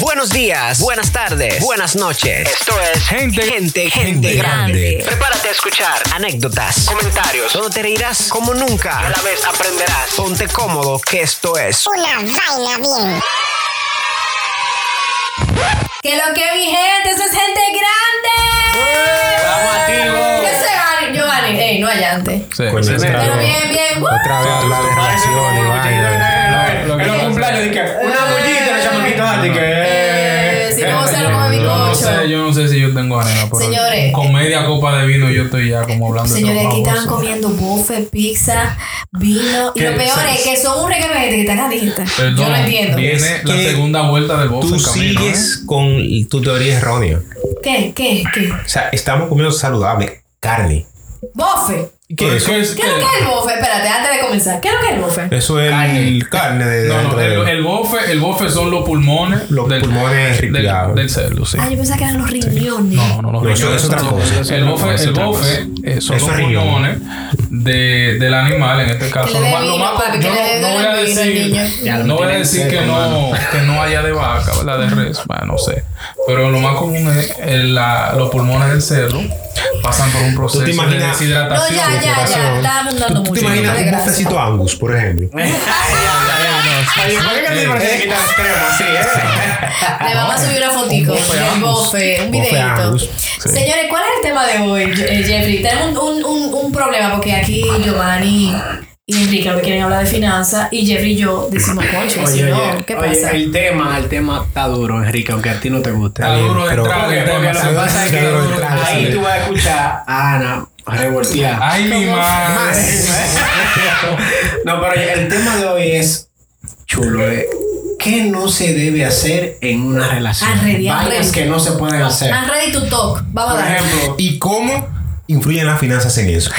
Buenos días, buenas tardes, buenas noches. Esto es Gente- gente, gente, gente grande. grande. Prepárate a escuchar anécdotas, comentarios, donde te reirás como nunca. Y a la vez aprenderás. Ponte cómodo, que esto es Una vaina bien. Que lo que mi gente, eso es gente grande. Activos. ¿Qué se gane? Giovanni, ey, no hay antes. Sí, sí. otra Pero vez. bien, bien. Otra vez hablar de y vaina. Los cumpleaños, una bullita, antes que. Eh, si no se lo come no bizcocho. sé, yo no sé si yo tengo ánimo, pero Señores. con media copa de vino yo estoy ya como hablando Señores, de aquí cosa. comiendo buffet, pizza, vino. Y lo peor es que son un reguero de gente que está caliente. Perdón, Yo no entiendo. Viene la segunda vuelta del bofe Tú camino, sigues ¿eh? con tu teoría errónea. ¿Qué? ¿Qué? ¿Qué? O sea, estamos comiendo saludable, carne. Bofe. ¿Qué es eso? ¿Qué es- ¿Qué es lo que es el bofe? Espérate, antes de comenzar. ¿Qué es lo que es el bofe? Eso es el carne de No, no, el, bofe, el bofe son los pulmones Los pulmones del, ripiados. del cerdo, sí. Ah, yo pensaba que eran los riñones. No, no, no, No, eso riñones es otra son- cosa. El bofe, el bofe eh, son Eso los pulmones de, del animal, en este caso. Lo más- lo yo no, no voy a decir, no voy a decir que no, que no haya de vaca, ¿verdad? De res, bueno, no sé. Pero lo más común es el- la- los pulmones del cerdo pasan por un proceso de imaginas- No, deshidratación. ya, ya, ya. Está abundando ¿Tú mucho. te imaginas de un bofecito Angus, por ejemplo? Oye, ¿por qué que te así, eh? Le vamos a subir una fotico Un bofe del bofe, un videito. Señores, ¿cuál es el tema de hoy, eh, Jeffrey? Tenemos un, un, un problema porque aquí Giovanni y Enrique lo que quieren hablar de finanzas y Jeffrey y yo decimos, concho, si Oye, no, ¿qué oye, pasa? el tema, el tema está duro, Enrique, aunque a ti no te guste. Está duro Pero- Porque, lo que pasa es que ahí tú vas a escuchar a Ana revoltear. Ay, mi madre. No, pero el tema de hoy es chulo. eh. ¿Qué no se debe hacer en una relación? Vainas que no se pueden hacer. Ready to talk. Vamos Por a ejemplo, ¿Y cómo influyen las finanzas en eso?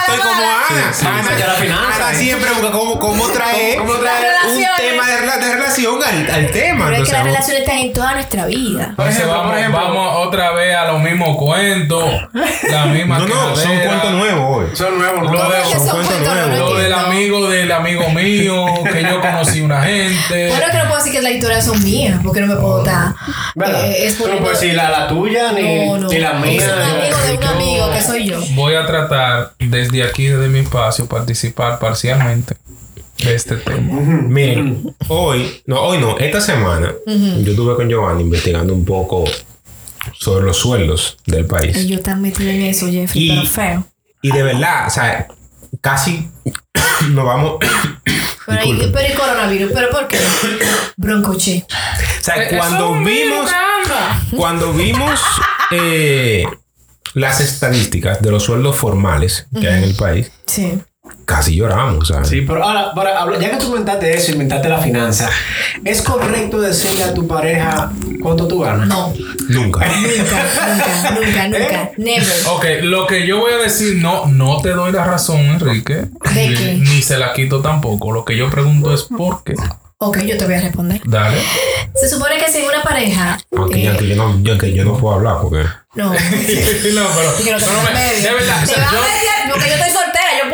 Estoy como Ana. sí, Ana, sí, la finanza. Ana siempre busca cómo, cómo traer, ¿Cómo traer un relaciones? tema de, rela- de relación al, al tema. Pero es que las relaciones están en toda nuestra vida. Por ejemplo, vamos, por ejemplo. vamos otra vez a los mismos cuentos, la misma No, no, son cuentos nuevos hoy. son nuevos, Lo nuevos. de- ¿Cómo que son son cuentos nuevos. Lo del amigo del amigo mío, que yo conocí una gente. Bueno, que no puedo decir que las historias son mías, porque no me puedo estar. ¿Verdad? eh, Tú no puedes decir la, la tuya ni, No, no. ni la mía. Es un amigo de un amigo que soy yo. Voy a tratar desde aquí, desde mi espacio, participar parcialmente de este tema. Miren, hoy, no, hoy no, esta semana, yo estuve con Giovanni investigando un poco sobre los sueldos del país. Ellos están metidos en eso, Jeffrey, Y- pero feo. Y de verdad, o sea, casi nos vamos. Pero, y, Disculpen. pero el coronavirus, ¿pero por qué? Broncoche. O sea, cuando vimos, cuando vimos eh, las estadísticas de los sueldos formales que hay en el país, Sí. Casi lloramos. ¿sabes? Sí, pero ahora, ya que tú inventaste eso, inventaste la finanza, ¿es correcto decirle a tu pareja cuánto tú ganas? No, Nunca. nunca, nunca, nunca, nunca. Never. Ok, lo que yo voy a decir, no, no te doy la razón, Enrique. ¿De ni, qué? ni se la quito tampoco. Lo que yo pregunto es por qué. Ok, yo te voy a responder. Dale. Se supone que si una pareja. Aunque, eh, aunque yo, no, yo- aunque yo no puedo hablar porque. no. no, pero, Y que no te pero me- medio. de verdad, o Te sea, vas yo- a meter, porque yo estoy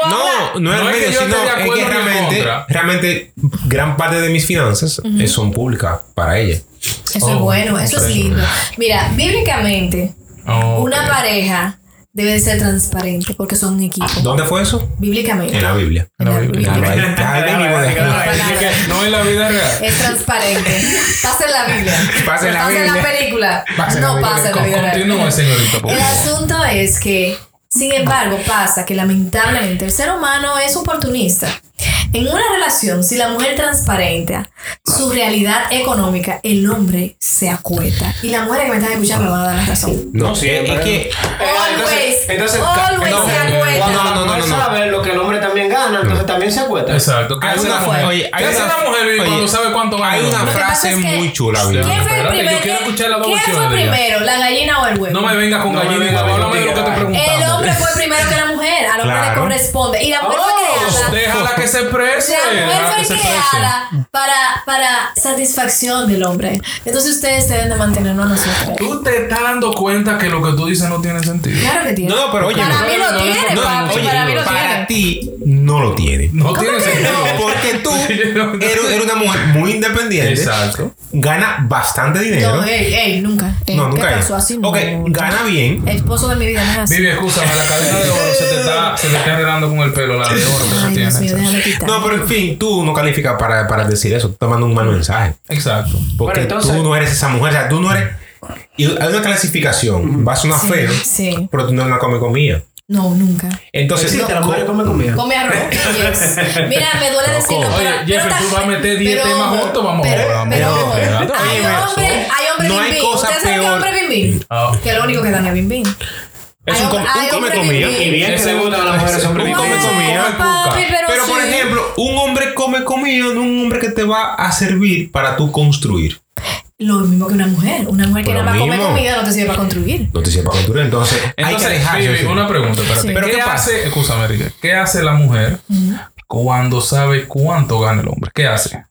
hablar. No, no es No el es que medio, yo esté sino de es acuerdo que realmente, contra. realmente gran parte de mis finanzas eh, son públicas para ella. Eso es Oh, bueno, eso es lindo. Mira, bíblicamente, Oh, una pareja debe de ser transparente porque son un equipo. ¿Dónde fue eso? Bíblicamente. En la Biblia. En la Biblia. No en la vida real. Es transparente. Pasa en la Biblia. Pasa en la Pasa en Biblia. la película. Pasa la no Biblia. pasa en la vida real. Continúe, señorita. El asunto es que, sin embargo, pasa que lamentablemente el ser humano es oportunista. En una relación, si la mujer transparenta su realidad económica, el hombre se acueta. Y las mujeres que me están escuchando me van a dar la razón. No, No es, siempre. es que. Always, entonces, always no, se la No, no, no, mujer no, no. sabe lo que el hombre gana, entonces también se acuesta. Exacto. ¿Qué Hay hace una- la mujer? oye, hay ¿Qué hace una- la mujer oye, cuando sabe cuánto gana? Hay el una frase es que- muy chula. ¿Quién fue el yo primero? quiero escuchar las dos ¿Quién fue versiones de ella. primero? ¿La gallina o el huevo? No me vengas con No gallina y venga huevo. con Háblame de lo que te tigre. preguntamos. El hombre fue primero que la mujer. Al hombre le Claro. corresponde. Y la mujer Oh, fue creada. Déjala que se exprese. La mujer fue se creada para, para satisfacción del hombre. Entonces ustedes deben de mantenernos a nosotros. Tú te estás dando cuenta que lo que tú dices no tiene sentido. Claro que tiene. No, no, pero oye. Para mí lo no, tiene, no, papi. oye, para mí lo para tiene. ti no lo tiene. No tiene sentido. No, porque tú Era, era una mujer muy independiente. Exacto. Gana bastante dinero. No, ey, ey, nunca. Ey, No, ¿Qué nunca pasó así? No. Ok, gana bien. Esposo de mi vida, no es así. Escúchame, la cabeza de oro se te está, se te está enredando con el pelo, la de oro que Ay, Dios mío, tienes. déjame quitar. No, pero en fin, tú no calificas para, para decir eso. Estás mandando un mal mensaje. Exacto. Porque entonces- tú no eres esa mujer. O sea, tú no eres. Y hay una clasificación. Va a sonar Sí, feo. sí. Pero tú no eres una come comida. No, nunca. Entonces, Existe, la mujer come comida. Come arroz. yes. Mira, me duele decirlo. Oye, pero- Jeffrey, pero tú vas a meter 10 pero- temas juntos, vamos pero- a espérate, Hay hombres, hay hombres No hay cosa ¿Ustedes saben qué es peor. hombre bim bim? Ah. Que lo único que dan es bim bim. Es un, com- hombre- un come hombre comida. Y bien que Ese- le gustan a las mujeres un come comida. papi, pero, Pero, por ejemplo, un hombre come comida, no un hombre que te va a servir para tú construir. Lo mismo que una mujer. Una mujer que nada más come comida no te sirve para construir. No te sirve para construir. Entonces, hay que sí. una pregunta, espérate. ¿Pero ¿Qué, qué pasa? hace, escúchame, ¿qué hace la mujer cuando sabe cuánto gana el hombre? ¿Qué hace?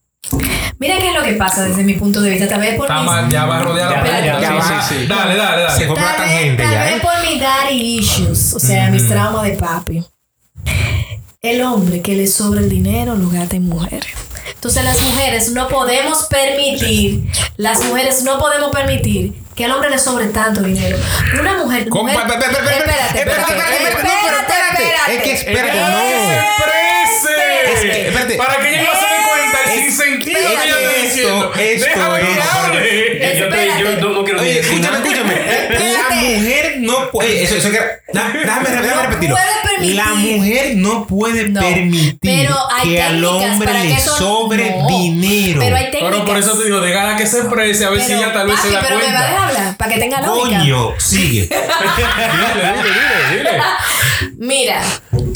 Mira qué es lo que pasa desde mi punto de vista. Tal vez por mis- mal, ya va a rodear la Ya, pregunta. ya, ya, Sí, va. sí, sí. Dale, dale, dale. Se fue por la Tal vez, tangente tal ya, vez ¿eh? por mi daddy issues, o sea, mis traumas de papi. El hombre que le sobra el dinero lo gasta en mujeres. Entonces las mujeres no podemos permitir, las mujeres no podemos permitir que al hombre le sobre tanto dinero. Una mujer, mujer- Espérate, espérate, espérate, espérate, espérate. Es que espérate, no. ¡Exprese! Es que, espérate. Para que ella no se cuenta el sinsentido que ella está Esto, diciendo. esto Déjame que es- hable. Yo, te- yo no, no quiero Oye, decir escúchame, escúchame. La mujer no puede. Eso, eso que. da- Déjame, déjame No repetirlo. La mujer no puede No, permitir pero hay que al hombre que le eso- sobre no, dinero. Pero hay técnicas. Pero por eso te digo, déjala que se exprese a ver si Pero, ella tal vez se papi, da pero me va a cuenta. dejar hablar para que tenga lógica. Coño, sigue. Dile, dile, dile, dile. Mira,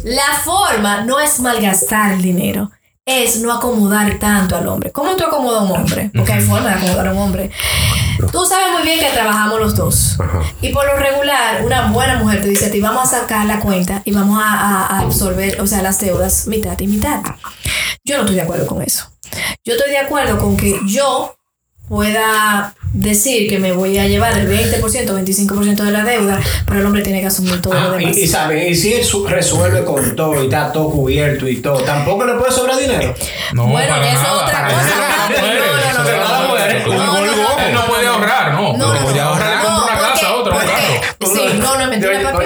la forma no es malgastar el dinero, es no acomodar tanto al hombre. ¿Cómo tú acomodas a un hombre? Porque hay forma de acomodar a un hombre. Tú sabes muy bien que trabajamos los dos. Ajá. Y por lo regular, una buena mujer te dice a ti, vamos a sacar la cuenta y vamos a, a- a absorber, o sea, las deudas mitad y mitad. Yo no estoy de acuerdo con eso. Yo estoy de acuerdo con que yo pueda decir que me voy a llevar el 20%, 25% de la deuda, pero el hombre tiene que asumir todo lo Ah, y, demás. y y si él resuelve con todo y está todo cubierto y todo, tampoco le puede sobrar dinero. No, Bueno, para eso es otra Para cosa. nada. No, no, no, no, Eso no, te no, va a no, joder. no, Un no, gol, no, gol. no, Él no no, puede no. ahorrar, no. No, no, puede no, ahorrar. no, compra Sí, no, no es mentira, papi.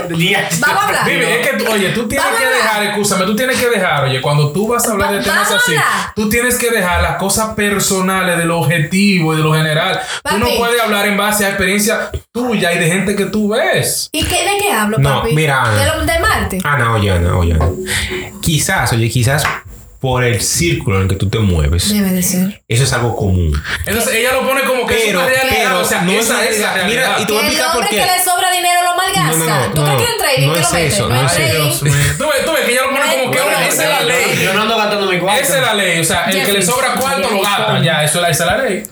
Vamos a hablar. Vivi, es que, oye, tú tienes Vamos que dejar, escúchame, tú tienes que dejar, oye, cuando tú vas a hablar de temas vamos así, tú tienes que dejar las cosas personales de lo objetivo y de lo general. Tú no puedes hablar en base a experiencia tuya y de gente que tú ves. ¿Y qué, de qué hablo, No, papi? mira, Ana. De, lo, de Marte. Ana, oye, Ana, oye, Ana. Quizás, oye, quizás por el círculo en el que tú te mueves, Debe de ser. eso es algo común. Entonces ella lo pone como que Pero, es una realidad. pero, o sea, no es esa es la realidad. Mira, y te voy a Que el explicar por hombre qué. que le sobra dinero lo malgasta. No, no, no, ¿Tú no, crees que entra ahí? no ¿Qué es eso, No es mío. Tú ves, tú ves que ella lo pone como que esa es la ley. Yo no ando gastando mi cuarto. Esa es la ley. O sea, el que le sobra cuarto lo gasta. Ya, eso es la, esa es la ley.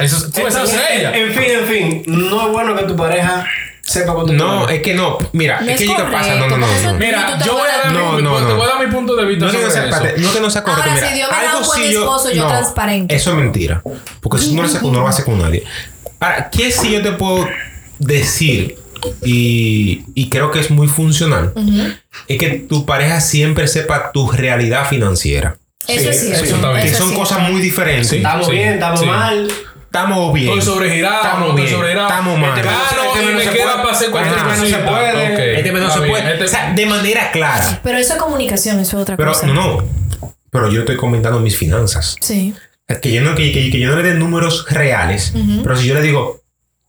Eso, es- tú esa es ella. En fin, en fin, no es bueno que tu pareja sepa cuánto No, es que no. Mira, No es que ¿qué pasa? No, no, correcto, no. eso- no. Mira, te yo voy a dar No, mi, no, te no. voy a dar mi punto de vista No no sobre sea, eso. no que no sea correcto. Ahora, mira, si Dios me da algo un buen sí yo- esposo, yo no, transparente. Eso es mentira. Porque si tú no lo no lo haces con nadie. Ahora, ¿qué sí yo te puedo decir? Y, y creo que es muy funcional. Es que tu pareja siempre sepa tu realidad financiera. Eso es cierto. eso bien. Que Eso son cosas muy diferentes. Sí. Estamos bien, estamos sí. mal. Estamos bien. Estoy sobregirado, Estamos bien. sobregirado. Estamos mal. Este y mes no me se queda para hacer cualquier Este mes no se puede. Ok, Este mes no se bien. puede. Este- O sea, de manera clara. Pero eso es comunicación, eso es otra Pero cosa. no, no. Pero yo estoy comentando mis finanzas. Sí. Que yo no, que, que- que yo no le dé números reales. Pero si yo le digo,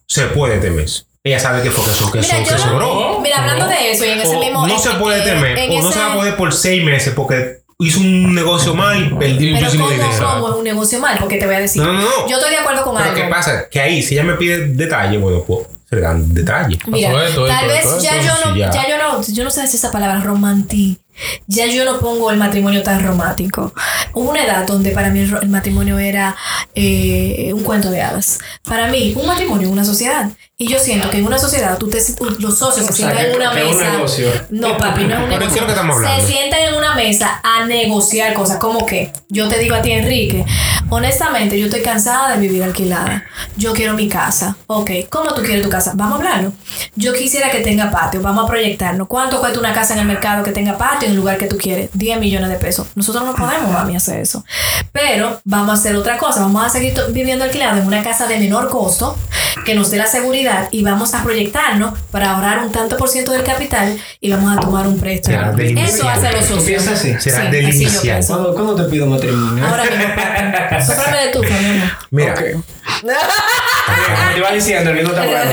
se puede este mes. Ella sabe que fue que, so- que, Mira, que sobró. Mira, hablando No. de eso y en ese O mismo. no en- se puede este en- mes. en O no se va a poder por seis meses porque hizo un negocio mal y perdí Pero muchísimo ¿cómo, dinero. cómo es un negocio mal? Porque te voy a decir. No, no, no. Yo estoy de acuerdo con Pero algo. ¿qué pasa? Que ahí, si ella me pide detalle, bueno, pues se le dan detalle. Mira, esto, tal esto, vez esto, ya yo no, ya. yo no, yo no sé si esa palabra romanti, ya yo no pongo el matrimonio tan romántico. Hubo una edad donde para mí el, matrimonio era eh, un cuento de hadas. Para mí, un matrimonio es una sociedad. Y yo siento que en una sociedad, tú te, los socios se O sea, sientan en una que es un mesa. negocio. No, papi, no es un Pero ¿qué es negocio. que estamos hablando? Se sientan en una mesa a negociar cosas. Como que yo te digo a ti, Enrique, honestamente, yo estoy cansada de vivir alquilada. Yo quiero mi casa. Ok, ¿cómo tú quieres tu casa? Vamos a hablarlo. Yo quisiera que tenga patio. Vamos a proyectarnos. ¿Cuánto cuesta una casa en el mercado que tenga patio? Patio en el lugar que tú quieres, 10 millones de pesos. Nosotros no podemos, mami, hacer eso. Pero vamos a hacer otra cosa, vamos a seguir to- viviendo alquilado en una casa de menor costo que nos dé la seguridad y vamos a proyectarnos para ahorrar un tanto por ciento del capital y vamos a tomar un préstamo. Será del Eso hace los ¿Tú socios. piensas así? Será Sí, del así. ¿Cuándo, cuándo te pido matrimonio? Ahora mismo. Sóprame de tu mi amor. Mira, Te iba diciendo, el está bueno.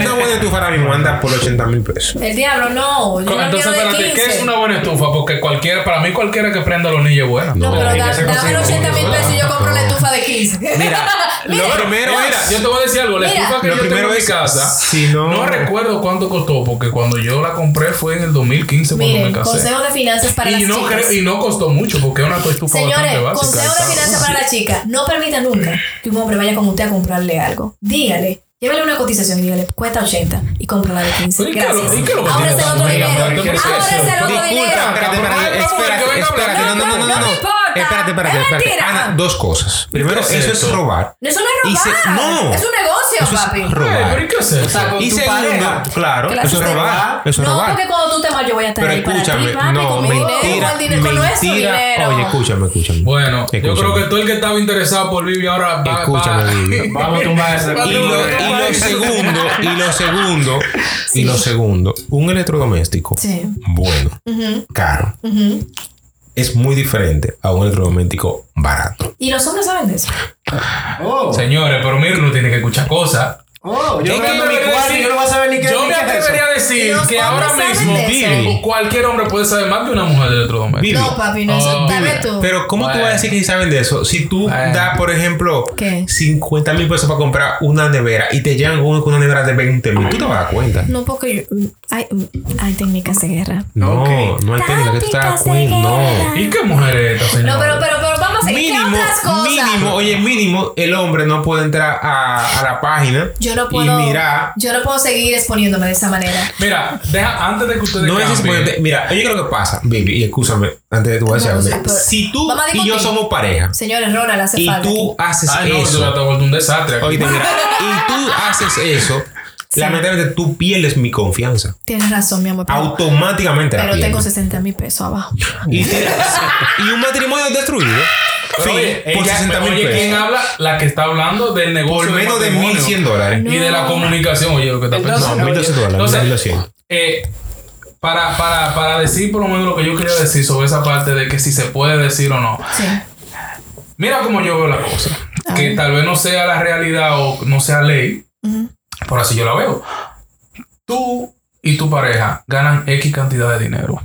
una buena estufa ahora mismo anda por 80 mil pesos. El diablo, no. Yo no Entonces, quiero de espérate, 15. ¿qué es una buena estufa? Porque cualquiera, para mí cualquiera que prenda los niños es buena. No, pero da- dame los consciente. 80 mil pesos y yo compro la estufa de 15. Mira, Mira, lo primero Mira, es. yo te voy a decir algo. La Mira. estufa que Lo yo tengo primero en mi es, casa, si no- no recuerdo cuánto costó, porque cuando yo la compré fue en el 2015 cuando Miren, me casé. consejo de finanzas para Y las no, chicas. creo, y no costó mucho, porque es una estufa Señores, bastante básica. consejo de finanzas para la chica. No permita nunca que un hombre vaya con usted a comprarle algo. Dígale. Llévele una cotización y dígale, cuesta 80 y cómprala de 15. ¿Y qué lo- Gracias. y qué lo que Ahora es el otro dinero. ¿Qué quieres Ahora es el otro Disculpa, dinero. espérate, Cabrón, espérate, espérate, que venga espérate, no, no, no, no, no, No no. Espérate, espérate, Es espérate. Ana, dos cosas. Primero, ¿Qué es eso es esto? robar. Eso no es se- robar. no. Es un negocio, Eso es papi. Ay, robar. pero ¿y qué es eso? O sea, con Y segundo, pareja. claro, la eso es robar. Eso es no, robar. porque cuando tú te vas yo voy a estar Pero ahí para ti, escúchame, papi, no, con mi dinero, mentira, con el dinero, con nuestro mentira. dinero. Oye, escúchame, escúchame. Bueno, yo Escúchame. creo que todo el que estaba interesado por Vivi ahora va, Escúchame, va- Vivi. Vamos a tumbar ese Va a Y lo, y lo segundo, y lo segundo, y lo segundo, un electrodoméstico Sí. bueno, caro, es muy diferente a un electrodoméstico barato. Y los hombres saben de eso. Oh, Señores, pero mira, uno tiene que escuchar cosas. oh, yo cuarto y decir- yo no voy a saber decir Los que ahora mismo eso. Vivi. cualquier hombre puede saber más de una mujer de electrodoméstico. No, papi, no, eso Oh, dame Vivi. tú. Pero ¿cómo tú vas a decir que sí saben de eso? Si tú Bueno. das, por ejemplo, ¿Qué? 50 mil pesos para comprar una nevera y te llegan uno con una nevera de 20 mil, tú te vas a dar cuenta. No, porque yo- hay, hay técnicas de guerra. No, no hay técnica que tú te das Tácticas de cuenta. No. guerra. ¿Y qué mujer es esta señora? No, pero, pero, pero vamos a seguir. ¿Qué Mínimo, otras cosas? mínimo, oye, mínimo, el hombre no puede entrar a, a la página Yo no puedo. y mirar. Yo no puedo seguir exponiéndome de esa manera. Mira, deja, antes de que ustedes No es cambien, exponente. Mira, oye, ¿qué es lo que pasa, baby? Y escúchame, antes de tu decir No, Si tú y yo somos pareja Señores, Ronald hace y falta. tú aquí. haces Ay, no, eso, yo un desastre. mira, y tú haces eso, lamentablemente tú pierdes mi confianza. Tienes razón, mi amor. Pero, Automáticamente la pero tengo pierdes. 60 mil pesos abajo. Y, un matrimonio destruido. Pero Fin, oye, por ella- 60 mil oye, ¿quién pesos. habla? La que está hablando del negocio. Por menos de matrimonio. 1100 dólares. Y de la comunicación, oye, lo que está pensando. No, 1200 dólares, Entonces, 1200. eh, para, para, para decir por lo menos lo que yo quería decir sobre esa parte de que si se puede decir o no. Sí. Mira cómo yo veo la cosa. Que tal vez no sea la realidad o no sea ley, por así yo la veo. Tú y tu pareja ganan X cantidad de dinero.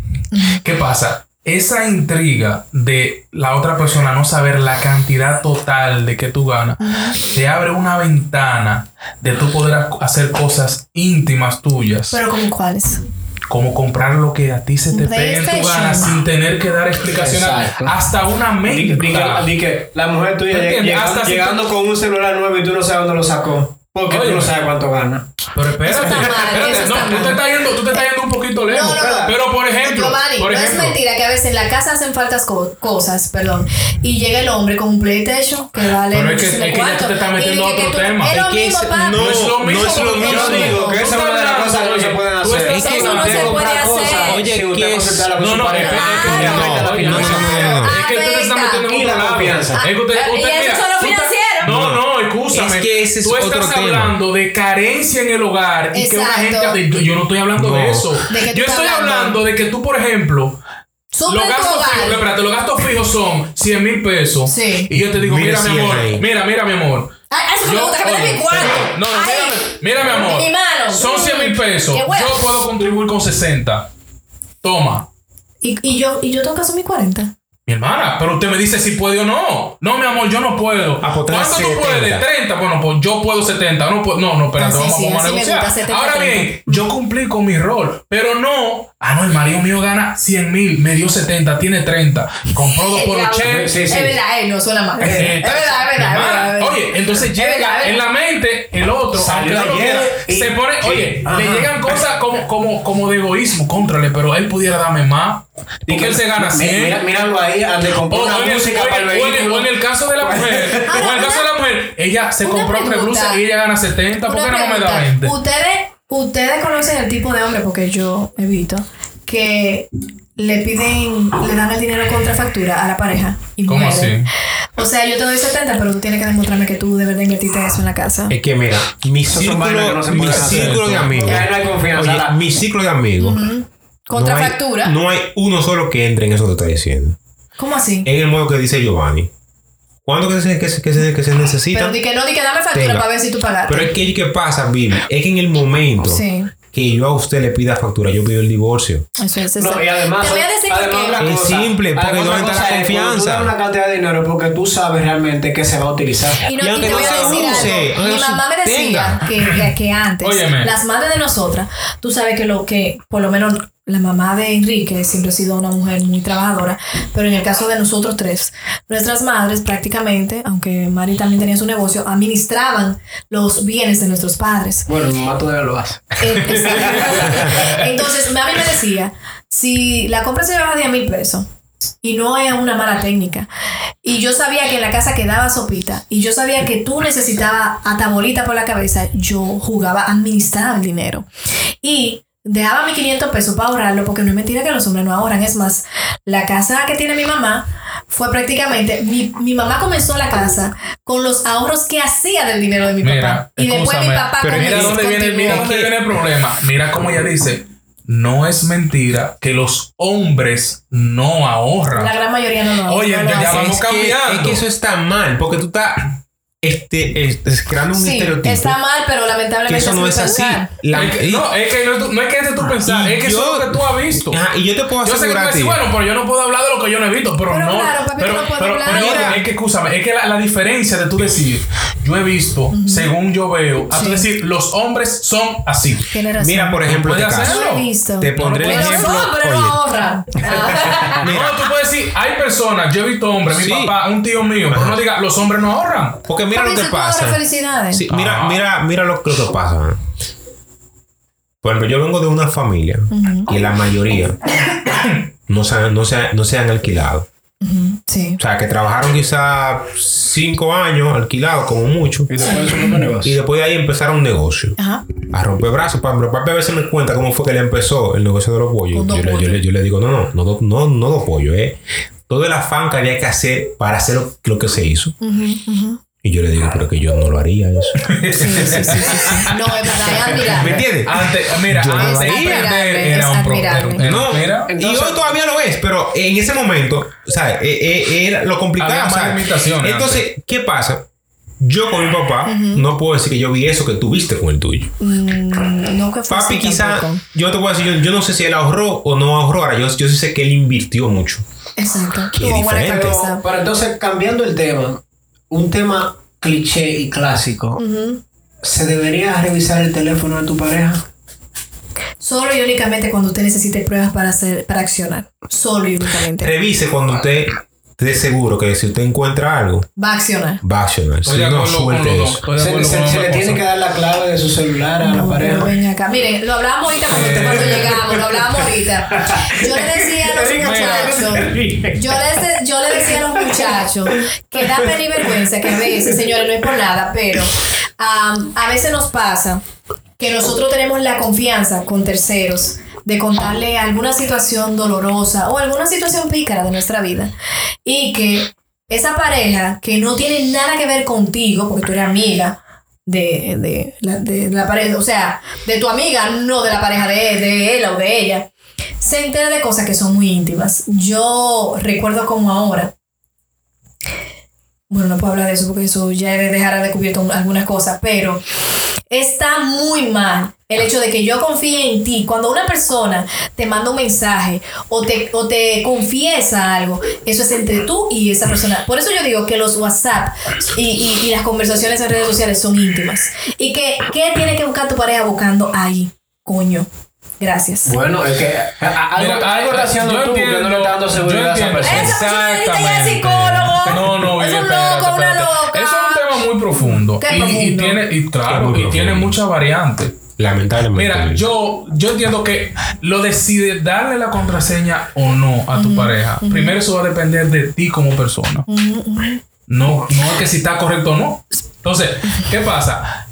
¿Qué pasa? Esa intriga de la otra persona no saber la cantidad total de que tú ganas, te abre una ventana de tú poder ac- hacer cosas íntimas tuyas, Pero como cuáles. como comprar lo que a ti se te pegue en tu gana sin tener que dar explicaciones, hasta una Di, di que, menta. di que la mujer tuya llegando, llegando tú- con un celular nuevo y tú no sabes dónde lo sacó. Porque Oye. tú no sabes cuánto gana. Pero espérate, Eso está mal, espérate, eso no, está tú te estás yendo, tú te estás yendo un poquito lejos. No, no, no. Pero por ejemplo, Giovanni, por no es ejemplo, mentira que a veces en la casa hacen faltas co- cosas, perdón, y llega el hombre con un PlayStation que vale Pero es que- es que ya tú te estás metiendo a que otro tú- tema. Es lo que mismo, no, no es lo mismo. no es lo mismo. yo digo que tú esa es estás una de las cosas que no se oye, pueden tú hacer. estás Es que no se puede hacer. Oye, sin ¿qué usted es? No, no, es que- es que- Ah, no. Es que usted se está Afecta. metiendo en lado. confianza. Es que usted, escúchame. Es que ese es Tú estás otro tema. hablando de carencia en el hogar y que una Exacto. gente. Yo no estoy hablando de No. eso. ¿De qué tú Yo estás estoy hablando? hablando de que tú, por ejemplo, los gastos fijos, espérate, los gastos fijos son 100 mil pesos. Sí. Y yo te digo, Mira mira, mi 100 amor, ahí. mira, mira, mi amor. Ay, eso me Yo- gusta, que me dé oye, mi cuarto. No, no, mira, mira, mi amor. mi mano. Son 100 mil pesos. Yo puedo contribuir con 60. Toma. Y, y yo, y yo tengo que asumir 40. Mi hermana, pero usted me dice si puede o no. No, mi amor, yo no puedo. Ah, pues tú ¿Cuánto tú 70. puedes? 30. Bueno, pues yo puedo 70. No, puedo- no, no, espérate, vamos, sí, vamos a negociar. gusta, 70, Ahora 30. bien, yo cumplí con mi rol, pero no. Ah, no, el marido mío gana 100 mil, me dio 70, tiene 30. Compró dos por El 80. Sí, sí. Es verdad, él no suena mal. Es Eh, verdad, es verdad, es verdad. Oye, entonces Es llega en la mente Salió ayer se pone, oye, ajá. le llegan cosas como, como, como de egoísmo, contrale, pero él pudiera darme más. Y Porque él se gana mi- 100. Mira, míralo ahí, compró una el, música o en para el vehículo. o en caso de la mujer, o en el caso de la mujer, ella se una compró tres blusas y ella gana 70, ¿por qué no me da pregunta. 20? Ustedes, ustedes conocen el tipo de hombre, porque yo he visto, que le piden, le dan el dinero contra factura a la pareja y ¿Cómo mueren. así? O sea, yo te doy 70, pero tú tienes que demostrarme que tú de verdad invertiste eso en la casa. Es que mira, mi son vainas que círculo, no se mi pueden hacer. círculo de amigos. Ya no hay confianza. Oye, La- mi círculo de amigos. Contra no hay- factura. No hay uno solo que entre en eso que está diciendo. ¿Cómo así? En el modo que dice Giovanni. ¿Cuándo que se, que se, que se, que se necesita? Pero di que no, di que dame factura Tenga. para ver si tú pagaste. Pero es que ¿qué pasa, Bibi? Es que en el momento Sí. Que yo a usted le pida factura, yo pido el divorcio. Eso es No, eso. y además, Te voy a decir además otra Es cosa, simple, porque además ¿dónde otra está la es, confianza? Una cantidad de dinero porque tú sabes realmente que se va a utilizar. Y, no, Y y aunque te no voy a se use, Mi no mamá me decía que, que, que antes, Óyeme. las madres de nosotras, tú sabes que lo que, por lo menos la mamá de Enrique siempre ha sido una mujer muy trabajadora, pero en el caso de nosotros tres, nuestras madres prácticamente, aunque Mari también tenía su negocio, administraban los bienes de nuestros padres. Bueno, mi mamá todavía lo hace. Eh, exacto. Entonces, mami me decía, si la compra se llevaba 10 mil pesos y no es una mala técnica, y yo sabía que en la casa quedaba sopita, y yo sabía que tú necesitabas atabolita por la cabeza, yo jugaba a administrar el dinero. Y dejaba mis 500 pesos para ahorrarlo, porque no es mentira que los hombres no ahorran. Es más, la casa que tiene mi mamá fue prácticamente, mi, mi mamá comenzó la casa con los ahorros que hacía del dinero de mi Mira, papá. Y después mi papá pero mira comenzó- dónde viene, mira dónde viene el problema. Mira cómo ella dice, no es mentira que los hombres no ahorran. La gran mayoría no. Oye, no lo ya vamos es que, cambiando. es que eso está mal, porque tú estás este, este, creando un Sí, estereotipo. está mal, pero lamentablemente que eso no es así. pensar. La- Es que- y- no, es que no, es tu- no es que ese tú pensar, y es que yo- eso es lo que tú has visto. Ajá, y yo te puedo Yo sé que tú asegurar decís, bueno, pero yo no puedo hablar de lo que yo no he visto, pero, Pero no. claro, papi, pero, tú no puedes pero- hablar. pero Mira. es que escúchame, es que la, la diferencia de tú decir, yo he visto, según yo veo, a tú Sí. decir, los hombres son así. Razón. Mira, por ejemplo, este caso. visto. Te pondré el No, Pero no, ejemplo. los hombres no Oye, ahorran. Ah. No, tú puedes decir, hay personas, yo he visto hombres, mi papá, un tío mío, pero no diga, los hombres no ahorran. porque mira Papi, lo que pasa. felicidades. Sí, mira, Ah. mira, mira lo, lo que pasa. Por ejemplo, yo vengo de una familia y la mayoría no se, han- no, se, no se han alquilado. Sí. O sea, que trabajaron quizá cinco años alquilados, como mucho. Y después Y después de ahí empezaron un negocio. Ajá. A romper brazos. Ejemplo, papi a veces me cuenta cómo fue que le empezó el negocio de los pollos. Yo dos le, yo, le, yo le digo, no, no, no, no, no, no dos pollos, eh. Todo el afán que había que hacer para hacer lo, lo que se hizo. Y yo le digo, pero que yo no lo haría eso. Sí, sí, sí, sí, sí. No, es verdad, es ¿Me entiendes? Antes, mira, Yo antes de perder era un pro- admirable. era- No, mira, y entonces- hoy todavía lo es, pero en ese momento, o sea, eh, eh, era lo complicado. Había o sea, más limitaciones Entonces, ¿qué pasa? Yo con mi papá no puedo decir que yo vi eso que tú viste con el tuyo. Mm, No que fue Papi, quizá, tampoco. yo te puedo decir, yo, yo no sé si él ahorró o no ahorró. Ahora, yo, yo sí sé que él invirtió mucho. Exacto. Qué diferente. Pero, pero entonces, cambiando el tema, un tema cliché y clásico, ¿se debería revisar el teléfono de tu pareja? Solo y únicamente cuando usted necesite pruebas para hacer, para accionar. Solo y únicamente. Revise cuando usted esté seguro que si usted encuentra algo, Va a accionar. va a accionar. Si de no, con suelte eso. De Se, le tiene que dar la clave de su celular a la No, pero pareja. ven acá. Miren, lo hablábamos ahorita cuando, Eh. cuando llegamos, lo hablábamos ahorita. Yo le decía a los muchachos, yo les, yo le decía a los muchachos que da pena y vergüenza que a veces, señores, no es por nada, pero am, a veces nos pasa que nosotros tenemos la confianza con terceros de contarle alguna situación dolorosa o alguna situación pícara de nuestra vida y que esa pareja que no tiene nada que ver contigo, porque tú eres amiga de, de, la, de la pareja, o sea, de tu amiga, no de la pareja de, de él o de ella, se entera de cosas que son muy íntimas. Yo recuerdo como ahora, bueno, no puedo hablar de eso porque eso ya he de dejar a descubierto algunas cosas, pero está muy mal el hecho de que yo confíe en ti. Cuando una persona te manda un mensaje o te, o te confiesa algo, eso es entre tú y esa persona. Por eso yo digo que los WhatsApp y, y- y las conversaciones en redes sociales son íntimas. Y que, ¿qué tiene que buscar tu pareja buscando ahí? Coño. Gracias. Bueno, es que algo, Mira, algo está haciendo yo tú que no le está dando seguridad a esa persona. Persona necesita ya Exactamente. psicólogo. No, no, Es un loco, una loca. Es muy profundo. ¿Qué y, tiene, y claro, y tiene muchas variantes. Lamentablemente. Mira, yo, yo entiendo que lo decide darle la contraseña o no a tu pareja. Primero eso va a depender de ti como persona. No, no es que si está correcto o no. Entonces, ¿qué pasa?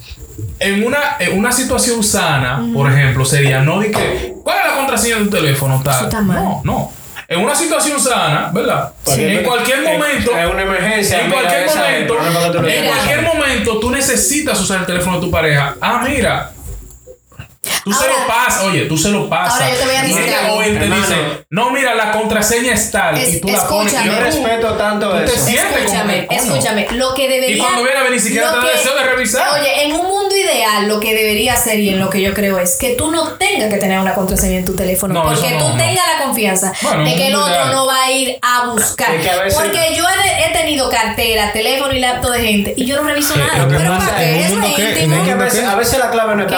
En una, en una situación sana, por ejemplo, sería no de que ¿Cuál es la contraseña de tu teléfono? Tal. Eso está mal. No, no. En una situación sana, ¿verdad? En cualquier momento. Es una emergencia. En cualquier momento, en cualquier momento, tú necesitas usar el teléfono de tu pareja. Ah, mira. Tú se lo pasas, oye, tú se lo pasas. Ahora yo te voy a Y decir ella- algo. O él te dice, no, mira, la contraseña es tal. Es- y tú la pones. y. Yo respeto tanto tú te eso. sientes como Escúchame, escúchame. Lo que debería. Y cuando viene a ver, ni siquiera te da deseo de revisar. Oye, en un mundo ideal, lo que debería ser y en lo que yo creo es que tú no tengas que tener una contraseña en tu teléfono. No, porque no, tú no. tengas la confianza Bueno, de que el otro ideal. no va a ir a buscar. Es que a veces- porque yo he, he tenido cartera, teléfono y laptop de gente y yo no reviso nada. Pero ¿para qué? es íntimo. un Es que a veces, la clave no es ¿Qué?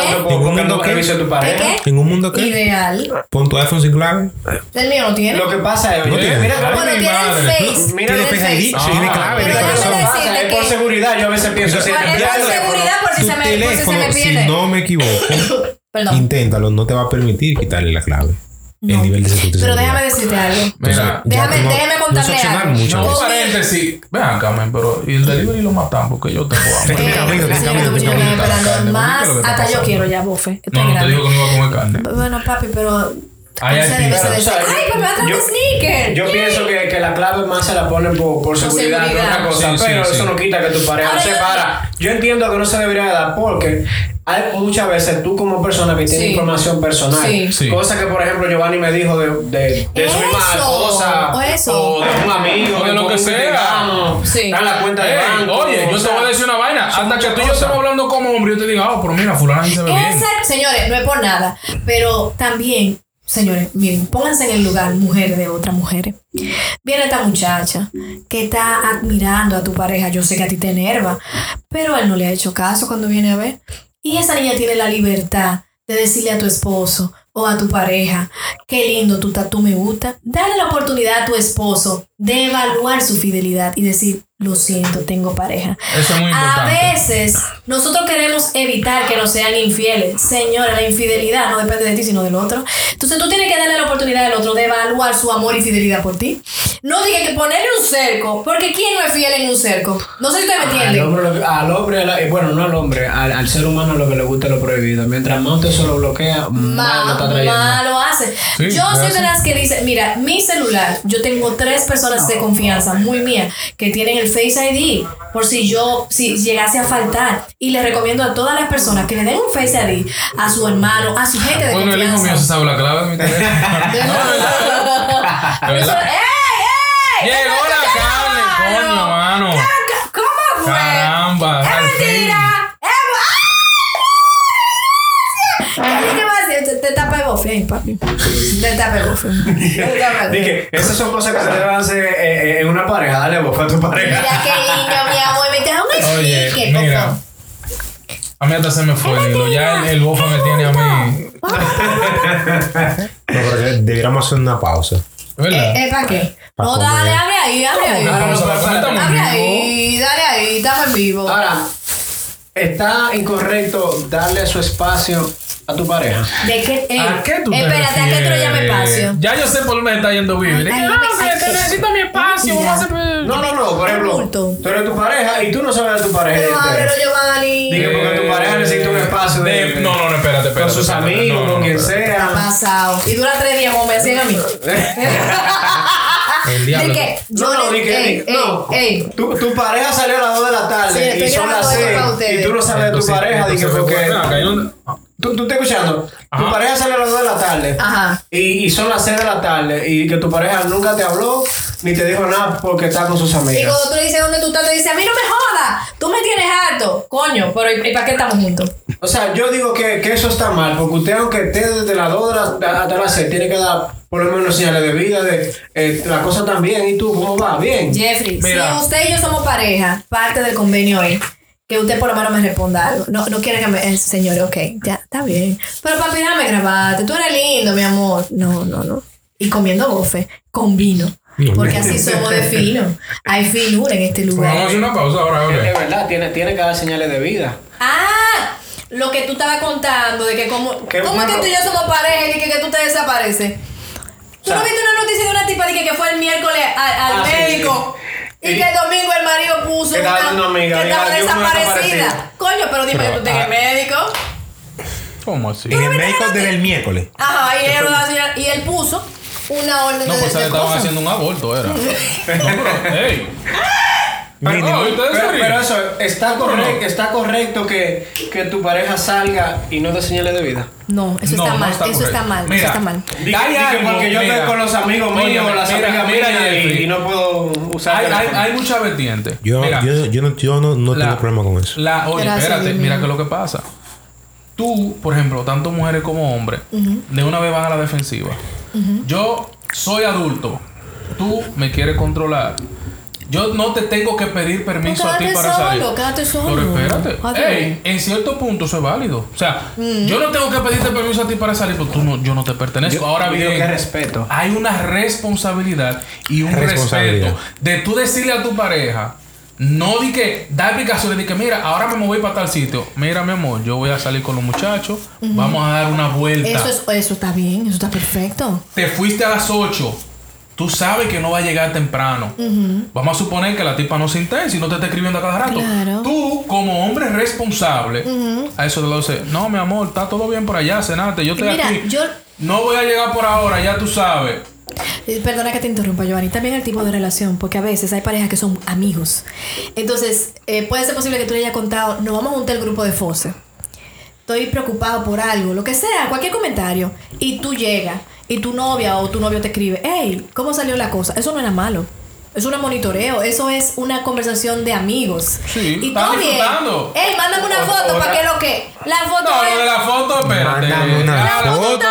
Revise tu ¿Qué, pareja. qué? ¿En un mundo qué? Ideal. Pon tu iPhone sin clave. El mío no tiene. Lo que pasa es, No oye, tiene. mira, bueno, mi tiene el madre. Face. Mira, tiene Face ID, tiene clave, pero tiene déjame corazón. pasa, es por que- seguridad. Yo a veces pienso te por seguridad por si Tu se me, por si se me teléfono, pierde. si no me equivoco, Perdón. inténtalo, no te va a permitir quitarle la clave. El No. nivel de seguridad. Pero déjame decirte algo. Mira, Déjame- no- déjame no contarle algo. mucho. No, paréntesis. Vean, Carmen, pero. Y el delivery lo matan porque yo tengo hambre. Más. venga, ¿qué es lo que está Hasta yo quiero ya, bofe. No, no te digo que no iba a comer carne. Bueno, papi, pero. Hay Usted debe ser de- Ay, pero me va a yo- un sneaker. Yo Yay. pienso que, que la clave más se la ponen por, por seguridad, que seguridad. otra cosa, Sí, pero sí. eso no quita que tu pareja Ahora se para. Yo entiendo que no se debería dar porque hay muchas veces tú como persona que tienes Sí. información personal, Sí. Sí. cosa que por ejemplo Giovanni me dijo de, de, de su misma esposa o eso. o de un amigo O de lo que sea. en la cuenta de banco. oye, yo te voy a decir una vaina. Hasta que tú y yo cosas. estamos hablando como hombre, yo te digo, ah, pero mira, fulana sí se ve bien. Señores, no es por nada. Pero también, señores, miren, pónganse en el lugar, mujeres de otras mujeres. Viene esta muchacha que está admirando a tu pareja. Yo sé que a ti te enerva, pero él no le ha hecho caso cuando viene a ver. Y esa niña tiene la libertad de decirle a tu esposo o a tu pareja, qué lindo tu tatu me gusta. Dale la oportunidad a tu esposo de evaluar su fidelidad y decir, lo siento, tengo pareja. Eso es muy A importante. veces nosotros queremos evitar que nos sean infieles. Señora, la infidelidad no depende de ti, sino del otro. Entonces tú tienes que darle la oportunidad al otro de evaluar su amor y fidelidad por ti. No diga que ponerle un cerco, porque ¿quién no es fiel en un cerco? No sé si ustedes me Al entienden. hombre, al hombre, a eh, bueno, no al hombre, al, al ser humano lo que le gusta lo prohibido. Mientras más usted se lo bloquea, más lo está trayendo. Más lo hace. Sí, yo soy de las que dice, mira, mi celular, yo tengo tres personas de confianza muy mía que tienen el Face ID por si yo, si llegase a faltar. Y le recomiendo a todas las personas que le den un Face ID a su hermano, a su gente de Bueno, el hijo mío se confianza. sabe la clave de mi teléfono. Pero eso- ¿Verdad? ¡Ey, ey! Llegó ¡Espérate, la carne, coño, No. mano. ¿Cómo fue? Caramba, ¡Es mentira! Ahí, papi. Dije, esas son cosas que se deben hacer eh, eh, en una pareja. Dale vos a tu pareja. Mira qué lindo, mi amor. Me trajo un Oye, sticker, mira. Coco. A mí hasta se me fue el hilo. Ya el, el bofe me tiene a mí. No, pero que deberíamos hacer una pausa. ¿Verdad? ¿Eh, ¿Para qué? Pa' No, comer. dale, abre ahí, abre ahí. Ah, vamos a ver, ¿cómo estamos Abre en vivo? ahí, dale ahí, estamos en vivo. Ahora, ¿está incorrecto darle su espacio a tu pareja? ¿De qué? ey, ¿A qué tú te Espérate, ¿a qué tú le llamas refieres? espacio? Ya yo sé por dónde está yendo Vivi. Ah, ay, sí, ay, que necesito mi espacio. No, no, no. Por ejemplo, tú eres tu pareja y tú no sabes de tu pareja. Pero te- Giovanni. Dije, porque tu pareja necesita un espacio de, De- no, no, no, espérate, espérate. con sus espérate, amigos, no, no, con no, quien sea. Pasado. Y dura tres días como me hacían a mí. El De diablo. que No, no, di que- no. ey. Tu, tu pareja salió a las 2 de la tarde y son las grabando esto 6 para ustedes. y tú no sabes de tu pareja. Dije, porque. ¿Tú, tú estás escuchando? Tu pareja salió a las 2 de la tarde. Ajá. Y, y son las 6 de la tarde y que tu pareja nunca te habló ni te dijo nada porque está con sus Y amigas. cuando tú le dices dónde tú estás, te dice, a mí no me jodas, tú me tienes harto. Coño, pero ¿y, y para qué estamos juntos? O sea, yo digo que, que eso está mal porque usted, aunque esté desde las 2 de la, hasta las 6, tiene que dar por lo menos señales de vida, de eh, la cosa también. ¿Y tú cómo va? Bien. Jeffrey, Mira. si usted y yo somos pareja, parte del convenio es que usted por lo menos me responda algo. No, no quiere que me... eh, señor, ok, ya, está bien. Pero papi, déjame grabarte. Tú eres lindo, mi amor. No, no, no. Y comiendo bofe, con vino. Porque así somos de fino. Hay finura en este Vamos a lugar. hacer una pausa ahora, Es, verdad, tiene, tiene que dar señales de vida. Ah, lo que tú estabas contando de que como... ¿Cómo es que tú y yo somos pareja y que, que tú te desapareces? ¿Tú sea- no viste una noticia de una tipa de que, que fue el miércoles al, al Ah, médico? sí. Y- que el domingo el marido puso Que estaba una, una amiga, que y estaba desaparecida. Coño, pero dime Pero, que tú tienes ah, médico. ¿Cómo así? En el médico desde el miércoles. Ajá, y él, y él puso una orden No, de, pues de le estaban cosas. haciendo un aborto, era. No, pero, ey. Mínimo. No, Pero, pero eso, ¿está correcto, está correcto que, que tu pareja salga y no te señale de vida? No, eso No, está no mal, está eso correcto. está mal, Mira, eso está mal. Algo, porque yo mira. estoy con los amigos míos o las mira, amigas mira, mías y- no puedo usar Hay, hay, hay mucha vertiente. Yo, Mira, yo, yo no, yo no, no la- tengo problema con eso. La, oye, Gracias, espérate, mira que lo que pasa. Tú, por ejemplo, tanto mujeres como hombres, de una vez van a la defensiva. Yo soy adulto. Tú me quieres controlar. Yo no te tengo que pedir permiso No, a ti para salir. solo, quédate solo. Pero espérate. Ey, en cierto punto eso es válido. O sea, yo no tengo que pedirte permiso a ti para salir porque tú no, yo no te pertenezco. Yo- Ahora bien, que respeto. hay una responsabilidad y un Responsabilidad. respeto de tú decirle a tu pareja, no di que, da explicaciones de que, mira, ahora me voy para tal sitio. Mira, mi amor, yo voy a salir con los muchachos, vamos a dar una vuelta. Eso, es, eso está bien, eso está perfecto. Te fuiste a las 8. Tú sabes que no va a llegar temprano. Vamos a suponer que la tipa no se intensa y no te está escribiendo a cada rato. Claro. Tú, como hombre responsable, a eso te lo dice, no, mi amor, está todo bien por allá, cenate, yo estoy Mira, aquí. yo- No voy a llegar por ahora, ya tú sabes. Eh, Perdona que te interrumpa, Giovanni. También el tipo de relación, porque a veces hay parejas que son amigos. Entonces, eh, puede ser posible que tú le hayas contado, nos vamos a juntar el grupo de Fose. Estoy preocupado por algo, lo que sea, cualquier comentario. Y tú llegas y tu novia o tu novio te escribe, hey, ¿cómo salió la cosa? Eso no era malo. Es un monitoreo, eso es una conversación de amigos. Sí, y todo bien. Ey, mándame una O- foto para que lo que. La foto No, es. lo de la foto, espérate. Mándame una La foto foto.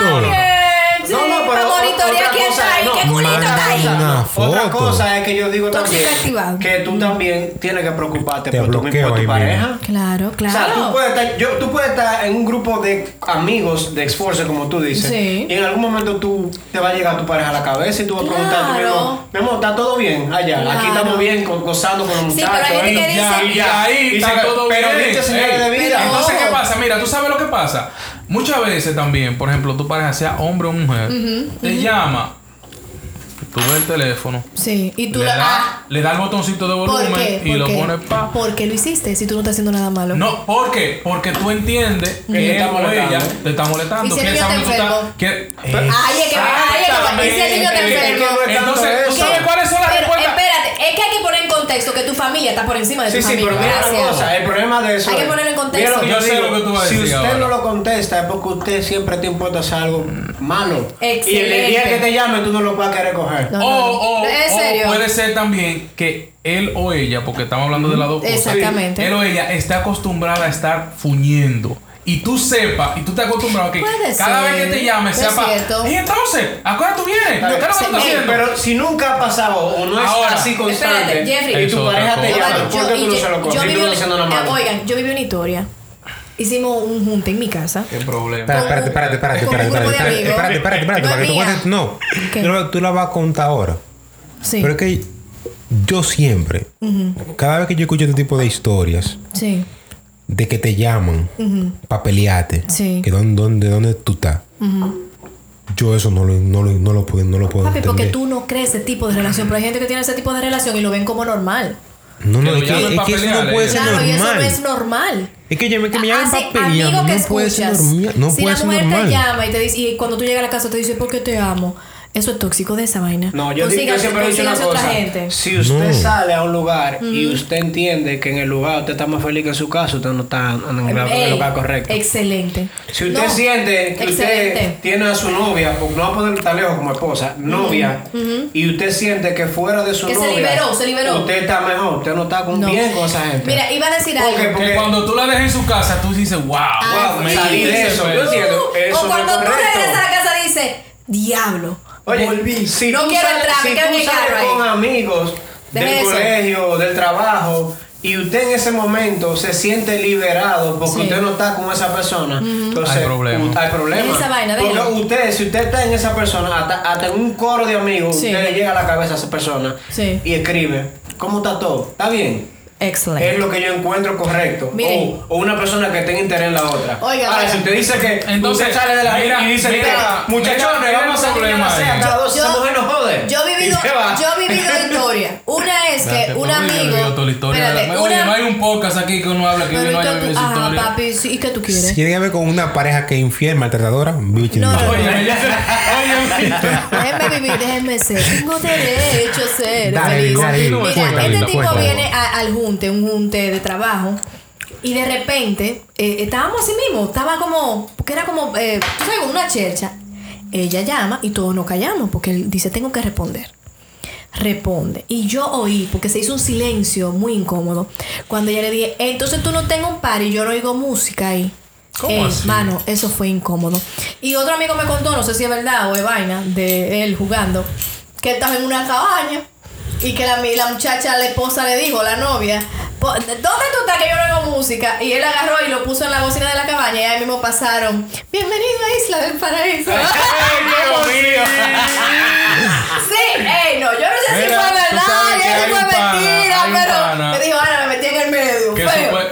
Sí, No, no, pero monitorear quién cosa está ahí, es- qué culito está ahí. Otra cosa es que yo digo también que tú también tienes que preocuparte Te por tu, bloqueo por tu ahí pareja. Claro, O sea, tú claro. puedes, estar, yo- tú puedes estar en un grupo de amigos de esfuerzo, como tú dices, Sí. y en algún momento tú te va a llegar tu pareja a la cabeza y tú vas a preguntar a tu Claro. mi amor, ¿está todo bien allá? Claro. Aquí estamos bien, go- gozando con los Sí, pero muchachos. y ya. ahí Y está todo pero bien. diste señales Ey, de vida. pero- Entonces, ¿qué pasa? Mira, tú sabes lo que pasa. Muchas veces también, por ejemplo, tu pareja, sea hombre o mujer, te llama, tú ves el teléfono, Sí, y tú le, lo. da, Ah, le da el botoncito de ¿Por volumen qué? y ¿Por lo qué? pones pa. ¿Por qué lo hiciste si tú no estás haciendo nada malo? No, ¿por qué? Porque tú entiendes te que él está o molestando. ella te está molestando. ¿Y si el que niño Ay, es que, ay, es que, ¿y si el niño que enfermo? Entonces, ¿tú sabes cuáles son las respuestas? espérate, es que hay que poner en contexto que tu familia está por encima de Sí, tu sí, familia. pero mira una Gracias. cosa, el problema de eso Hay que es- ponerlo en contexto. que Yo sé digo, lo que tú vas a Si decir usted ahora. no lo contesta es porque usted siempre te importa hacer algo malo. Y el Excelente. día que te llame tú no lo vas a querer coger. No, no, o, no. o- ¿Es o serio? puede ser también que él o ella, porque estamos hablando de las dos cosas, Exactamente. él o ella está acostumbrada a estar fuñendo. Y tú sepas, y tú te acostumbrado a que Puede cada ser. vez que te llame Es sea para. Y entonces, ¿a hora tú vienes? ¿Qué es lo que tú Sí, estás haciendo? Pero si nunca ha pasado o no es Ahora, así constante espérate, Jeffrey. y tu es pareja te llama, Yo- ¿por qué tú y no yo- se lo yo coges? No nada eh, malo. Oigan, yo viví una historia. Hicimos un junte en mi casa. ¿Qué problema? Espérate, espérate, espérate, espérate, espérate, espérate, espérate, espérate, No para que es tú cuentes- No, tú, la- tú la vas a contar ahora. Sí. Pero es que yo siempre, cada vez que yo escucho este tipo de historias, Sí. De que te llaman para pelearte, Sí. que dónde, dónde, dónde tú estás, yo eso no lo, no lo, no lo puedo, no lo puedo Papi, porque entender. tú no crees ese tipo de relación. Pero hay gente que tiene ese tipo de relación y lo ven como normal. No, no, es que, es que eso no puede eh. ser Claro, y eso normal. no es normal. Es que, llame- que me llamen Así, para pelear, amigo que no puede ser escuchas. normal. No si puede la mujer normal. te llama y te dice, y cuando tú llegas a la casa te dice, ¿por qué te amo? Eso es tóxico de esa vaina. No, yo, digo- yo siempre he dicho una cosa. gente. Si usted No. sale a un lugar y usted entiende que en el lugar usted está más feliz que en su casa, usted no está en el, en el Ey, lugar correcto. Excelente. Si usted No, siente que usted tiene a su novia, porque no va a poder estar lejos como esposa, novia, y usted siente que fuera de su Que se novia, liberó, se liberó. usted está mejor, usted no está con No. bien con esa gente. Mira, iba a decir algo. porque- Que cuando tú la dejes en su casa, tú dices, wow, Ah, Wow, me salí de eso. pero- Yo entiendo, eso o cuando tú regresas a la casa dices, diablo. Oye, volví. si no tú quiero sales, entrar, si me quedo en tú mi sales carro ahí. con amigos Deje del eso. colegio, del trabajo, y usted en ese momento se siente liberado porque Sí. usted no está con esa persona, entonces Hay problema. hay problema. Deje esa vaina, porque usted, si usted está en esa persona, hasta, hasta en un coro de amigos, Sí. usted le llega a la cabeza a esa persona Sí. y escribe, ¿cómo está todo? ¿Está bien? Excelente. es lo que yo encuentro correcto. Miren. O, o una persona que tenga interés en la otra. Oiga, Ahora, oiga. si usted dice que Entonces, usted sale de la mira, vida y dice, mira, mira, muchachones, vamos a problema ahí. cada dos, esa Yo- mujer no jode. Yo he vivido, yo he vivido historias. Una es que un amigo. Historia Espérate, Oye, una- no hay un podcast aquí que uno habla que Pero no ¿y qué haya vivido esa Ajá, historia. papi, ¿y qué tú quieres? Si tiene que ver con una pareja que es infiel, maltratadora, No, no, no. Déjenme vivir, déjenme ser. Tengo derecho a ser Dale, feliz. dale, Mira, este tipo viene a- al junte, un junte de trabajo. Y de repente, eh, estábamos así mismo, estaba como, porque era como, eh, tú sabes, una chercha. Ella llama y todos nos callamos porque él dice, tengo que responder. Responde. Y yo oí, porque se hizo un silencio muy incómodo, cuando ella le dije, "Eh, entonces tú no tengo un par y yo no oigo música ahí. ¿Cómo Eh, así? Mano, eso fue incómodo. Y otro amigo me contó, no sé si es verdad o es vaina, de él jugando, que estaba en una cabaña y que la, la muchacha, la esposa le dijo, la novia, "Po- ¿dónde tú estás que yo no oigo música? Y él agarró y lo puso en la bocina de la cabaña y ahí mismo pasaron, bienvenido a Isla del Paraíso. Dios mío. sí, ey, no, yo no sé si fue verdad que fue un pana, mentira, hay un pero pana. me dijo, Ana, me metí en el medio. Que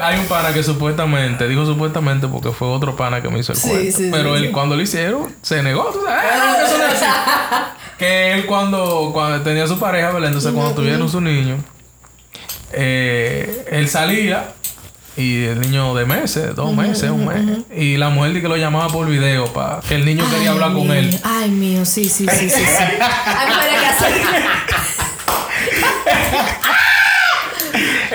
hay un pana que supuestamente, digo supuestamente porque fue otro pana que me hizo el Sí, cuento. sí, pero sí, él cuando lo hicieron, se negó. tú sabes, "Ah, no, que eso no es así". que él cuando, cuando tenía su pareja, ¿verdad? Entonces cuando tuvieron su niño, eh, él salía y el niño de meses, dos meses, un mes. Y la mujer di que lo llamaba por video para que el niño quería hablar con él. Ay, mío, sí, sí, sí, sí. sí. Ay, mujeres que hacen-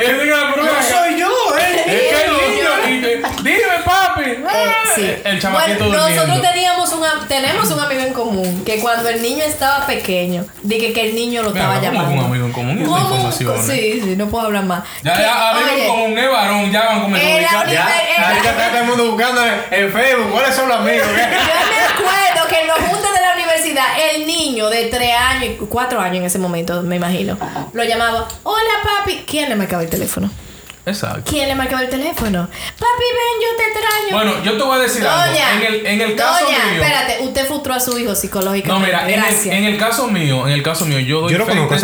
Él dijo, "Pero ven No acá". soy yo, ¿eh? Es que el niño, que, dime papi. Eh, sí. El chamaquito bueno, nosotros teníamos un, am- tenemos un amigo en común que cuando el niño estaba pequeño, dije que el niño lo Mira, estaba ¿cómo llamando. un amigo en común? ¿Y esa información, Sí, sí, no puedo hablar más. Ya, Que, ya, amigo como un es varón, ya van a comenzar a en ubicar. Ya, Eh, ahorita está todo el mundo buscando en, en Facebook cuáles son los amigos. Yo me acuerdo que en los el niño de 3 años, 4 años en ese momento, me imagino, lo llamaba, hola papi. ¿Quién le marcaba el teléfono? Exacto. ¿Quién le marcaba el teléfono? Papi, ven, yo te extraño. Bueno, yo te voy a decir algo. Doña, En el, en el caso doña, mío. espérate, usted frustró a su hijo No, psicológicamente. mira, en el, Gracias. en el caso mío, en el caso mío, yo doy Yo no fe conozco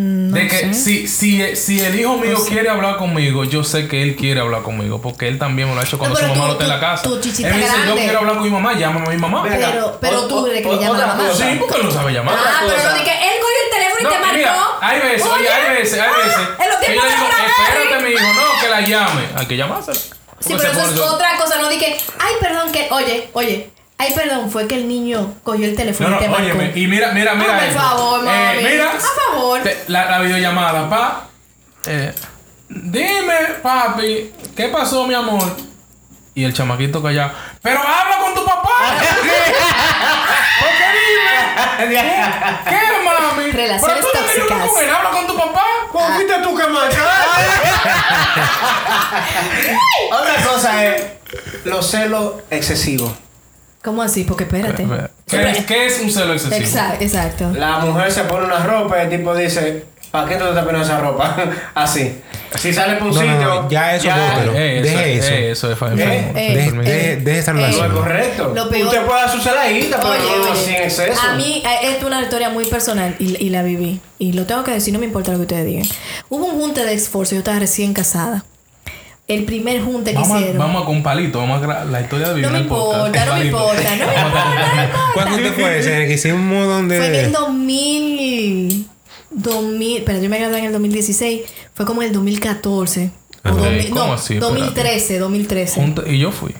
de que si, si, si el hijo mío quiere hablar conmigo, yo sé que él quiere hablar conmigo, porque él también me lo ha hecho cuando No, su mamá tú- no está en la casa. él me dice, yo quiero hablar con mi mamá, llámame a mi mamá. Pero- pero O- tú crees que le o- llama a la mamá. cosa. Sí, porque él no sabe llamar. Ah, pero cosa. que él cogió el teléfono y te marcó. mira, hay veces, oye, hay veces, hay Ah, veces. En los tiempos de digo, espérate, mi hijo, no, que la llame. Hay que llamársela. Sí, pero eso es otra cosa. No dije, ay, perdón, que. Oye, oye. Ay, perdón, fue que el niño cogió el teléfono No, y te no, marcó. óyeme, y mira, mira, mira. Hazme el esto. favor, mami. Eh, mira. A favor. te- la, la videollamada, pa. Eh, dime, papi, ¿qué pasó, mi amor? Y el chamaquito callado. Pero habla con tu papá. ¿Por qué dime? ¿Qué, mami? Relaciones Pero tú no querías hablar tóxicas. con él, habla con tu papá. ¿Cómo fuiste tú que? Otra cosa es los celos excesivos. ¿Cómo así? Porque espérate. ¿Qué, es- qué es un celo excesivo? Exacto, exacto. La mujer se pone una ropa y el tipo dice, ¿para qué tú te estás poniendo esa ropa? Así. Si sale por un No, sitio. no, ya eso bótelo. Eh, Deje eso. eh, eso es fa- ¿Qué? enfermo. Eh, Deje, deje- deje esa eh, No es relación. correcto. Lo peor- Usted puede dar su celadita, pero Oye, no en exceso. A mí, eh, esto es una historia muy personal y, y la viví. Y lo tengo que decir, no me importa lo que ustedes digan. Hubo un junte de esfuerzo, yo estaba recién casada. El primer junte que Vamos, a, hicieron. vamos a con un palito, vamos a la historia de no me importa, no me importa, no me importa, no me importa. ¿Cuándo te fue ese? Que hicimos donde. Fue en el 2000. 2000. Pero yo me gradué en el 2016. Fue como en el 2014. O Ajá. 2000 ¿Cómo no, así? 2013, 2013. Junto- y yo fui.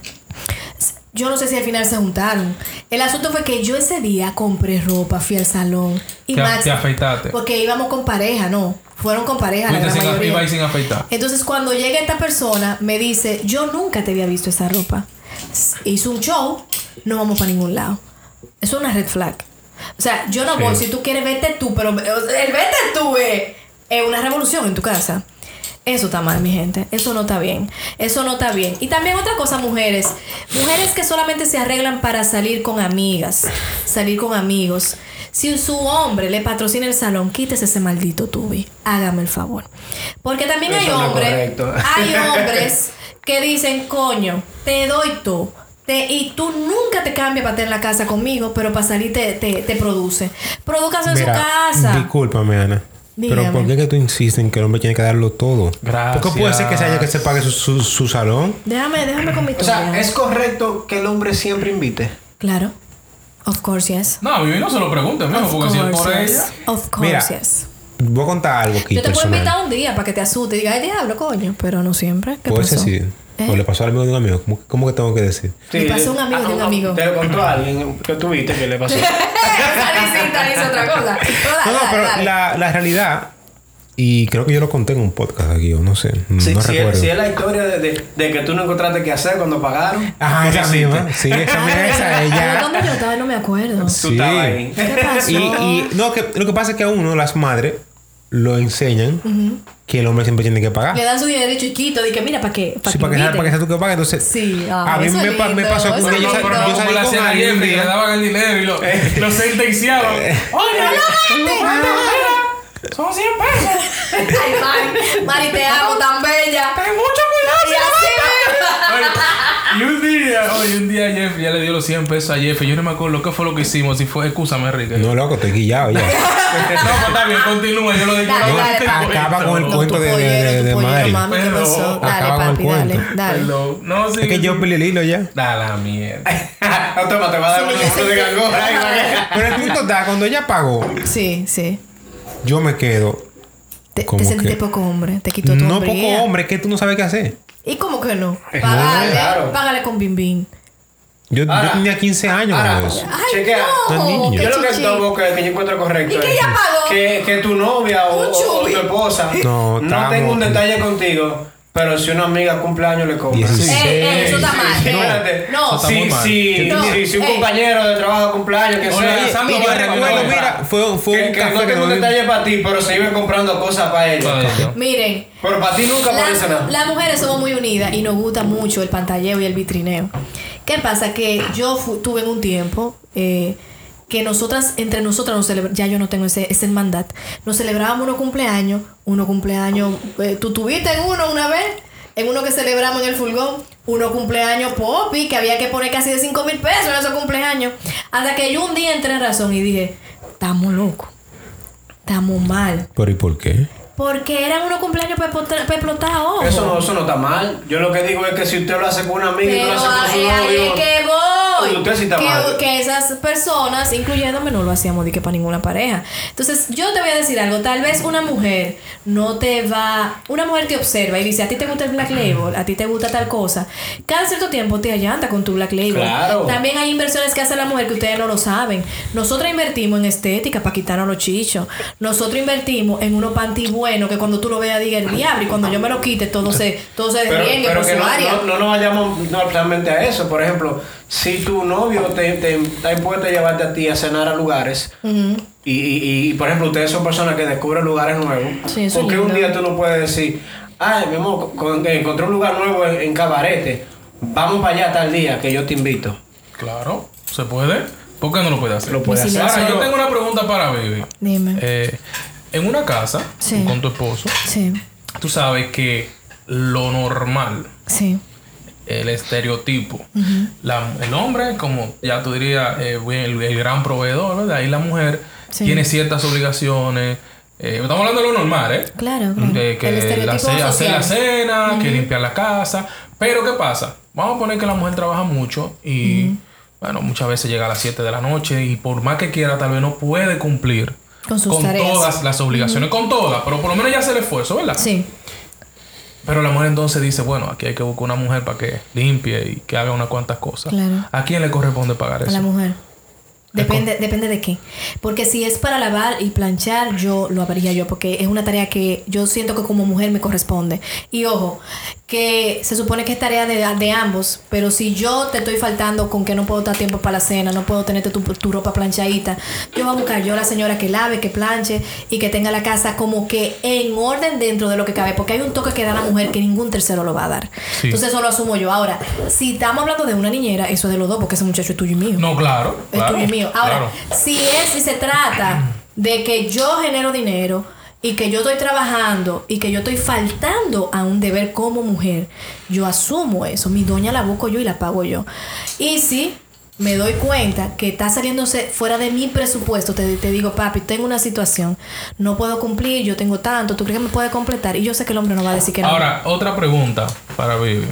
Yo no sé si al final se juntaron. El asunto fue que yo ese día compré ropa, fui al salón. Y Te, Max. te afeitaste. Porque íbamos con pareja, no. Fueron con pareja la gran sin, mayoría. iba ahí sin afeitar. Entonces cuando llega esta persona, me dice, yo nunca te había visto esa ropa. Hizo un show, no vamos para ningún lado. Eso es una red flag. O sea, yo no Sí. voy, si tú quieres, vete tú, pero el vete tú es, es una revolución en tu casa. Eso está mal, mi gente. Eso no está bien. Eso no está bien. Y también otra cosa, mujeres. Mujeres que solamente se arreglan para salir con amigas, salir con amigos. Si su hombre le patrocina el salón, quítese ese maldito tubi. Hágame el favor. Porque también hay Eso hombres, hay hombres que dicen, coño, te doy todo. Te- y tú nunca te cambias para estar en la casa conmigo, pero para salir te, te, te produce. Produzcas en Mira, su casa. Discúlpame, Ana. Pero. ¿por qué que tú insistes en que el hombre tiene que darlo todo? Gracias. Porque puede ser que sea ella que se pague su, su, su salón. Déjame, déjame con mi O sea. ¿es correcto que el hombre siempre invite? Claro. Of course, yes. No, a Vivi no se lo pregunten, mijo, Of porque si es por course, ella. yes. Of course, Mira, yes. Voy a contar algo aquí Yo te puedo invitar un día para que te asuste y diga, ay, diablo, coño. Pero no siempre. ¿Qué Puede pasó? ser sí. ¿Eh? O le pasó al amigo de un amigo. ¿Cómo, cómo que tengo que decir? Le pasó a un amigo de un amigo. Te lo contó a alguien que tuviste que le pasó. Esa dice otra cosa. No, no, dale, pero dale. la, la realidad, y creo que yo lo conté en un podcast aquí, o no sé, no, Si, no si es, recuerdo. si es la historia de, de- de que tú no encontraste qué hacer cuando pagaron. Ajá, ¿qué esa misma. Sí, esa misma, esa, ella. ¿Dónde yo estaba? No me acuerdo. Tú Sí. estabas ahí. ¿Qué pasó? Y, y no, que, lo que pasa es que a uno, las madres, lo enseñan que el hombre siempre tiene que pagar. Le dan su dinero chiquito. Dije, mira, ¿para qué? Sí, para que, sea- para que sea tú que pagues. Entonces, Sí, ah, a mí me, pa- me lindo, pasó que yo, lindo. Pero yo no salí con hacían a alguien un Jeffrey, que le daban el dinero y lo, lo sentenciaban. Oye, son 100 pesos. Ay, Mari, Mari, te amo tan bella. Ten mucho Y un día, oye, un día Jeffrey ya le dio los 100 pesos a Jeffrey. Yo no me acuerdo qué fue lo que hicimos. Si fue, excúsame, Enrique. No, loco, estoy guillado ya. No, pues está bien, continúa. Yo lo digo. Dale, dale, te. Acaba con el No, cuento de, de, pollero, de, tu de pollero, Mari. mami, ¿qué Pero pasó? Dale, acaba con el papi, dale, cuento. dale. No, sí. Es que yo peleé el hilo ya. Da la mierda. no, toma, te va a dar un de. Pero el punto está, cuando ella pagó, Sí, sí. yo me quedo. Te, ¿Cómo te sentiste que? poco hombre. Te quitó tu No hombría. poco hombre, es que tú no sabes qué hacer. ¿Y cómo que no? Págale, claro. págale con bim bim. Yo, yo Ahora- tenía 15 años Ahora, eso. Ay, chequea. No es no. niño. qué Yo lo que chichi. tomo que, que yo encuentro correcto ¿Y que es ella pagó? Que, que tu novia o, o- tu esposa No, no, tenga un detalle contigo, pero si una amiga cumple años le compra. 16. Eh, eh, eso está Sí, mal. sí, espérate. No. Eso está Si, muy mal. si, No, si, si un eh. compañero de trabajo cumpleaños que sea. Sandro, Y yo recuerdo, mira, fue, fue que, un que café no tengo un detalle para ti, pero se iba comprando cosas para ella. Bueno, Miren, Pero para ti nunca aparece nada. las mujeres somos muy unidas y nos gusta mucho el pantalleo y el vitrineo. ¿Qué pasa? Que yo tuve en un tiempo eh, que nosotras, entre nosotras, nos celebra- ya yo no tengo ese, ese hermandad, nos celebrábamos unos cumpleaños, uno cumpleaños, eh, tú tuviste en uno una vez, en uno que celebramos en el furgón, uno cumpleaños popi, que había que poner casi de 5 mil pesos en esos cumpleaños, hasta que yo un día entré en razón y dije, estamos locos, estamos mal. Pero ¿y por qué? Porque eran unos cumpleaños ojo. Eso no, eso no está mal. Yo lo que digo es que si usted lo hace con una amiga y no lo hace con su novio. que voy. Usted sí está que, mal. que esas personas, incluyéndome, no lo hacíamos de que para ninguna pareja. Entonces, yo te voy a decir algo. Tal vez una mujer no te va. Una mujer te observa y dice: A ti te gusta el Black Label, a ti te gusta tal cosa. Cada cierto tiempo te allanta con tu Black Label. Claro. También hay inversiones que hace la mujer que ustedes no lo saben. Nosotros invertimos en estética para quitarnos los chichos. Nosotros invertimos en unos panty buenos que cuando tú lo veas diga el diablo y cuando yo me lo quite todo se, todo se Pero, derriengue pero por que su no, área. no, no nos vayamos no, realmente a eso. Por ejemplo, si tu novio te, te está impuesto a llevarte a ti a cenar a lugares, y, y, y, por ejemplo, ustedes son personas que descubren lugares nuevos, Sí, ¿por qué un día tú no puedes decir, ay, mi amor, con- encontré un lugar nuevo en, en Cabarete, vamos para allá tal día que yo te invito? Claro, se puede. ¿Por qué no lo puede hacer? Lo puede hacer. Ahora, yo tengo una pregunta para Baby. Dime. Eh, en una casa Sí. con tu esposo, Sí, tú sabes que lo normal, sí. el estereotipo, la- el hombre, como ya tú dirías, eh, el, el gran proveedor, ¿verdad? Y la mujer tiene ciertas obligaciones. eh, estamos hablando de lo normal, ¿eh? Claro, claro. De El que estereotipo la ce- hacer la cena, que limpiar la casa. Pero ¿qué pasa? Vamos a poner que la mujer trabaja mucho y, bueno, muchas veces llega a las 7 de la noche y por más que quiera, tal vez no puede cumplir Con sus tareas. todas las obligaciones, con todas, pero por lo menos ya hace el esfuerzo, ¿verdad? Sí. Pero la mujer entonces dice, bueno, aquí hay que buscar una mujer para que limpie y que haga unas cuantas cosas. Claro. ¿A quién le corresponde pagar A eso? la mujer. Depende, depende de qué. Porque si es para lavar y planchar, yo lo haría yo, porque es una tarea que yo siento que como mujer me corresponde. Y ojo, que se supone que es tarea de, de ambos, pero si yo te estoy faltando con que no puedo dar tiempo para la cena, no puedo tenerte tu, tu ropa planchadita, yo voy a buscar yo la señora que lave, que planche y que tenga la casa como que en orden dentro de lo que cabe, porque hay un toque que da la mujer que ningún tercero lo va a dar. Sí. Entonces eso lo asumo yo. Ahora, si estamos hablando de una niñera, eso es de los dos, porque ese muchacho es tuyo y mío. No, claro. Es claro, tuyo y mío. Ahora, claro. si es, si se trata de que yo genero dinero y que yo estoy trabajando y que yo estoy faltando a un deber como mujer, yo asumo eso. Mi doña la busco yo y la pago yo. Y si me doy cuenta que está saliéndose fuera de mi presupuesto, te, te digo, papi, tengo una situación, no puedo cumplir, yo tengo tanto, ¿tú crees que me puede completar? Y yo sé que el hombre no va a decir que no. Ahora, otra pregunta para Vivi.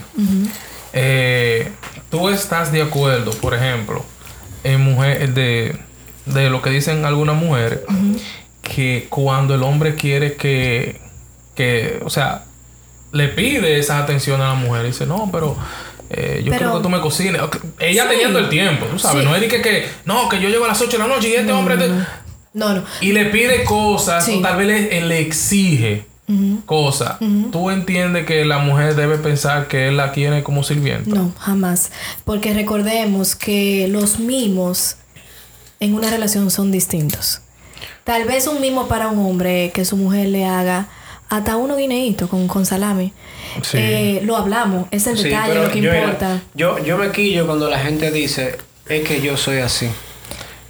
Eh, ¿Tú estás de acuerdo, por ejemplo, en mujer, de, de lo que dicen algunas mujeres, que cuando el hombre quiere que, que, o sea, le pide esa atención a la mujer, dice, no, pero... eh, yo Pero- quiero que tú me cocines. Ella Sí. teniendo el tiempo, tú sabes. Sí. No es de que, que, no, que yo llego a las 8 de la noche y este hombre... te- No, no. y le pide cosas, Sí. o tal vez le, le exige cosas. ¿Tú entiendes que la mujer debe pensar que él la quiere como sirvienta? No, jamás. Porque recordemos que los mimos en una relación son distintos. Tal vez un mimo para un hombre que su mujer le haga hasta uno guineíto con, con salami. Sí. Eh, lo hablamos, es el Sí, detalle lo que yo, importa. yo, yo me quillo cuando la gente dice, es que yo soy así.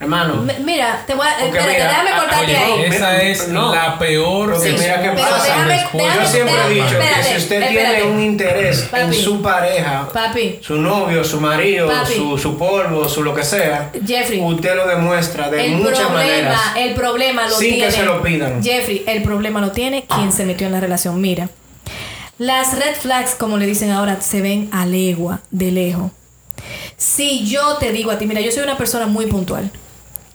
Hermano, M- Mira, te voy a. Espérate, mira, déjame ah, oye, ahí. Esa es no. la peor Porque mira qué pasa. déjame- respuesta. yo déjame- siempre he déjame- dicho que si usted espérate. tiene un interés en su pareja, Papi. su novio, su marido, Papi. su, su polvo, su lo que sea, Jeffrey. usted lo demuestra de el muchas problema, maneras. el problema lo Sin que tiene. se lo pidan. Jeffrey, el problema lo tiene quien se metió en la relación. Mira, las red flags, como le dicen ahora, se ven a legua, de lejos. Si yo te digo a ti, mira, yo soy una persona muy puntual.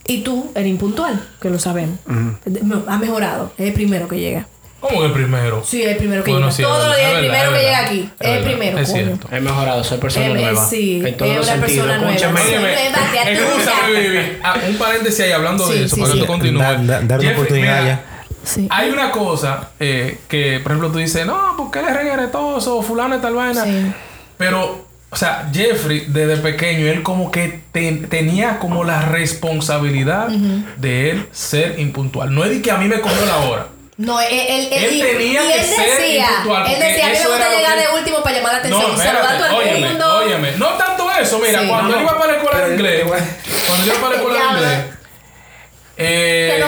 Y tú eres impuntual, que lo sabemos. No, Ha mejorado, es el primero que llega. ¿Cómo que el primero? Sí, es el primero que Bueno, llega. sí, Todos los días es el primero es que llega aquí. Es Es el primero, es coño. cierto. He mejorado, soy persona nueva. sí, en todos es los una sentidos. persona nueva. Escúchame. Ah, un paréntesis ahí hablando Sí, de eso, sí, para sí. que tú continúes. Da- oportunidad mira, ya. Sí. Hay una cosa eh, que, por ejemplo, tú dices, no, porque él es reggaetoso, fulano y tal vaina. Sí. Pero, o sea, Jeffrey, desde pequeño, él como que te- tenía como la responsabilidad de él ser impuntual. No es de que a mí me cogió la hora. No, él, él, él- Él y- tenía y que él ser decía, impuntual, él decía, a mí me eso gusta llegar que- de último para llamar la atención, No, saludar a todo espérate, el óyeme, mundo. óyeme. No tanto eso, mira, Sí. cuando No, él iba para la escuela de inglés, cuando yo iba para la escuela de inglés, eh,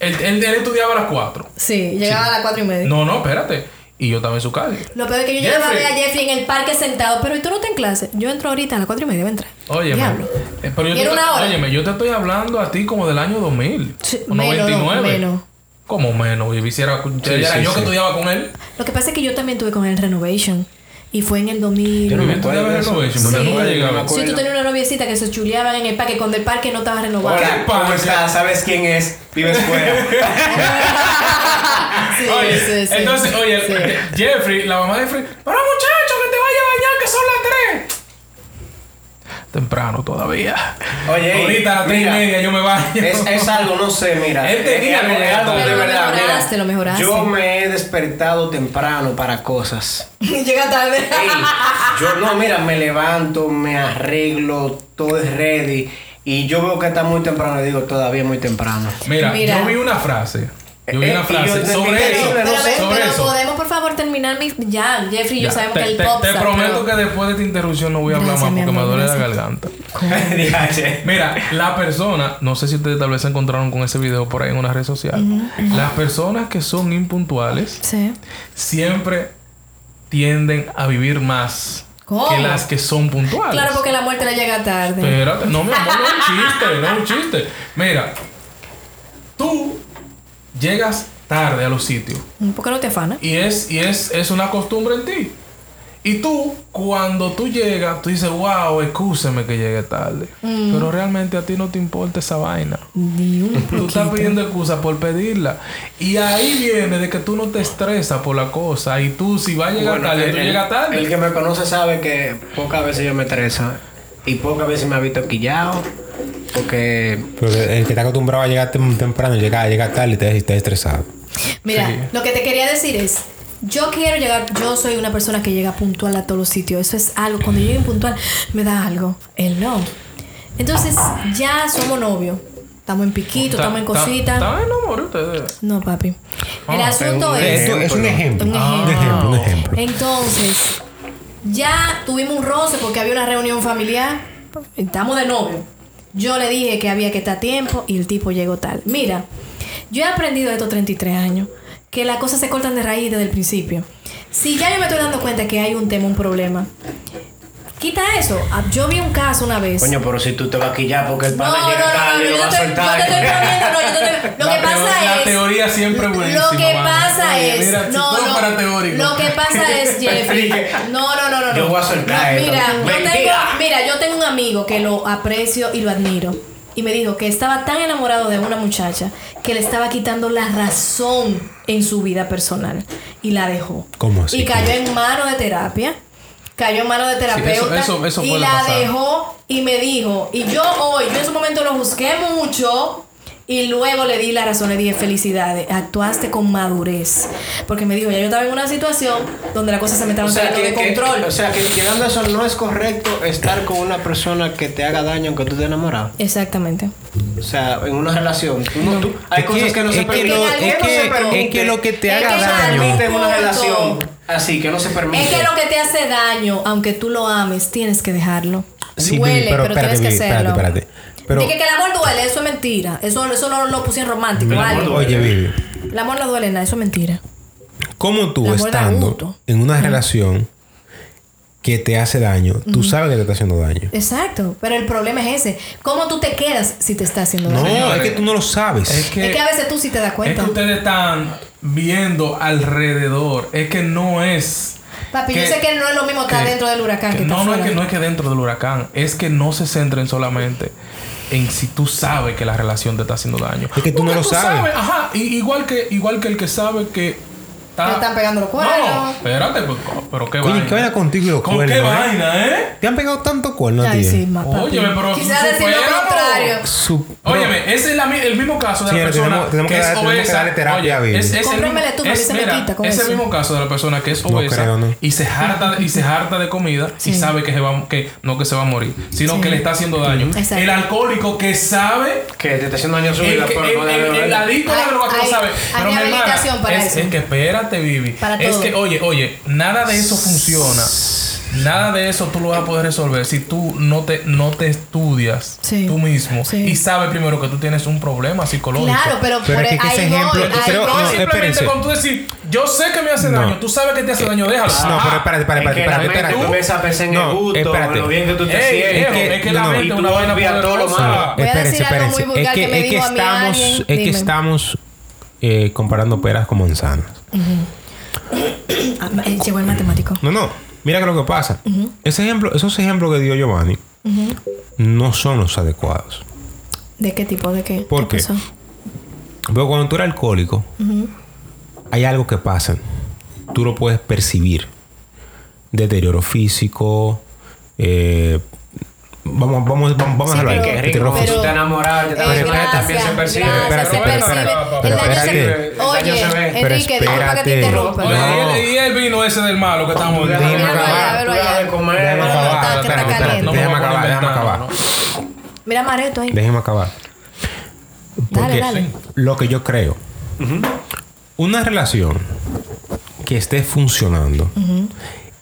él, él- él estudiaba a las 4. Sí, llegaba a las cuatro y media. No, no, espérate. Y yo estaba en su calle. Lo peor es que yo llegaba a ver a Jeffrey en el parque sentado, pero ¿y tú no estás en clase? Yo entro ahorita a las cuatro y media, voy a entrar. Diablo. eh, pero yo ¿Y te, era una hora? óyeme, yo te estoy hablando a ti como del año 2000. Sí, o menos, 99. menos. ¿Cómo menos? Y hiciera, ya era sí, yo sí. que estudiaba con él. Lo que pasa es que yo también tuve con el Renovation. Y fue en el 2000. Yo no me acuerdo de eso. Sí. nunca llegaba. me Si tú tenías una noviecita que se chuleaban en el parque cuando el parque no estaba renovado. Hola, ¿cómo estás? ¿Sabes quién es? Vives fuera. Sí, Oye, sí, sí. entonces, oye, Sí. Jeffrey, la mamá de Jeffrey, pero muchacho, que te vaya a bañar, que son las 3. Temprano todavía. Oye, Ahorita a las 3 y media yo me baño. Es, es algo, no sé, mira. Él tenía es es algo de verdad. Lo mira. mejoraste, lo mejoraste. Yo me he despertado temprano para cosas. Llega tarde. Ey, yo no, mira, me levanto, me arreglo, todo es ready. Y yo veo que está muy temprano y digo, todavía muy temprano. Mira, Mira. yo vi una frase. Yo vi Eh, una frase sobre eso. Pero, sé, sobre pero eso. podemos por favor terminar mi. Ya, Jeffrey y yo Ya, sabemos te, que el te- pop. te prometo pero- que después de esta interrupción no voy a hablar Gracias, más porque me duele la garganta. Mira, la persona, no sé si ustedes tal vez se encontraron con ese video por ahí en una red social. Las personas que son impuntuales Sí. siempre tienden a vivir más ¿Cómo? que las que son puntuales. Claro, porque la muerte le llega tarde. Espérate, no, mi amor, no es un chiste, no es un chiste. Mira, tú llegas tarde a los sitios ¿Por qué no te afanas? y es, y es, es una costumbre en ti. Y tú, cuando tú llegas, tú dices, wow, excúseme que llegue tarde. Mm. Pero realmente a ti no te importa esa vaina. Ni un Tú estás pidiendo excusa por pedirla. Y ahí viene de que tú no te estresas por la cosa. Y tú, si vas a llegar Bueno, tarde, el, tú llegas tarde. el que me conoce sabe que pocas veces yo me estreso. Y pocas veces me ha visto quillado. Porque Porque el que está acostumbrado a llegar tem- temprano, llega, llega tarde y te, te estresado. Mira, Sí. lo que te quería decir es, yo quiero llegar, yo soy una persona que llega puntual a todos los sitios. Eso es algo, cuando yo llego puntual me da algo. Él no. Entonces, ya somos novios. Estamos en piquito, Ta- estamos en ta- cositas. ¿Están enamorados ustedes? No, papi. El Ah, asunto un es... Es un ejemplo. Un ejemplo, un ejemplo. Entonces, ya tuvimos un roce porque había una reunión familiar. Estamos de novio. Yo le dije que había que estar a tiempo y el tipo llegó tal. Mira, yo he aprendido de estos 33 años que las cosas se cortan de raíz desde el principio. Si ya yo me estoy dando cuenta que hay un tema, un problema, Quita eso. Ah, Yo vi un caso una vez. Coño, pero si tú te vas a quillar porque el no, pana no, llega no, tarde no, y yo lo va a te, yo soltar. te estoy poniendo, no, yo te- Lo La que pasa teo- La es. teoría siempre es buenísima. Lo que pasa es. Mira, no, no. fueras teórico. Lo que pasa es, Jeffrey. No, no, no, no. no. Yo voy a soltar No, esto. Mira, yo tengo, mira, yo tengo un amigo que lo aprecio y lo admiro. Y me dijo que estaba tan enamorado de una muchacha que le estaba quitando la razón en su vida personal. Y la dejó. ¿Cómo así? Y cayó en mano de terapia. Cayó en mano de terapeuta. eso- eso y la pasar. dejó y me dijo. Y yo hoy, yo en su momento lo juzgué mucho. Y luego le di la razón, le dije felicidades, actuaste con madurez. Porque me dijo, ya yo estaba en una situación donde las cosas se me O estaban sea, saliendo que, de que- control. o sea, que llegando a eso no es correcto estar con una persona que te haga daño aunque tú estés enamorado. Exactamente. O sea, en una relación. tú no- tú- hay Es cosas que- que, no se es que permiten. lo- ¿Qué es no que- es que lo que te ¿Qué haga no se daño- permite en una relación así, que no se permite. Es que lo que te hace daño, aunque tú lo ames, tienes que dejarlo. Sí, duele, pero pero, espérate, tienes que hacerlo. espérate, espérate. Pero- Dije que el amor duele, eso es mentira. Eso, eso no lo puse en romántico. El amor. Oye, Vivi, El amor no duele nada, eso es mentira. ¿cómo tú estando en una relación que te hace daño, tú sabes que te está haciendo daño? Exacto. Pero el problema es ese. ¿Cómo tú te quedas si te está haciendo No, daño? es que tú no lo sabes. Es que, Es que a veces tú sí te das es cuenta. que ustedes están viendo alrededor. Es que no es. Papi, yo sé que no es lo mismo estar que- dentro del huracán que, que estar no, no es que no es que dentro del huracán. Es que no se centren solamente en si tú sabes que la relación te está haciendo daño. Es que tú no lo sabes. Ajá. y- igual que igual que el que sabe que está. Están pegando los cuernos. No, espérate, pues, pero qué vaina. ¿qué vaina contigo y los ¿Con cuernos? qué eh? vaina, eh? ¿Te han pegado tanto cuernos Ay, sí. Óyeme, pero Quisiera decir lo contrario. Su- Óyeme, ese es la el mismo caso de la persona tenemos- tenemos que, que es dar- tenemos que obesa. darle terapia a Oye, es, es el mismo, Cómpramele tú, para es, que se me mira, quita con es el eso. mismo caso de la persona que es No obesa creo, ¿no? y se harta y se harta de comida Sí. y sabe que se va que no que se va a morir, sino Sí. que le está haciendo daño. Exacto. El alcohólico que sabe Que te está haciendo daño a su vida, el, no adicto droga que lo hay- sabe. hay Pero mi hermana, es que espérate, Vivi. Para es todo. que, oye, oye, nada de eso funciona. Nada de eso tú lo vas a poder resolver si tú no te, no te estudias Sí. tú mismo Sí. y sabes primero que tú tienes un problema psicológico. Claro, pero, Pero por es que ese ejemplo- creo- voy. No, no, simplemente con tú decir, yo sé que me hace No. daño, tú sabes que te hace daño, déjalo. No, pero espérate, espérate, Es que espérate, la espérate. mente tú espérate. empiezas a pensar en No, el gusto, espérate. en lo bien que tú te Ey, sientes. viejo, que- es que no, la no. mente es una vaina todo lo malo. Espérense, espérense. que, es es estamos eh, comparando peras con manzanas. Eh, Llegó el matemático. No, no. Mira que lo que pasa. Ese ejemplo, esos ejemplos que dio Giovanni no son los adecuados. ¿De qué tipo? ¿De qué? ¿Por qué? Pero cuando tú eres alcohólico, hay algo que pasa. Tú lo puedes percibir. Deterioro físico. eh, vamos, vamos, vamos, vamos Sí, a hablar. pero- Que Deterioro rico, pero- también se percibe. gracias, se percibe. El daño espérate. se- El daño Oye, se ve. Pero Enrique, disculpa que te interrumpa. Oye, y, el, vino ese del malo que estamos Déjame Déjame acabar. Déjame acabar. Déjame acabar, déjame acabar. Mira Mareto ahí. Déjeme acabar. Porque dale. lo que yo creo, una relación que esté funcionando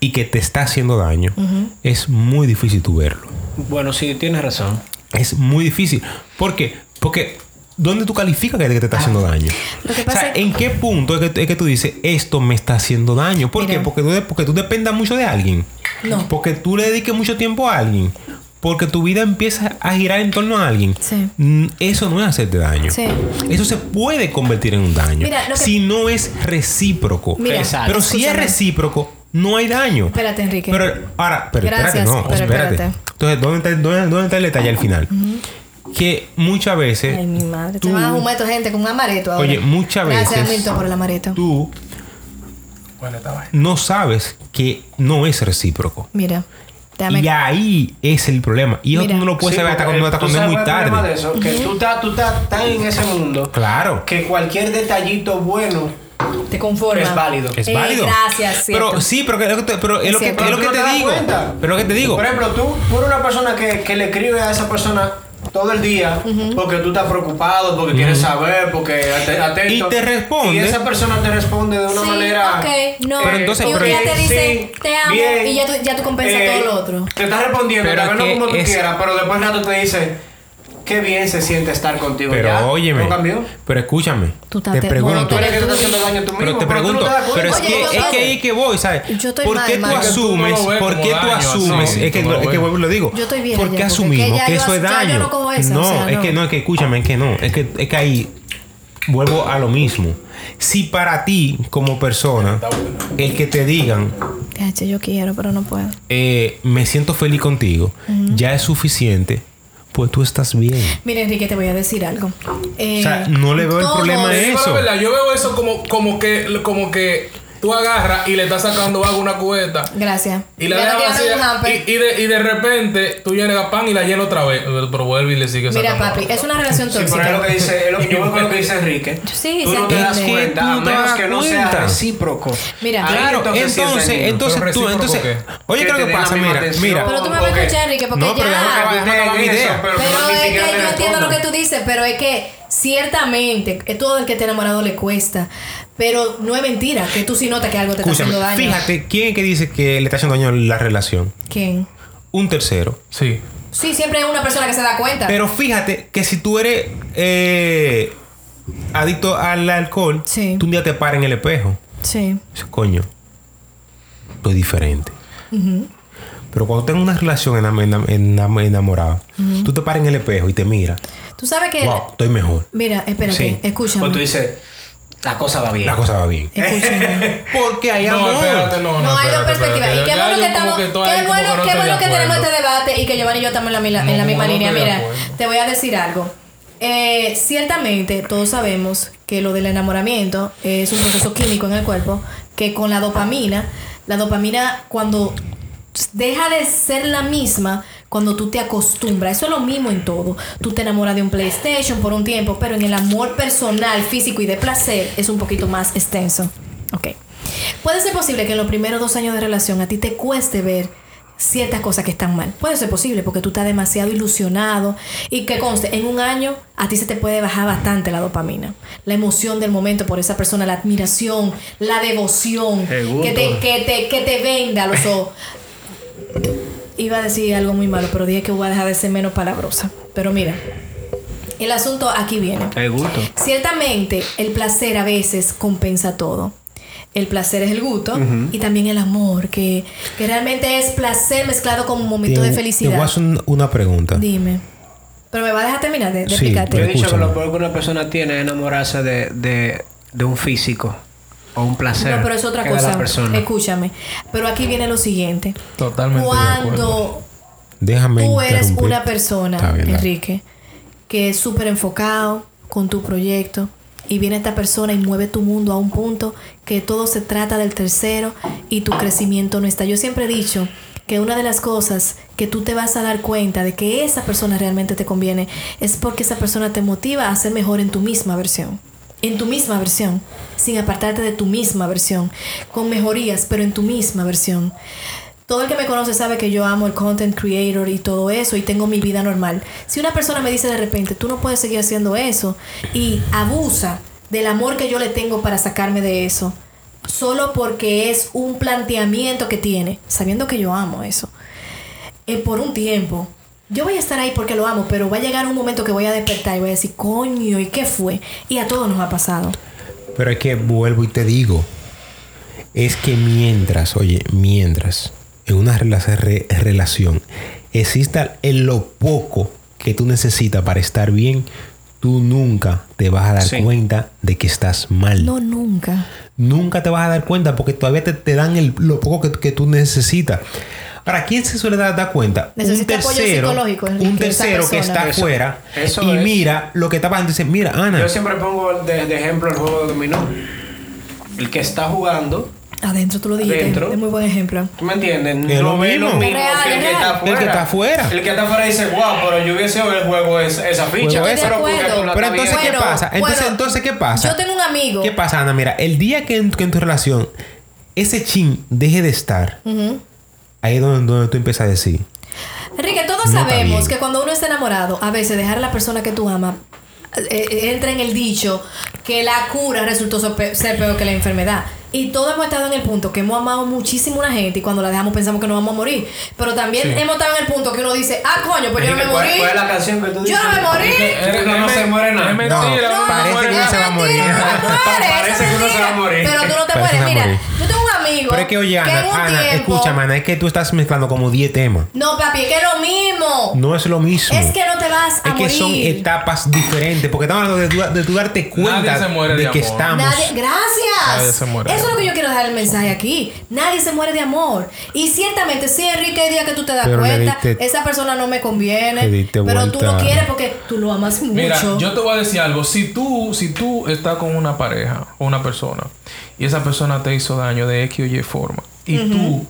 y que te está haciendo daño, es muy difícil tú verlo. Bueno, sí, tienes razón. Es muy difícil. ¿Por qué? Porque ¿dónde tú calificas que te está haciendo daño? Lo que O sea, ¿en qué punto es que, es que tú dices esto me está haciendo daño? ¿Por qué? Porque tú, porque tú dependas mucho de alguien. No. Porque tú le dediques mucho tiempo a alguien. Porque tu vida empieza a girar en torno a alguien. Sí. Mm, Eso no es hacerte daño. Sí. Eso se puede convertir en un daño. Mira, que- Si no es recíproco. Mira. Pero si es recíproco, no hay daño. Espérate, Enrique. Pero ahora, pero Gracias, espérate, no, pero espérate. espérate. Entonces, ¿dónde está, dónde- dónde está el detalle al final? Que muchas veces Ay, mi madre. tú- Te van a esta gente con un amareto ahora. Oye, muchas Gracias, veces- Milton, por el amareto. tú no sabes que no es recíproco. Mira, déjame... Y ahí es el problema. Y eso tú no lo puedes Sí, saber hasta cuando, hasta cuando es muy problema de tarde. eso, que tú estás tú estás tan en ese mundo Claro. que cualquier detallito bueno Te conforma. es válido. Es Eh, válido. gracias, cierto. Pero sí, pero, que- es lo que te- pero es, Es lo que, es lo te digo. cuenta. Pero lo que te digo. Por ejemplo, tú, tú eres una persona que, que le escribe a esa persona todo el día porque tú estás preocupado, porque quieres saber, porque ate- atento. Y te responde. Y esa persona te responde de una Sí, manera. ok, no. Pero entonces- y un día te dice, Sí, te amo, bien. y ya tú, ya tú compensas Eh, todo lo otro. Te está respondiendo, Pero tal vez no que como tú es- quieras, pero después de rato te dice. Qué bien se siente estar contigo. Pero ya. óyeme. ¿No cambió? Pero escúchame. Tú te te- pregunto. Tú eres que te estás haciendo daño tú mismo. Pero te no pregunto, pero es Oye, que es que ahí que voy, ¿sabes? Yo estoy ¿Por mal, qué tú mal. Asumes? ¿Por qué tú asumes? así, Es que no es que vuelvo y lo digo. Yo estoy vieja ¿Por qué asumimos que eso es daño? no es que no, es que escúchame, es que no, es que es que ahí vuelvo a lo mismo. Si para ti como persona el que te digan yo quiero, pero no puedo. eh, me siento feliz contigo ya es suficiente, pues tú estás bien. Mira, Enrique, te voy a decir algo. Eh, O sea, no le veo el problema a eso. la verdad, yo veo eso como, como que como que tú agarras y le estás sacando agua a una cubeta Gracias. y la no dejas vacía y, y de, y de repente tú llenas pan y la llenas otra vez pero vuelve y le sigues Mira, sacando papi, agua. es una relación Sí, pero es lo tóxica. que dice, es lo que yo veo lo que dice Enrique. Sí, tú se no te das entiende. cuenta, a te menos das que no sea cuenta. recíproco. Mira, Ahí Claro, entonces, entonces tú, entonces, ¿qué? oye, Que ¿qué es te lo que pasa? Mira, atención. mira. Pero tú me vas a escuchar, Enrique, porque No, ya... eso, idea. pero- es que te yo entiendo lo que tú dices, pero es que ciertamente es todo el que está enamorado le cuesta. Pero no es mentira que tú sí notas que algo te está haciendo daño. fíjate, ¿quién es que dice que le está haciendo daño a la relación? ¿Quién? Un tercero. sí Sí, siempre hay una persona que se da cuenta. Pero fíjate que si tú eres eh, adicto al alcohol, Sí. tú un día te paras en el espejo. Sí. Dices, Coño, estoy diferente. Pero cuando tengo una relación enam- enam- enam- enamorada, tú te paras en el espejo y te miras. Tú sabes que... Wow, estoy mejor. Mira, espérate, Sí. escúchame. Cuando tú dices, la cosa va bien. La cosa va bien. Porque hay no amor. espérate no no, No, hay dos perspectivas. Y qué bueno que estamos. Qué bueno, que no qué estoy bueno de que tenemos este debate y que Giovanni y yo estamos en la, No, en la misma no línea. Mira, te voy a decir algo. Eh, ciertamente, todos sabemos que lo del enamoramiento es un proceso químico en el cuerpo que con la dopamina, la dopamina cuando deja de ser la misma cuando tú te acostumbras. Eso es lo mismo en todo. Tú te enamoras de un PlayStation por un tiempo, pero en el amor personal, físico y de placer es un poquito más extenso. Ok. Puede ser posible que en los primeros dos años de relación a ti te cueste ver ciertas cosas que están mal. Puede ser posible porque tú estás demasiado ilusionado y que conste, en un año a ti se te puede bajar bastante la dopamina. La emoción del momento por esa persona, la admiración, la devoción, que te, que, te, que te venda los ojos. Iba a decir algo muy malo, pero dije que voy a dejar de ser menos palabrosa. Pero mira, el asunto aquí viene. El gusto. Ciertamente, el placer a veces compensa todo. El placer es el gusto y también el amor, que, que realmente es placer mezclado con un momento de Te- Te voy a felicidad. hacer un- una pregunta. Dime. Pero me va a dejar terminar de, de Sí, explicarte. Yo he dicho que lo peor que una persona tiene es enamorarse de, de, de un físico o un placer. No, pero es otra que cosa. la persona. Escúchame. Pero aquí viene lo siguiente. Totalmente de. Cuando Déjame tú eres una persona, bien. Enrique, que es súper enfocado con tu proyecto y viene esta persona y mueve tu mundo a un punto que todo se trata del tercero y tu crecimiento no está. Yo siempre he dicho que una de las cosas que tú te vas a dar cuenta de que esa persona realmente te conviene es porque esa persona te motiva a ser mejor en tu misma versión. En tu misma versión, sin apartarte de tu misma versión, con mejorías, pero en tu misma versión. Todo el que me conoce sabe que yo amo el content creator y todo eso y tengo mi vida normal. Si una persona me dice de repente, tú no puedes seguir haciendo eso y abusa del amor que yo le tengo para sacarme de eso, solo porque es un planteamiento que tiene, sabiendo que yo amo eso, eh, por un tiempo, yo voy a estar ahí porque lo amo, pero va a llegar un momento que voy a despertar y voy a decir, coño, ¿y qué fue? Y a todos nos ha pasado. Pero es que vuelvo y te digo. Es que mientras, oye, mientras en una rela- re- relación exista en lo poco que tú necesitas para estar bien, tú nunca te vas a dar Sí. cuenta de que estás mal. No, nunca. Nunca te vas a dar cuenta porque todavía te, te dan el- lo poco que, que tú necesitas. Ahora, ¿quién se suele dar, dar cuenta? Necesita apoyo psicológico, Enrique, un esa tercero que está afuera eso y es. mira lo que está pasando y dice, mira, Ana, Yo siempre pongo de, de ejemplo el juego de dominó. El que está jugando, Adentro tú lo dijiste. Adentro. Es muy buen ejemplo. ¿tú me entiendes? Es lo no ve lo mismo. mismo Es real, que el es que está afuera. El que está afuera. El que está afuera dice, wow, pero yo hubiese el juego es, esa ficha. Juego pero ¿por qué Estoy de tú la Pero estás entonces, ¿qué pasa? Entonces, bueno, entonces, ¿qué pasa? Yo tengo un amigo. ¿Qué pasa, Ana? Mira, el día que en, que en tu relación ese chin deje de estar. Ahí es donde, donde tú empiezas a decir, Enrique, todos No sabemos que cuando uno está enamorado, a veces dejar a la persona que tú amas eh, eh, entra en el dicho que la cura resultó ser pe- ser peor que la enfermedad. Y todos hemos estado en el punto que hemos amado muchísimo a una gente y cuando la dejamos pensamos que nos vamos a morir. Pero también Sí. hemos estado en el punto que uno dice, ah, coño, pues yo no me ¿Cuál- morí. ¿Cuál es la canción que tú Yo no me morí. No se muere nada. Es mentira, No, parece que uno se va a morir. Parece que uno se va a morir. Pero tú no te Parece mueres. Mira, yo tengo Pero es que, oye, Ana, Ana, tiempo- escúchame, Ana, es que tú estás mezclando como 10 temas. No, papi, es que es lo mismo. No es lo mismo. Es que no te vas a Es que son morir. etapas diferentes. Porque estamos hablando de tu, de tu darte cuenta Nadie se muere de, de que amor. estamos. Nadie, gracias. Nadie se muere de Eso es lo que yo quiero dejar el mensaje aquí. Nadie se muere de amor. Y ciertamente, sí, Enrique, hay días que tú te das Pero cuenta, diste- esa persona no me conviene. Pero tú lo quieres porque tú lo amas mucho. Mira, yo te voy a decir algo. Si tú, si tú estás con una pareja o una persona y esa persona te hizo daño de X o Y forma y tú,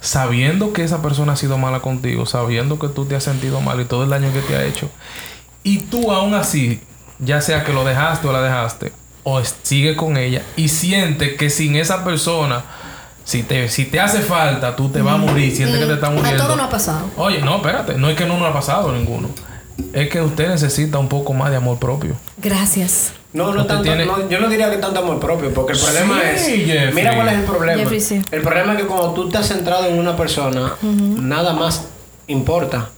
sabiendo que esa persona ha sido mala contigo, sabiendo que tú te has sentido mal y todo el daño que te ha hecho, y tú aún así, ya sea que lo dejaste o la dejaste, o sigue con ella y siente que sin esa persona, si te, si te hace falta, tú te vas a morir, siente que te está A muriendo. todo no ha pasado. Oye, no, espérate, no es que no nos ha pasado ninguno. Es que usted necesita un poco más de amor propio. Gracias. No, no tanto, tiene- no, yo no diría que tanto amor propio, porque el problema Sí, es. Jeffrey. Mira cuál es el problema. Jeffrey, sí. El problema es que cuando tú estás centrado en una persona, nada más importa.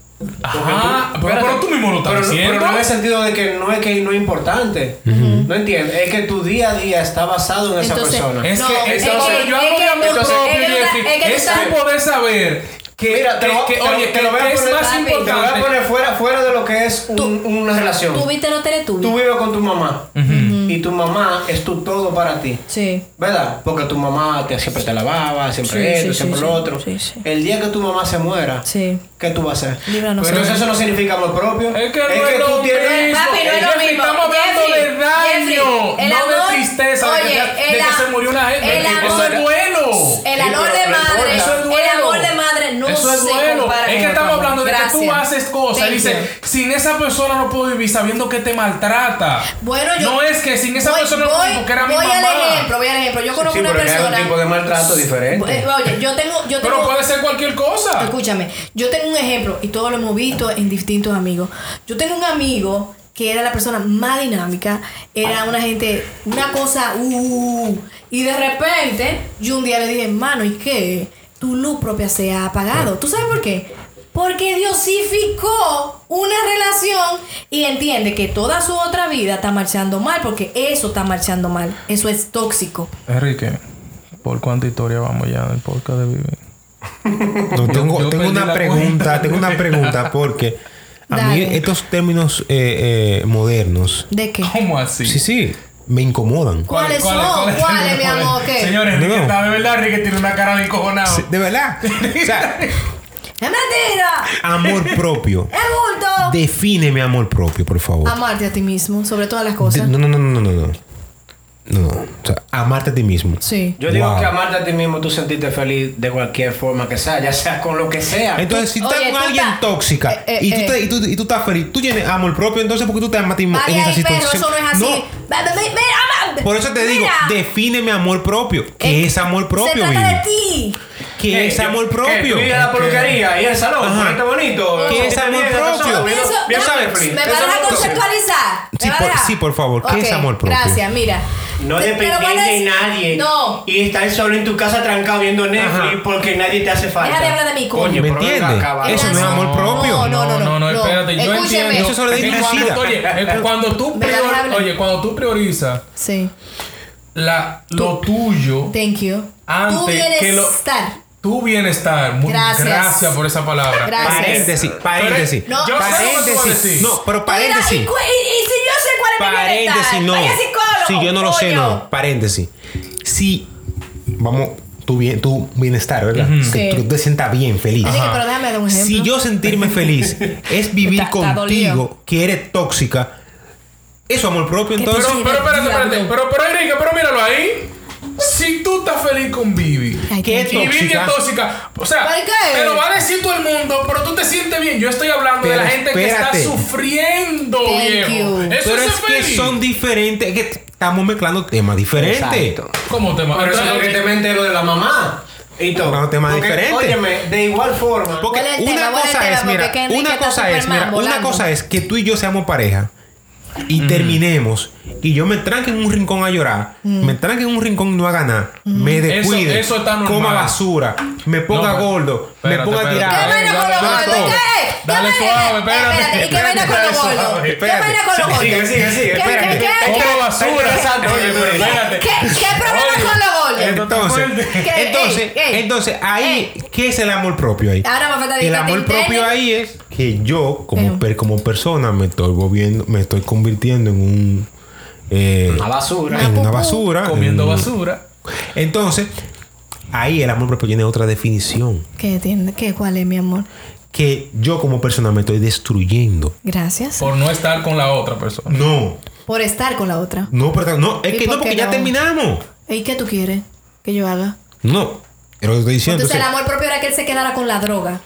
Ajá, pero- tú mismo lo estás pero, diciendo. Pero no en el sentido de que no es que no es importante. No entiendes. Es que tu día a día está basado en esa persona. Es No, que es entonces que- yo es hablo que de amor tú- propio, es que es Es tú poder saber que, Mira, te que- lo, que- te- oye, te que, lo voy a que es poner- más Papi, Te lo voy a importante. poner fuera, fuera de lo que es un- una relación. ¿Tú viste los Teletubbies? Tú vives con tu mamá y tu mamá es tu todo para ti. Sí. ¿Verdad? Porque tu mamá te, siempre te lavaba, siempre Sí, esto, sí, siempre sí, lo sí. otro. Sí, sí. El día que tu mamá se muera, Sí. ¿qué tú vas a hacer? Líbranos, Pero Señor. eso no significa amor propio. Es que no es lo tú tienes. Papi, no es lo mismo. Estamos hablando Jeffrey, de daño, el no amor- de tristeza, de, que, Oye, de que se murió una gente. el Eso amor- es duelo. El amor de madre. Eso es duelo. El amor de no Eso es se duelo. Es que estamos hablando de que tú haces cosas. Dice, sin esa persona no puedo vivir sabiendo que te maltrata. Bueno, yo. No es que sin esa voy- persona no puedo voy, vivir porque era mi voy mamá. al ejemplo, voy al ejemplo. Yo conozco Sí, una pero persona. un tipo de maltrato diferente. Eh, Oye, yo tengo. Yo Pero tengo puede ser cualquier cosa. Escúchame, yo tengo un ejemplo y todos lo hemos visto en distintos amigos. Yo tengo un amigo que era la persona más dinámica, era una gente, una cosa, uh, y de repente yo un día le dije, mano, ¿y qué? Tu luz propia se ha apagado. ¿Tú sabes por qué? Porque diosificó una relación y entiende que toda su otra vida está marchando mal, porque eso está marchando mal. Eso es tóxico. Enrique, ¿por cuánta historia vamos ya del podcast de Vivi? No, tengo, yo tengo una pregunta, cuenta. tengo una pregunta porque a mí estos términos eh, eh, modernos, ¿De qué? ¿Cómo así? sí, sí, me incomodan. ¿Cuáles son? ¿Cuáles, mi amor? ¿Qué? Señores, No, Enrique está de verdad, Enrique tiene una cara de encojonado. Sí, De verdad. O sea, ¡Es mentira! amor propio. ¡Es bulto! Defíneme amor propio, por favor. Amarte a ti mismo, sobre todas las De- cosas. no, no, no, no, no, no. No, no. O sea, amarte a ti mismo. Sí. Yo digo Wow. que amarte a ti mismo, tú sentirte feliz de cualquier forma que sea, ya sea con lo que sea. Entonces, si tú estás Oye, con alguien tóxica eh, eh, y, tú eh. te- y, tú, y tú estás feliz, tú tienes amor propio, entonces, ¿por qué tú te amas a ti mismo en esa situación? eso no es así. No, Ve- ve- ve- mira, por eso te digo, mira. defíneme amor propio. ¿Qué Eh, es amor propio, Se trata de ti. ¿Qué es amor propio? ¿Tú ir a la peluquería y el salón? Ajá. Ponerte bonito. ¿Qué es amor propio? bien-. ¿Me vas a? ¿Me Sí, por- sí, por favor. ¿Qué es amor propio? Gracias, mira. No depender de decir- nadie. No. Y estar solo en tu casa trancado viendo Netflix Ajá. porque nadie te hace falta. Deja de hablar de mí, coño. ¿Me entiendes? Eso no es amor propio. No, no, no, no, espérate, yo entiendo. Eso Es que Lucida. oye, que cuando tú oye, cuando tú priorizas Sí. la, lo tuyo, Thank you. Antes que lo- bienestar. Tu bienestar, muy, Gracias. gracias. por esa palabra. Gracias. Paréntesis, paréntesis. No, Yo sé paréntesis. decir. No, pero Mira, paréntesis. y, cu- y- y si yo sé cuál es mi Paréntesis, bienestar, no. vaya psicólogo. Si yo no lo sé, no. Paréntesis. Si, vamos, tu, bien, tu bienestar, ¿verdad? Ujú. Que Sí. tú te sientas bien, feliz. Enrique, pero déjame dar un ejemplo. Si yo sentirme feliz es vivir Está- está dolido. contigo, que eres tóxica, eso amor propio, ¿Qué entonces. Pero, pero, espérate, espérate. Pero, pero, Enrique, pero míralo ahí. Si tú estás feliz con Vivi. Ay, ¿Qué thank Y you. Vivi tóxica? es tóxica. O sea, te lo va a decir todo el mundo, pero tú te sientes bien. Yo estoy hablando de Pero la gente que está sufriendo, Thank viejo. you. Eso Pero es es que son diferentes, que estamos mezclando temas diferentes. Exacto. ¿Cómo te Por eso es lo que te mente lo de la mamá. Y todo. Son temas Porque, diferentes. Óyeme, de igual forma. Porque una cosa es, mira, una cosa es, mira, una cosa es que tú y yo seamos pareja. Y terminemos. Y yo me tranque en un rincón a llorar, me tranque en un rincón y no haga nada, me descuide, eso está normal. coma basura, me ponga No, gordo, me ponga espérate. tirado. ¿Qué vaina con los dale, gordos? dale, ¿Qué? ¿Qué dale suave, espérate. ¿y qué vaina con los gordos? ¿Qué vaina con los gordos? Sigue, sigue, sigue, ¿Qué- espérate. basura. espérate. ¿Qué, ¿Qué problema con los gordos? Entonces, entonces, ahí, ¿qué es el amor propio ahí? Ahora me falta El amor propio ahí es que yo, como, como persona, me estoy volviendo, me estoy convirtiendo en un eh, Una basura. en una basura. Comiendo en basura. Entonces, ahí el amor propio tiene otra definición. ¿Qué tiene? ¿Qué? ¿Cuál es, mi amor? Que yo como persona me estoy destruyendo. Gracias. Por no estar con la otra persona. No, Por estar con la otra. no, pero no, es ¿Y que no, porque ya no? terminamos. ¿Y qué tú quieres que yo haga? No, es lo que estoy diciendo. Entonces, el amor propio era que él se quedara con la droga.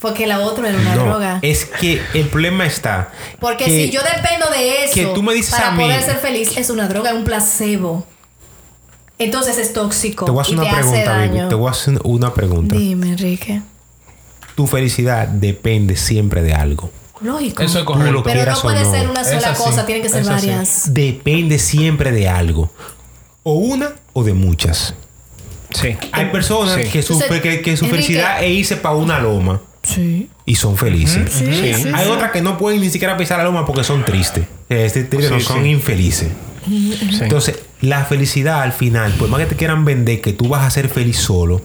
Porque la otra era una no, droga. es que el problema está. Porque que- si yo dependo de eso que tú me dices para a mí- poder ser feliz, es una droga, es un placebo. Entonces es tóxico. Te voy a hacer y una te hace pregunta, baby. daño. Te voy a hacer una pregunta. Dime, Enrique. Tu felicidad depende siempre de algo. Lógico. Eso es correcto. lo Pero no puede no. ser una Es sola así, cosa, tienen que ser es así. varias. Depende siempre de algo. O una o de muchas. Sí. Hay personas Sí. que su, Entonces, que, que su Enrique- felicidad es irse para una loma Sí. y son felices. Sí, sí, Hay sí. otras que no pueden ni siquiera pisar la loma porque son tristes. Este, no Sí, son sí. infelices. Sí. Entonces, la felicidad al final, por más que te quieran vender que tú vas a ser feliz solo,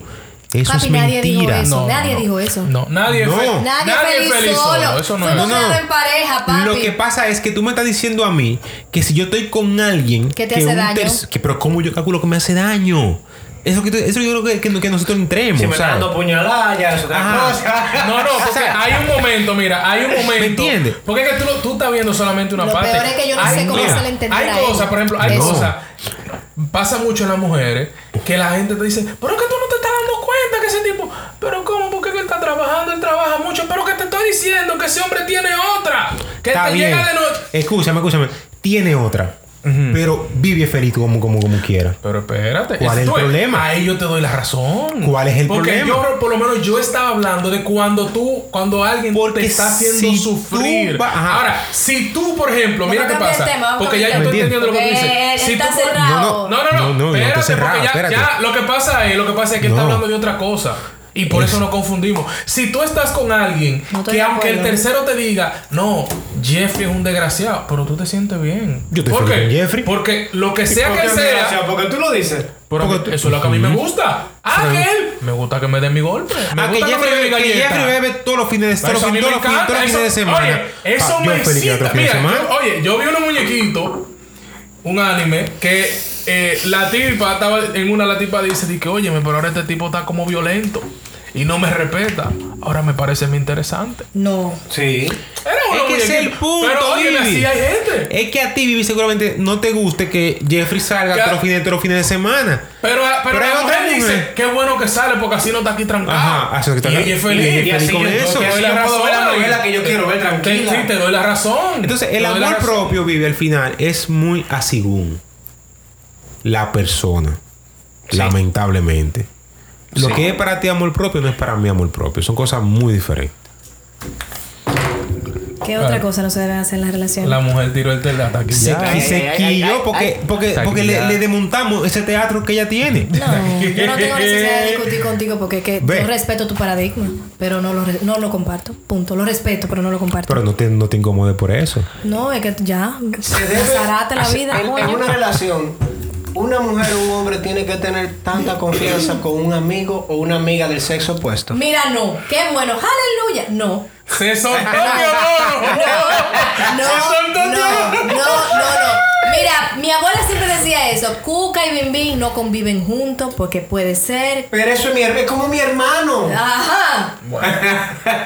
eso Papi, es nadie dijo mentira. eso. nadie no. dijo eso. No, nadie No. es fe- Nadie, feliz, solo. Eso no Fuimos es. No, no. creados en pareja, papi. Lo que pasa es que tú me estás diciendo a mí que si yo estoy con alguien ¿Qué te que hace daño? que, pero cómo yo calculo que me hace daño. Eso que tú- eso yo creo que, que, que nosotros entremos. Si me está dando puñaladas, ya es otra Ajá. cosa. No, no, porque hay un momento, mira, hay un momento. ¿Me entiendes? Porque es que tú, tú estás viendo solamente una Lo parte. peor es que yo no Hay- sé cómo mira, se le Hay cosas, por ejemplo, hay No. cosas. Pasa mucho en las mujeres que la gente te dice, pero es que tú no te estás dando cuenta que ese tipo, pero ¿cómo? Porque él está trabajando, él trabaja mucho, pero que te estoy diciendo que ese hombre tiene otra. Que Está te bien. llega de noche. Escúchame, escúchame. Tiene otra. Pero vive feliz como, como, como quiera. Pero espérate. ¿Cuál es el problema? Ahí yo te doy la razón. ¿Cuál es el Porque problema? yo, por lo menos, yo estaba hablando de cuando tú, cuando alguien Porque te está haciendo si sufrir. va-. Ahora, si tú, por ejemplo, mira qué pasa. tema, porque ya yo estoy entendiendo lo que tú Porque dices. Si está tú, no, no, no, No, no, no espérate, cerrado, porque ya, espérate. ya lo que pasa es, lo que pasa es que él No. está hablando de otra cosa. Y por Es- eso nos confundimos. Si tú estás con alguien No que aunque el tercero te diga, no, Jeffrey es un desgraciado, pero tú te sientes bien. Yo estoy ¿Por qué? con Jeffrey. Porque lo que sea ¿Por que sea? Porque tú lo dices. pero Porque tú- eso es lo que a mí me gusta. Ah, que él. Me gusta que me den mi golpe. Me Ah, que Jeffrey, me den mi que galleta. Jeffrey bebe todos los fines de, todos los fines- todos los de semana. Oye, eso Ah, me excita. otro fin de Mira, yo- oye, yo vi unos muñequitos, un anime, que eh, la tipa estaba en una, la tipa dice, di que, óyeme, pero ahora este tipo está como violento y no me respeta. Ahora me parece muy interesante. No. Sí. Era Es que es el punto, Pero oye, Vivi. así hay gente. Es que a ti, Vivi, seguramente no te guste que Jeffrey salga todos los fines, todos los fines de semana. Pero, pero, Pero hay la mujer dice, qué bueno que sale porque así no está aquí trancado. Ajá, así no está y ella es Y feliz. ella es Y así feliz con yo- eso. Te así doy la ver la razón. novela que yo quiero ver tranquila. Sí, te doy la razón. Entonces, el amor razón. propio, Vivi, al final es muy asigún. La persona. Lamentablemente. Lo Sí. que es para ti amor propio no es para mí amor propio. Son cosas muy diferentes. ¿Qué otra cosa no se debe hacer en la relación? La mujer tiró el telata aquí. Se, ya. y se ay, ay, quilló ay, porque, ay. porque, porque le, le desmontamos ese teatro que ella tiene. No, yo no tengo necesidad de discutir contigo porque que yo respeto tu paradigma, pero no lo, no lo comparto. Punto. Lo respeto, pero no lo comparto. Pero no te, no te incomode por eso. no, es que ya. Se debe la vida. En, en una relación, una mujer o un hombre tiene que tener tanta confianza con un amigo o una amiga del sexo opuesto. Mira, no. Qué bueno. Aleluya. No. Se soltó mi No, amor. no, Se soltó no, mi no, no, no. Mira, mi abuela siempre decía eso. Cuca y Bimbín no conviven juntos porque puede ser. Pero eso es, mi, her- es como mi hermano. Ajá, Bueno,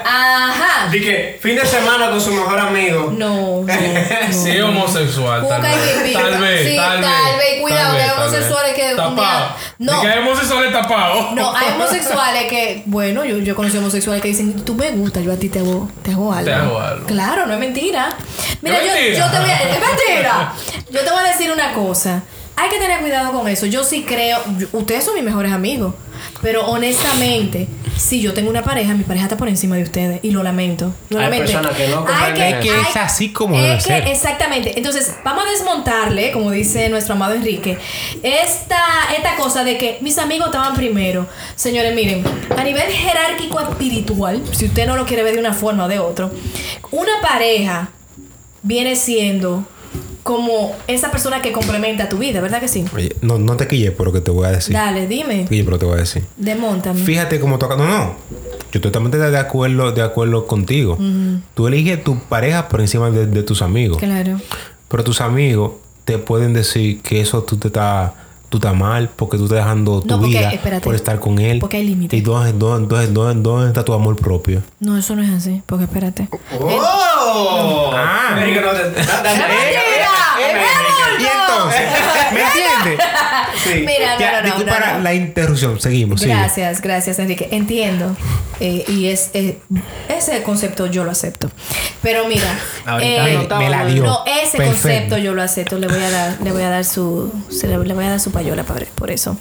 ajá. Dije, fin de semana con su mejor amigo. No, no, no. sí homosexual. Tal Cuca y. Bimbín. Tal vez. Sí, tal tal vez. vez. Cuidado, tal que hay vez, tal homosexuales vez. que un Tapado. día- No. Que hay homosexuales tapados. No, hay homosexuales que, bueno, yo, yo conocí homosexuales que dicen, tú me gusta, yo a ti te hago, te hago algo. Te hago algo. Claro, no es mentira. Mira, ¿Es yo, mentira? yo te voy a, es mentira. Yo te voy a decir una cosa. Hay que tener cuidado con eso. Yo sí creo, ustedes son mis mejores amigos. Pero honestamente, si yo tengo una pareja, mi pareja está por encima de ustedes. Y lo lamento. Lo Hay lamento. personas que no Hay Es que hay- es así como es debe que- ser. Exactamente. Entonces, vamos a desmontarle, como dice nuestro amado Enrique, esta, esta cosa de que mis amigos estaban primero. Señores, miren, a nivel jerárquico espiritual, si usted no lo quiere ver de una forma o de otra, una pareja viene siendo como esa persona que complementa tu vida, ¿verdad que sí? Oye, no, no te quilles por lo que te voy a decir. Dale, dime. Quille por lo que te voy a decir. Demóntame. Fíjate cómo toca. No, no. Yo totalmente de acuerdo, de acuerdo contigo. Tú eliges tu pareja por encima de, de tus amigos. Claro. Pero tus amigos te pueden decir que eso tú te estás tú estás mal porque tú estás dejando tu No, porque, vida espérate. por estar con él. Porque hay límites. ¿Y dónde, dónde, dónde, dónde, dónde está tu amor propio? No, eso no es así. Porque espérate. ¡Oh! Ah. No te- entonces, ¿me entiendes? Sí. Mira, Ya, no, no, no, disculpa no, la- interrupción. Seguimos. sigue. Gracias, gracias Enrique. Entiendo. Eh, y es eh, ese concepto yo lo acepto. Pero mira, eh, me la ¿no? dio. no, ese Perfecto. concepto yo lo acepto. Le voy a dar, le voy a dar su, se le, le voy a dar su payola por, por eso.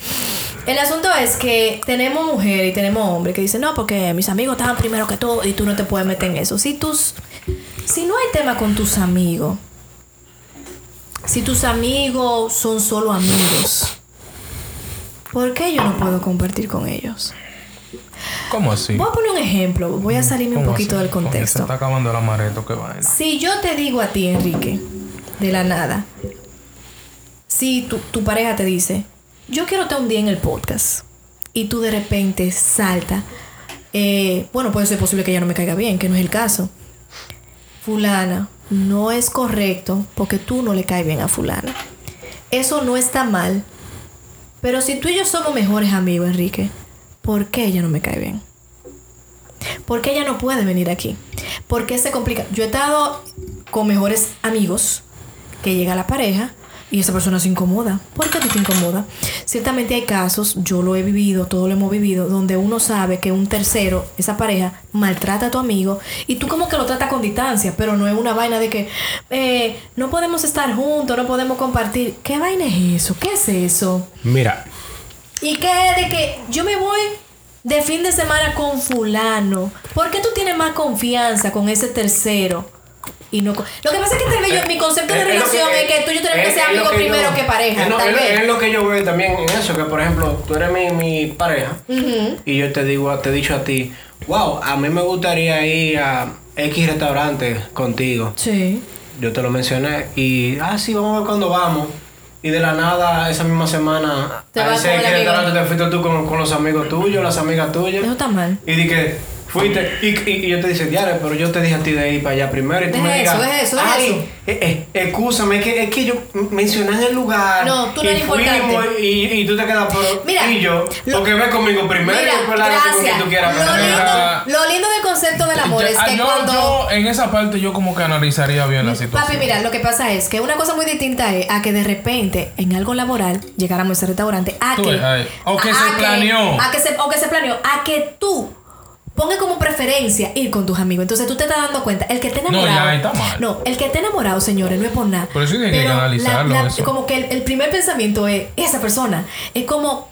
El asunto es que tenemos mujeres y tenemos hombres que dicen, no, porque mis amigos estaban primero que todo y tú no te puedes meter en eso. Si tus, si no hay tema con tus amigos, si tus amigos son solo amigos, ¿por qué yo no puedo compartir con ellos? ¿Cómo así? Voy a poner un ejemplo, voy a salirme un ¿Cómo poquito así? del Porque Se contexto. está acabando el amareto, qué vaina. Si yo te digo a ti, Enrique, de la nada, si tu, tu pareja te dice, yo quiero estar un día en el podcast, y tú de repente salta, eh, bueno, puede ser posible que ella no me caiga bien, que no es el caso. Fulana, no es correcto porque tú no le caes bien a fulana. Eso no está mal. Pero si tú y yo somos mejores amigos, Enrique, ¿por qué ella no me cae bien? ¿Por qué ella no puede venir aquí? ¿Por qué se complica? Yo he estado con mejores amigos que llega la pareja y esa persona se incomoda. ¿Por qué a ti te incomoda? Ciertamente hay casos, yo lo he vivido, todo lo hemos vivido, donde uno sabe que un tercero, esa pareja, maltrata a tu amigo y tú como que lo tratas con distancia, pero no es una vaina de que eh, no podemos estar juntos, no podemos compartir. ¿Qué vaina es eso? ¿Qué es eso? Mira, ¿Y qué de que yo me voy de fin de semana con fulano? ¿Por qué tú tienes más confianza con ese tercero? Y no Lo que pasa es que tal vez yo, mi concepto de lo relación que- es que tú y yo tenemos que ser amigos que primero yo- que pareja. Es, lo- tal es vez. es lo que yo veo también en eso, que por ejemplo, tú eres mi, mi pareja y yo te digo, te he dicho a ti, wow, a mí me gustaría ir a X restaurante contigo. Sí. Yo te lo mencioné y, ah, sí, vamos a ver cuándo vamos. Y de la nada, esa misma semana, Te a ese restaurante te fuiste tú con, con los amigos tuyos, las amigas tuyas. Eso está mal. Y di que fuiste, y, y- y yo te dije, Diare, pero yo te dije a ti de ir para allá primero. Y tú Es me eso, digas, es eso, es ay, eso. eh, eh, excúsame, es que, es que yo mencioné en el lugar. No, tú no eres importante. Y, y tú te quedas, pero. Mira, y yo, lo- porque ves conmigo primero Mira, y después la gracias. tú quieras. Lo pero- lindo, lo lindo del concepto del amor es ah, que yo, cuando... yo, en esa parte, yo como que analizaría bien la situación. Papi, mira, lo que pasa es que una cosa muy distinta es a que de repente en algo laboral llegáramos a ese restaurante a Tú que ves, o que a- se planeó. a que se o que se planeó a que tú pongas como preferencia ir con tus amigos. Entonces tú te estás dando cuenta, el que esté No, enamorado. ya, ahí está mal. No, el que esté enamorado, señores, no es por nada. Por eso tiene que analizarlo, la- la- eso. como que el, el primer pensamiento es esa persona. Es como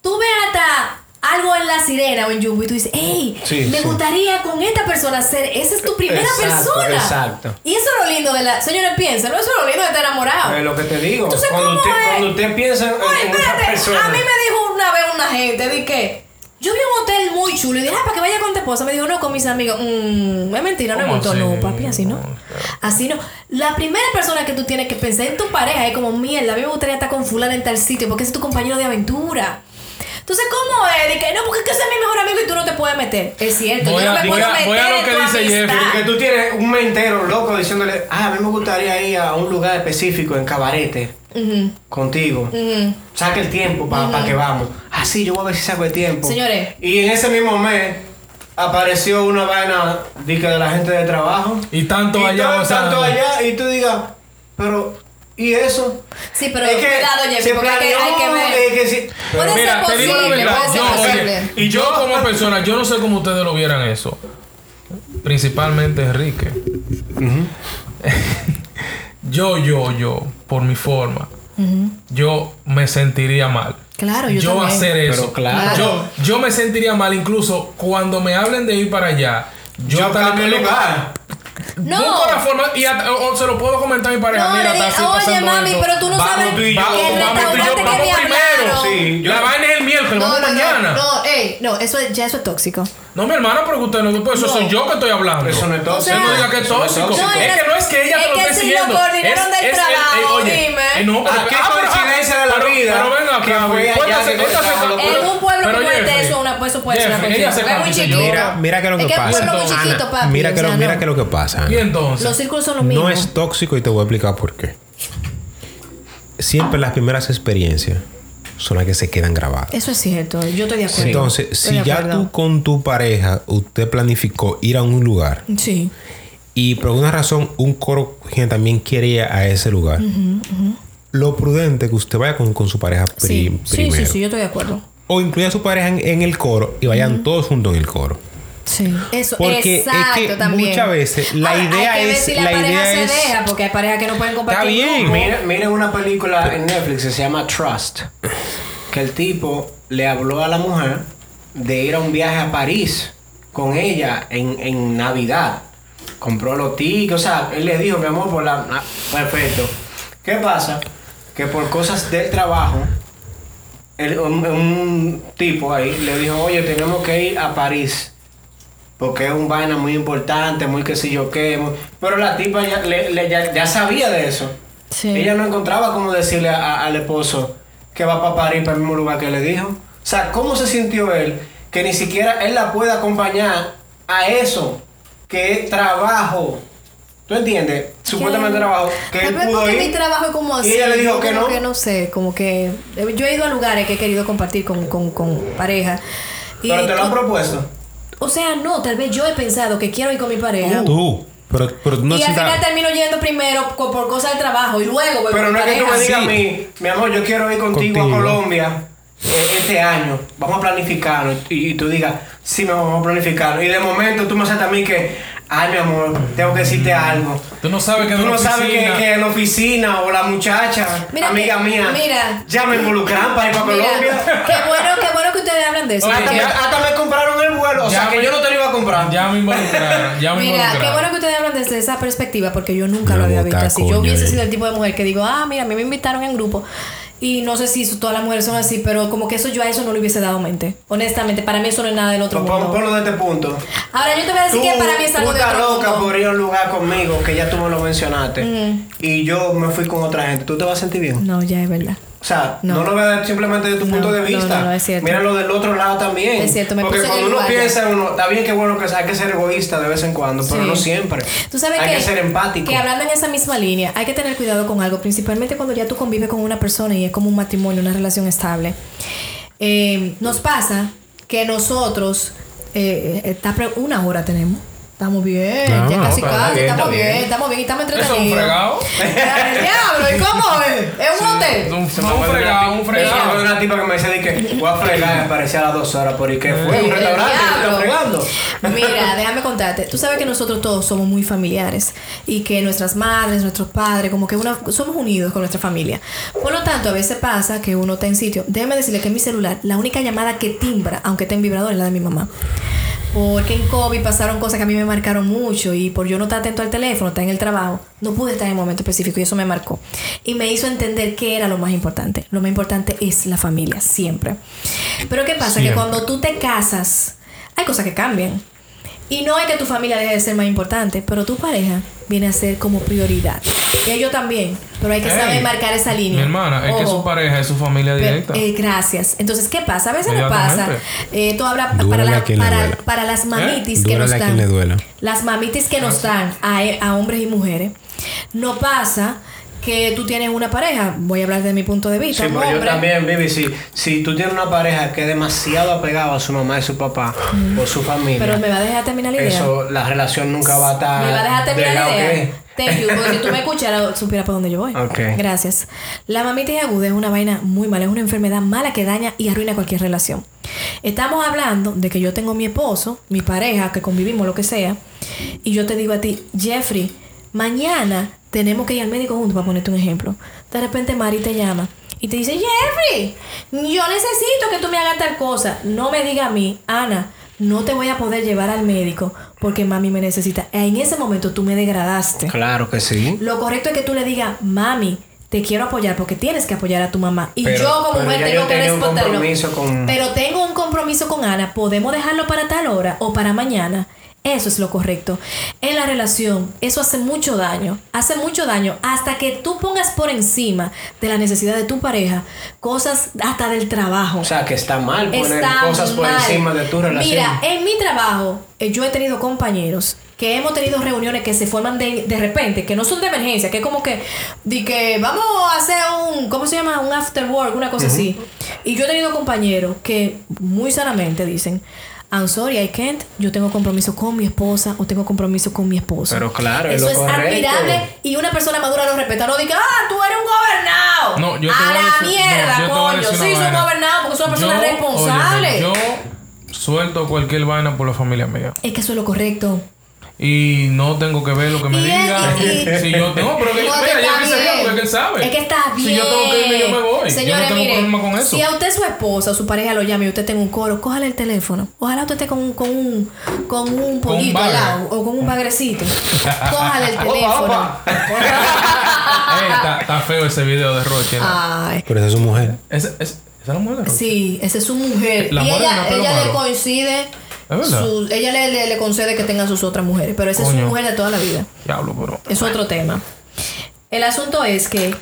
tú ves hasta algo en la sirena o en Jumbo y tú dices, hey, Sí, me sí. gustaría con esta persona ser, esa es tu primera Exacto, persona. exacto. Y eso es lo lindo de la. Señores, piensen, eso es lo lindo de estar enamorado. Es lo que te digo. Entonces, cuando, ¿cómo usted, es? cuando usted piensa en, Oye, en otra espérate, persona. a mí me dijo una vez una gente, di que. Yo vi un hotel muy chulo y dije, ah, para que vaya con tu esposa. Me dijo, no, con mis amigos. Mmm, es mentira, no me ¿Cómo gustó. No, papi, así no. Así no. La primera persona que tú tienes que pensar en tu pareja es como, mierda, a mí me gustaría estar con fulana en tal sitio porque es tu compañero de aventura. Entonces, ¿cómo es? De que no, porque es que ese es mi mejor amigo y tú no te puedes meter. Es cierto, Voy yo no a- me puedo meter voy a lo que tu dice. Jeffrey, Que tú tienes un mes entero loco diciéndole, ah, a mí me gustaría ir a un lugar específico en cabarete Ujú, contigo. ujú. Saca el tiempo para que vamos. Ah, sí, yo voy a ver si saco el tiempo. Señores. Y en ese mismo mes apareció una vaina de la gente de trabajo. Y tanto Y allá, todo- tanto allá. Y tú digas, pero, ¿y eso? Sí, pero Es que cuidado, Jeffrey, se porque hay que, hay que planeó, ver. es que sí. Puede ser Mira, te digo la posible, verdad. puede ser Yo, posible. oye, y yo como persona, yo no sé cómo ustedes lo vieran eso. Principalmente Enrique. yo, yo, yo, por mi forma, yo me sentiría mal. Claro, yo, yo, también. hacer eso. Pero claro. Yo, yo me sentiría mal incluso cuando me hablen de ir para allá. Yo, Yo el lugar. No. Busco la forma y hasta- o, o se lo puedo comentar a mi pareja. No, mira, le está así oye, mami, esto. pero tú no Vamos sabes tú y yo, que el vamos tú y yo, restaurante que vamos me primero. Sí, yo- La vaina es el miércoles, No, vamos no, mañana. no, no, ey, no, eso es- ya eso es tóxico. No, mi hermana, pero que usted no, pues eso No. soy yo que estoy hablando. Eso no es tóxico. O sea, no diga que es no es tóxico. No, es que no es que ella es te lo que esté si lo coordinaron del trabajo, oye, dime. eh, no, pero- Ah, qué pero- coincidencia de la vida Pero venga que que En un pueblo como este, eso, una, eso puede ser una cuestión. Es muy chiquito. Mira, mira que lo que es que pasa. es un pueblo muy Entonces, chiquito, papi. Mira que, lo, que lo que pasa. Y entonces. Los círculos son los mismos. No es tóxico y te voy a explicar por qué. Siempre las primeras experiencias son las que se quedan grabadas. Eso es cierto, yo estoy de acuerdo. Entonces, Estoy si ya acuerdo. tú con tu pareja, usted planificó ir a un lugar Sí. y por alguna razón un coro quien también quiere ir a ese lugar, lo prudente es que usted vaya con, con su pareja Sí. sí, primero. sí, sí, yo estoy de acuerdo. O incluya a su pareja en, en el coro y vayan todos juntos en el coro. Sí. Eso, Porque es exacto que también. muchas veces la Ahora, idea hay que ver es- si la, la pareja idea se es- deja, porque hay parejas que no pueden compartir. Está bien. Miren, miren una película en Netflix que se llama Trust. Que el tipo le habló a la mujer de ir a un viaje a París con ella en, en Navidad. Compró los tickets, o sea, él le dijo, mi amor, por la... ah, Perfecto. ¿Qué pasa? Que por cosas del trabajo, el- un, un tipo ahí le dijo, oye, tenemos que ir a París. Porque es un vaina muy importante, muy que sé yo qué. muy- Pero la tipa ya, le- le- ya, ya sabía de eso. Sí. Ella no encontraba cómo decirle a- a- al esposo que va para París, para el mismo lugar que le dijo. O sea, ¿cómo se sintió él? Que ni siquiera él la puede acompañar a eso, que es trabajo. ¿Tú entiendes? Supuestamente trabajo. Que él pudo ir. mi trabajo es como y así. ella le dijo que no. que no sé, como que. Yo he ido a lugares que he querido compartir con, con, con pareja. Y Pero te lo han propuesto. O sea, no, tal vez yo he pensado que quiero ir con mi pareja. Tú, pero, pero no y al final termino yendo primero co- por cosas del trabajo y luego voy Pero con no mi es que tú pareja. me digas a mí, mi amor, yo quiero ir contigo, Contigo. a Colombia eh, este año. Vamos a planificarlo. Y, y tú digas, sí, mi amor, vamos a planificarlo. Y de momento tú me haces a mí que, ay, mi amor, tengo que decirte algo. Tú no sabes que Tú en la no sabes que, oficina- que en la oficina o la muchacha, Mira amiga que- mía, mira. ya me involucran para ir para Mira, Colombia. qué bueno, qué bueno que ustedes hablan de eso. Oye, Hasta, me, hasta me compraron el vuelo, o sea que yo no te lo iba a comprar. Ya me involucraron, ya me Mira, qué bueno que ustedes hablan desde esa perspectiva porque yo nunca Me lo había visto así. yo hubiese eh. sido el tipo de mujer que digo, ah, mira, a mí me invitaron en grupo y no sé si eso- todas las mujeres son así, pero como que eso yo a eso no le hubiese dado mente. Honestamente, para mí eso no es nada del otro Pon- mundo. Ponlo de este punto. Ahora yo te voy a decir Tú, que para mí es algo de otro loca mundo. por ir a un lugar conmigo, que ya tú me lo mencionaste, y yo me fui con otra gente. ¿Tú te vas a sentir bien? No, ya es verdad. O sea, No. no, lo veas simplemente de tu No, punto de vista. no, no, es. Míralo del otro lado también. Es cierto, me Porque cuando uno piensa en uno, está bien que bueno que hay que ser egoísta de vez en cuando, pero Sí. no siempre. Tú sabes hay que, que ser empático. que hablando en esa misma línea, hay que tener cuidado con algo, principalmente cuando ya tú convives con una persona y es como un matrimonio, una relación estable. Eh, nos pasa que nosotros, eh, eh, está una hora tenemos. Estamos bien, No, ya casi casi, bien, estamos bien, bien. estamos bien y estamos Eso es entretenidos. un fregado. Diablo, ¿y cómo es? ¿Es un hotel? Un, me fregado, un me fregado. una tipa que me decía de que voy a fregar y aparecía a las dos horas. ¿Por qué fue? ¿Un el restaurante? ¿Qué diablo. está fregando? Mira, déjame contarte. Tú sabes que nosotros todos somos muy familiares y que nuestras madres, nuestros padres, como que una, somos unidos con nuestra familia. Por lo tanto, a veces pasa que uno está en sitio. Déjame decirle que en mi celular, la única llamada que timbra, aunque esté en vibrador, es la de mi mamá. Porque en COVID pasaron cosas que a mí me marcaron mucho y por yo no estar atento al teléfono, estar en el trabajo, no pude estar en el momento específico y eso me marcó. Y me hizo entender qué era lo más importante. Lo más importante es la familia, siempre. Pero ¿qué pasa? Que cuando tú te casas, hay cosas que cambian. Y no es que tu familia deje de ser más importante, pero tu pareja viene a ser como prioridad. Y ellos también, pero hay que saber marcar esa línea. Mi hermana, es que Ojo. su pareja es su familia Pero, directa. eh, gracias. Entonces, ¿qué pasa? A veces no pasa. Eh, tú hablas para, la- para, las mamitis que nos a dan. quien le duela. Las mamitis que nos dan a, a hombres y mujeres. No pasa que tú tienes una pareja. Voy a hablar de mi punto de vista. Sí, pero yo también, Vivi, si, si tú tienes una pareja que es demasiado apegada a su mamá y su papá o su familia, Pero me va a dejar terminar la idea. eso, la relación nunca va a estar Me va a dejar terminar la idea. Thank you, porque si tú me escucharas, supiera por dónde yo voy. Ok. Gracias. La mamitis aguda es una vaina muy mala, es una enfermedad mala que daña y arruina cualquier relación. Estamos hablando de que yo tengo mi esposo, mi pareja, que convivimos, lo que sea, y yo te digo a ti, Jeffrey, mañana tenemos que ir al médico juntos, para ponerte un ejemplo. De repente Mari te llama. Y te dice, Jeffrey, yo necesito que tú me hagas tal cosa. No me diga a mí, Ana, no te voy a poder llevar al médico porque mami me necesita. En ese momento tú me degradaste. Claro que sí. Lo correcto es que tú le digas, mami, te quiero apoyar porque tienes que apoyar a tu mamá. Y Pero- yo como mujer tengo que responderlo. compromiso con- Pero tengo un compromiso con Ana. ¿Podemos dejarlo para tal hora o para mañana? Eso es lo correcto. En la relación, eso hace mucho daño. Hace mucho daño hasta que tú pongas por encima de la necesidad de tu pareja cosas hasta del trabajo. O sea, que está mal poner Está cosas por encima de tu relación. Mira, en mi trabajo, eh, yo he tenido compañeros que hemos tenido reuniones que se forman de, de repente, que no son de emergencia, que es como que, de que vamos a hacer un, ¿cómo se llama? Un after work, una cosa así. Y yo he tenido compañeros que muy sanamente dicen, I'm sorry, I can't. Yo tengo compromiso con mi esposa o tengo compromiso con mi esposo. Pero claro, es Eso lo es admirable y una persona madura lo respeta. No diga, ah, tú eres un gobernado. No, yo a la mierda, coño. Sí, soy un gobernado porque soy una persona Yo, responsable. yo suelto cualquier vaina por la familia mía. Es que eso es lo correcto. Y no tengo que ver lo que me Y- diga. y- y- si yo no, pero que, No, mira, ya sería porque él sabe. Es que está bien. Si yo tengo que irme, yo me voy. Señores, yo no tengo mire, problema con eso. Si a usted su esposa o su pareja lo llama y usted tenga un coro, cójale el teléfono. Ojalá usted esté con, un- con un con un pollito al lado o con un bagrecito. Cójale el Opa, teléfono. opa. Ey, está, está feo ese video de Roche. Ay, Pero esa es su mujer. Esa, esa, esa es la mujer de Roche. sí, esa es su mujer. La y ella, ella le coincide. ¿Es verdad? su- ella le, le- le concede que tenga sus otras mujeres, pero esa es su mujer de toda la vida. Diablo, pero. Es otro tema. El asunto es que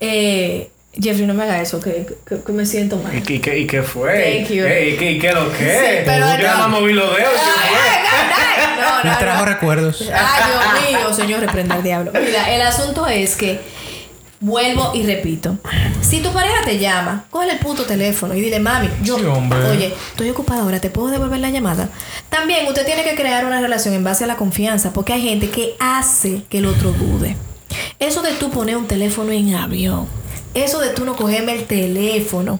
eh, Jeffrey, no me haga eso, que, que- que me siento mal. ¿Y, qué- y, qué, y qué fue? Thank you. ¿y qué, y qué lo que? Sí, pero Yo no. moví los dedos. No, Me no, trajo no. recuerdos. Ay, Dios mío, señor, reprenda al diablo. Mira, el asunto es que vuelvo y repito. Si tu pareja te llama, coge el puto teléfono y dile, mami, yo, Sí, oye, estoy ocupada ahora, ¿te puedo devolver la llamada? También usted tiene que crear una relación en base a la confianza, porque hay gente que hace que el otro dude. Eso de tú poner un teléfono en avión. Eso de tú no cogerme el teléfono.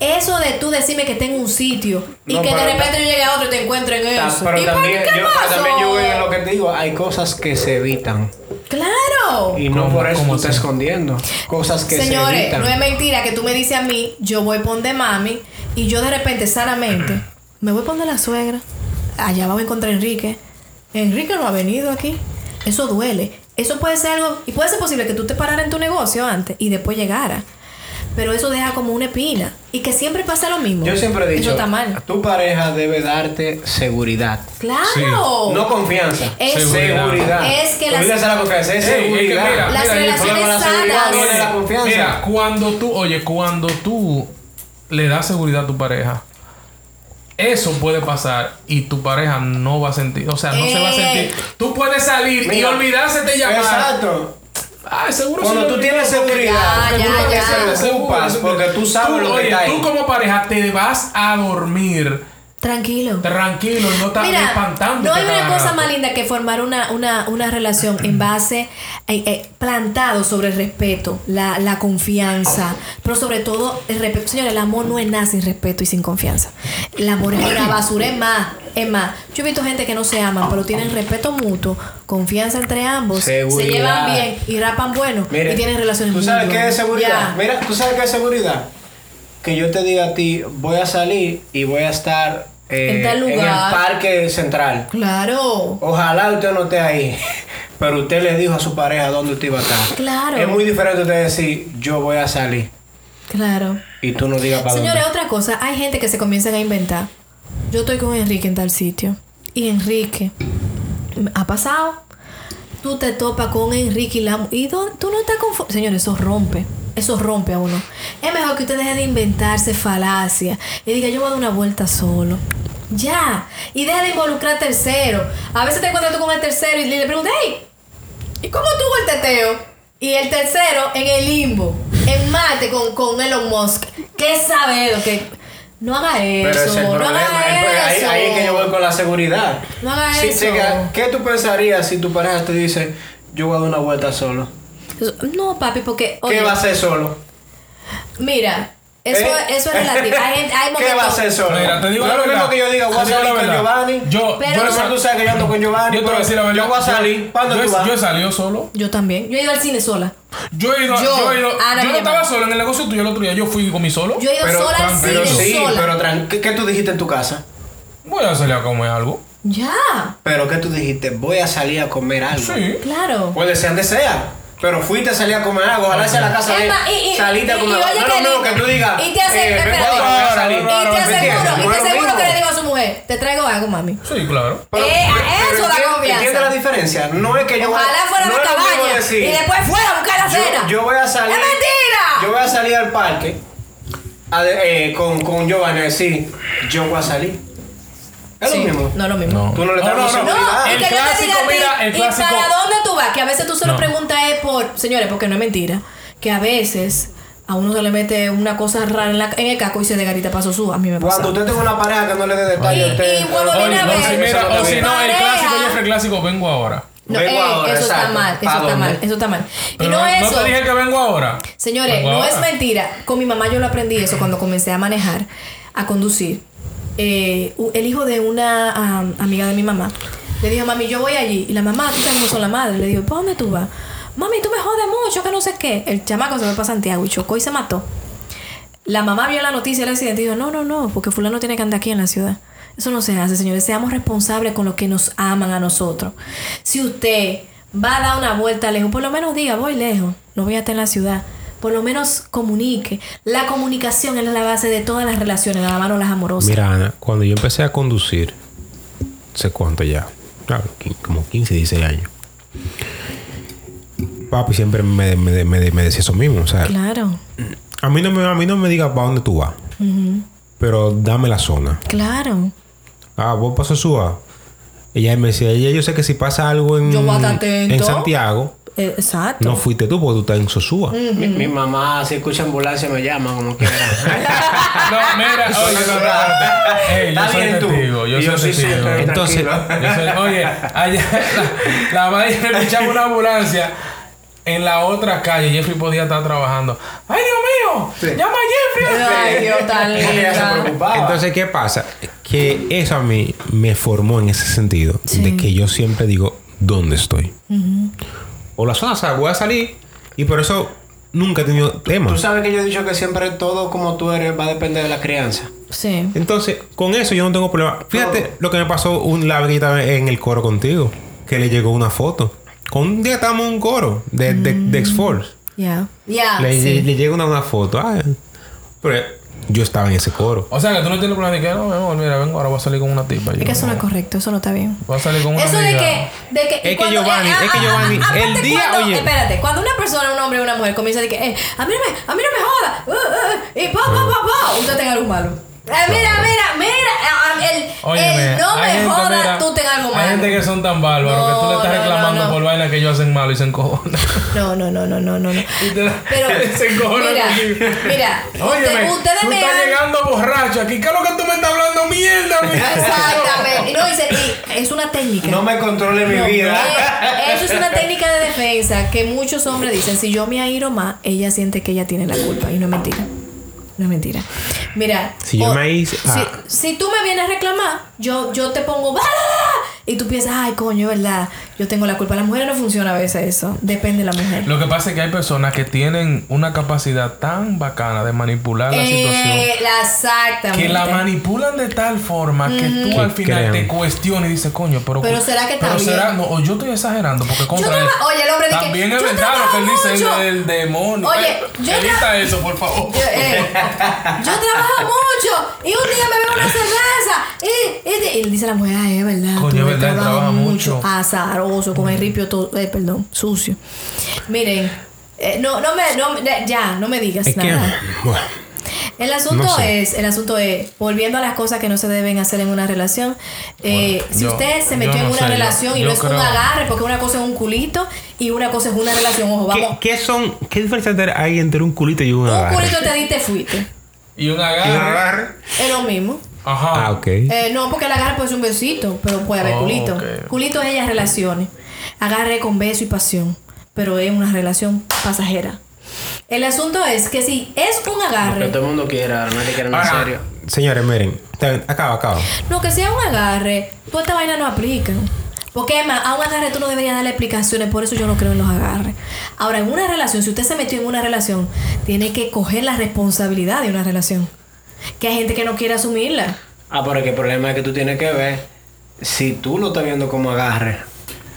Eso de tú decirme que tengo un sitio y No, que de repente yo llegue a otro y te encuentre en Ta- eso. Pero ¿Y por también, qué yo, pero pasó? también yo veo lo que te digo. Hay cosas que se evitan. Claro. Y no ¿Cómo- por eso estás así? escondiendo. Cosas que se Señores, evitan. no es mentira que tú me dices a mí, yo voy por de mami y yo de repente sanamente me voy por de la suegra. Allá voy a encontrar a Enrique. Enrique no ha venido aquí. Eso duele. Eso puede ser algo y puede ser posible que tú te pararas en tu negocio antes y después llegara. Pero eso deja como una espina y que siempre pasa lo mismo. Yo siempre he dicho, Eso está mal. tu pareja debe darte seguridad. Claro. No confianza. Es- seguridad. Es que las- Olvídate la confianza, es Ey, es que seguridad. mira, Las mira, relaciones la seguridad sanas. viene la confianza. Mira, cuando tú, oye, cuando tú le das seguridad a tu pareja, eso puede pasar y tu pareja no va a sentir, o sea, no se va a Eh. sentir. Tú puedes salir y olvidarse de llamar. Exacto. Ay, seguro Cuando se tú tienes olvidó porque- seguridad, Ya, que tú ya, no te ya. preocupas porque tú sabes Tú, lo que oye, está ahí. tú como pareja te vas a dormir Tranquilo. tranquilo no estás espantando. no hay una cosa más linda que formar una, una, una relación en base eh, eh, plantado sobre el respeto, la, la confianza, pero sobre todo el respeto. Señores, el amor no es nada sin respeto y sin confianza. El amor es una basura, es más, es más. Yo he visto gente que no se aman, pero tienen respeto mutuo, confianza entre ambos, se llevan bien y rapan bueno y tienen relaciones ¿Tú muy sabes qué es seguridad? Ya. Mira, ¿tú sabes qué es seguridad? Que yo te diga a ti, voy a salir y voy a estar eh, En tal el parque central. Claro. Ojalá usted no esté ahí, pero usted le dijo a su pareja dónde usted iba a estar. Claro. Es muy diferente usted decir, yo voy a salir Claro. y tú no digas para Señores, dónde. otra cosa, hay gente que se comienzan a inventar. Yo estoy con Enrique en tal sitio. Y Enrique, ha pasado. Tú te topas con Enrique y la y tú no estás conforme. Señores, eso rompe. Eso rompe a uno. Es mejor que usted deje de inventarse falacia y diga, yo voy a dar una vuelta solo. Ya. Y deja de involucrar a tercero. A veces te encuentras tú con el tercero y le preguntas, hey, ¿Y cómo tuvo el teteo? Y el tercero en el limbo, en Marte con, con Elon Musk. ¿Qué sabe lo que.? No haga eso. ese es el no problema. haga ahí, eso. ahí es que yo voy con la seguridad. No haga eso. ¿Qué tú pensarías si tu pareja te dice, yo voy a dar una vuelta solo? No, papi, porque. ¿Qué oye, va a hacer solo? Mira, Eso, ¿Eh? eso es relativo. Hay, gente- hay ¿Qué va a hacer solo? Mira, te digo no la es lo mismo verdad. que yo diga, voy a salir con. Giovanni. Yo- Pero Yo tú sabes que yo ando con Giovanni. Yo te voy a pero decir la verdad. Yo voy a salir. ¿Cuándo yo, tú he- vas? Yo he salido solo. Yo también. Yo he ido al cine sola. Yo he ido, Yo, yo, he ido, yo no estaba solo en el negocio tuyo el otro día. Yo fui con mi solo. Yo he ido Pero, sola al pero cine sí, sola. pero tran- ¿qué, qué tú dijiste en tu casa? Voy a salir a comer algo. Ya, Pero ¿qué tú dijiste? Voy a salir a comer algo. Sí. claro. Puede ser donde sea. Pero fuiste a salir a comer algo. Ojalá sea la casa de y- y- saliste a y- comer y algo. No es que lo mismo que tú digas. y te eh. Y te ¿Me aseguro, y que le digo a su mujer, te traigo algo, mami. Sí, claro. Pero- Eh, pero- eso pero da entiende- confianza. ¿Entiendes la diferencia? No es que yo voy Ojalá fuera no mismo cabaña decir, y después fuera a buscar la yo, cena. yo voy a salir. ¡Es mentira! Yo voy a salir al parque a de- eh, con, con Giovanni a decir, yo voy a salir. Es Sí, lo mismo. No es lo mismo. No. Tú no le estás No, no, no. No, El clásico, diga a ti, mira, el ¿y para dónde tú vas? Que a veces tú se lo No. preguntas es por, señores, porque no es mentira, que a veces a uno se le mete una cosa rara en, la, en el caco y se de garita paso su. A mí me pasa. Cuando usted tenga una pareja que no le dé detalles Y- a usted. y a ver, no, si mira, es o si no, el clásico, yo el clásico, vengo ahora. No, Vengo eh, ahora, eso está mal, eso ¿Pa' está dónde? mal, eso está mal. Y Pero no eso. te dije que vengo ahora. Señores, Vengo no es mentira. Con mi mamá yo lo aprendí eso cuando comencé a manejar, a conducir. Eh, el hijo de una am, amiga de mi mamá le dijo, mami, yo voy allí. Y la mamá, tú también son la madre. Le dijo, ¿para dónde tú vas? Mami, tú me jodes mucho, que no sé qué. El chamaco se fue para Santiago y chocó y se mató. La mamá vio la noticia del accidente y dijo, no, no, no, porque fulano tiene que andar aquí en la ciudad. Eso no se hace, señores. Seamos responsables con los que nos aman a nosotros. Si usted va a dar una vuelta lejos, por lo menos diga, voy lejos, no voy a estar en la ciudad. Por lo menos comunique. La comunicación es la base de todas las relaciones, nada más no las amorosas. Mira, Ana, cuando yo empecé a conducir, sé cuánto ya, claro, como 15, 16 años. Papi siempre me, me, me- me decía eso mismo. O sea, Claro, a mí no me, a mí no me digas para dónde tú vas, pero dame la zona. claro. Ah, vos pasas suba. Ella me decía, ella yo sé que si pasa algo Yo a en Santiago, Eh, exacto. no fuiste tú porque tú estás en Sosúa. Mi, mi mamá, si escucha ambulancia, me llama como quiera. No, mira, oye, no, no, no. Ey, yo soy bien tú. testigo, yo soy testigo. Entonces, Yo soy- oye, allá la, la madre me echaba una ambulancia en la otra calle. Jeffrey podía estar trabajando. ¡Ay, Dios mío! Sí. ¡Llama a Jeffrey! Ay, Dios tan linda. Entonces, ¿qué pasa? Que eso a mí me formó en ese sentido Sí. de que yo siempre digo, ¿dónde estoy? O la zona, o sea, voy a salir y por eso nunca he tenido tema. Tú sabes que yo he dicho que siempre todo como tú eres va a depender de la crianza. Sí. Entonces, con eso yo no tengo problema. Fíjate lo que me pasó un la vez que estaba en el coro contigo, que le llegó una foto. Con un día estábamos en un coro de, de, de X-Force. Ya. Ya. le, Ah, sí. le llega una, una foto. Ah, pero yo estaba en ese coro. O sea, que tú no tienes plan de que no, mi amor, mira, vengo ahora, voy a salir con una tipa. Es que eso no es correcto, eso no está bien. Voy a salir con una Eso de que, de que, Es que Giovanni, es que Giovanni, aparte el día, cuando- oye. Espérate, cuando una persona, un hombre o una mujer comienza a decir que, eh, a mí no me, a mí no me joda, uh, uh, y pa, pa, pa, pa, usted tenga algo malo. Eh, mira, mira, mira, ah, el, Óyeme, el no hay me gente, joda, mira, tú tengas algo malo. Hay gente que son tan bárbaros que tú le No, estás no, no, reclamando no. por vainas que ellos hacen malo y se encojonan. No, no, no, no, no, no. no. Pero, se encojonan mira, contigo. mira, Óyeme, usted- ustedes tú me estás han- llegando borracho aquí. ¿Qué es lo que tú me estás hablando? ¡Mierda! mierda! Exactamente. Y no, y es una técnica. No me controle mi No, vida. eh, Eso es una técnica de defensa que muchos hombres dicen, si yo me airo más, ella siente que ella tiene la culpa. Y no es mentira. No es mentira. Mira. Si yo me hice- Si, ah. si tú me vienes a reclamar, yo, yo te pongo... "Ah", Y tú piensas, ay, coño, es verdad. Yo tengo la culpa. Las mujeres no funciona a veces eso. Depende de la mujer. Lo que pasa es que hay personas que tienen una capacidad tan bacana de manipular la situación. Eh, la- exactamente. Que la manipulan de tal forma que tú Que al final crean. te cuestionas y dices, coño, pero. Pero ¿será que pero será, no, o yo estoy exagerando, porque contra traba- él. oye, el hombre dice, También "Yo es verdad lo que él dice mucho". el del demonio. Oye, Eh, yo Edita tra- eso, por favor. Yo, eh, yo trabajo mucho y un día me bebo una cerveza y, y, dice la mujer, ay, es verdad, Coño, tú verdad, trabaja mucho. azaroso, con el ripio todo, eh, perdón, sucio. Miren, eh, no, no me, no, me- ya, no me digas Es que, nada. bueno, El asunto No sé. es, el asunto es, volviendo a las cosas que no se deben hacer en una relación, eh, Bueno, si yo- usted se metió en una sé, yo- relación y yo no es un agarre, porque una cosa es un culito y una cosa es una relación, ojo, ¿qué, vamos, qué son, ¿Qué diferencia hay entre un culito y un un agarre? culito te di te fuiste, Y un ¿Un agarre? es lo mismo. Ajá. Ah, ok. Eh, no, porque el agarre puede ser un besito, pero puede haber Oh, culito. ok. Culito es ellas relaciones. Agarre con beso y pasión, pero es una relación pasajera. El asunto es que si es un Que agarre, todo el mundo quiera, nadie quiere nada Ahora, serio. Señores, miren. Acaba, acaba. no que sea un agarre, pues esta vaina no aplica. Porque además, a un agarre tú no deberías darle explicaciones, por eso yo no creo en los agarres. Ahora, en una relación, si usted se metió en una relación, tiene que coger la responsabilidad de una relación. Que hay gente que no quiere asumirla. Ah, pero que el problema es que tú tienes que ver si tú lo estás viendo como agarre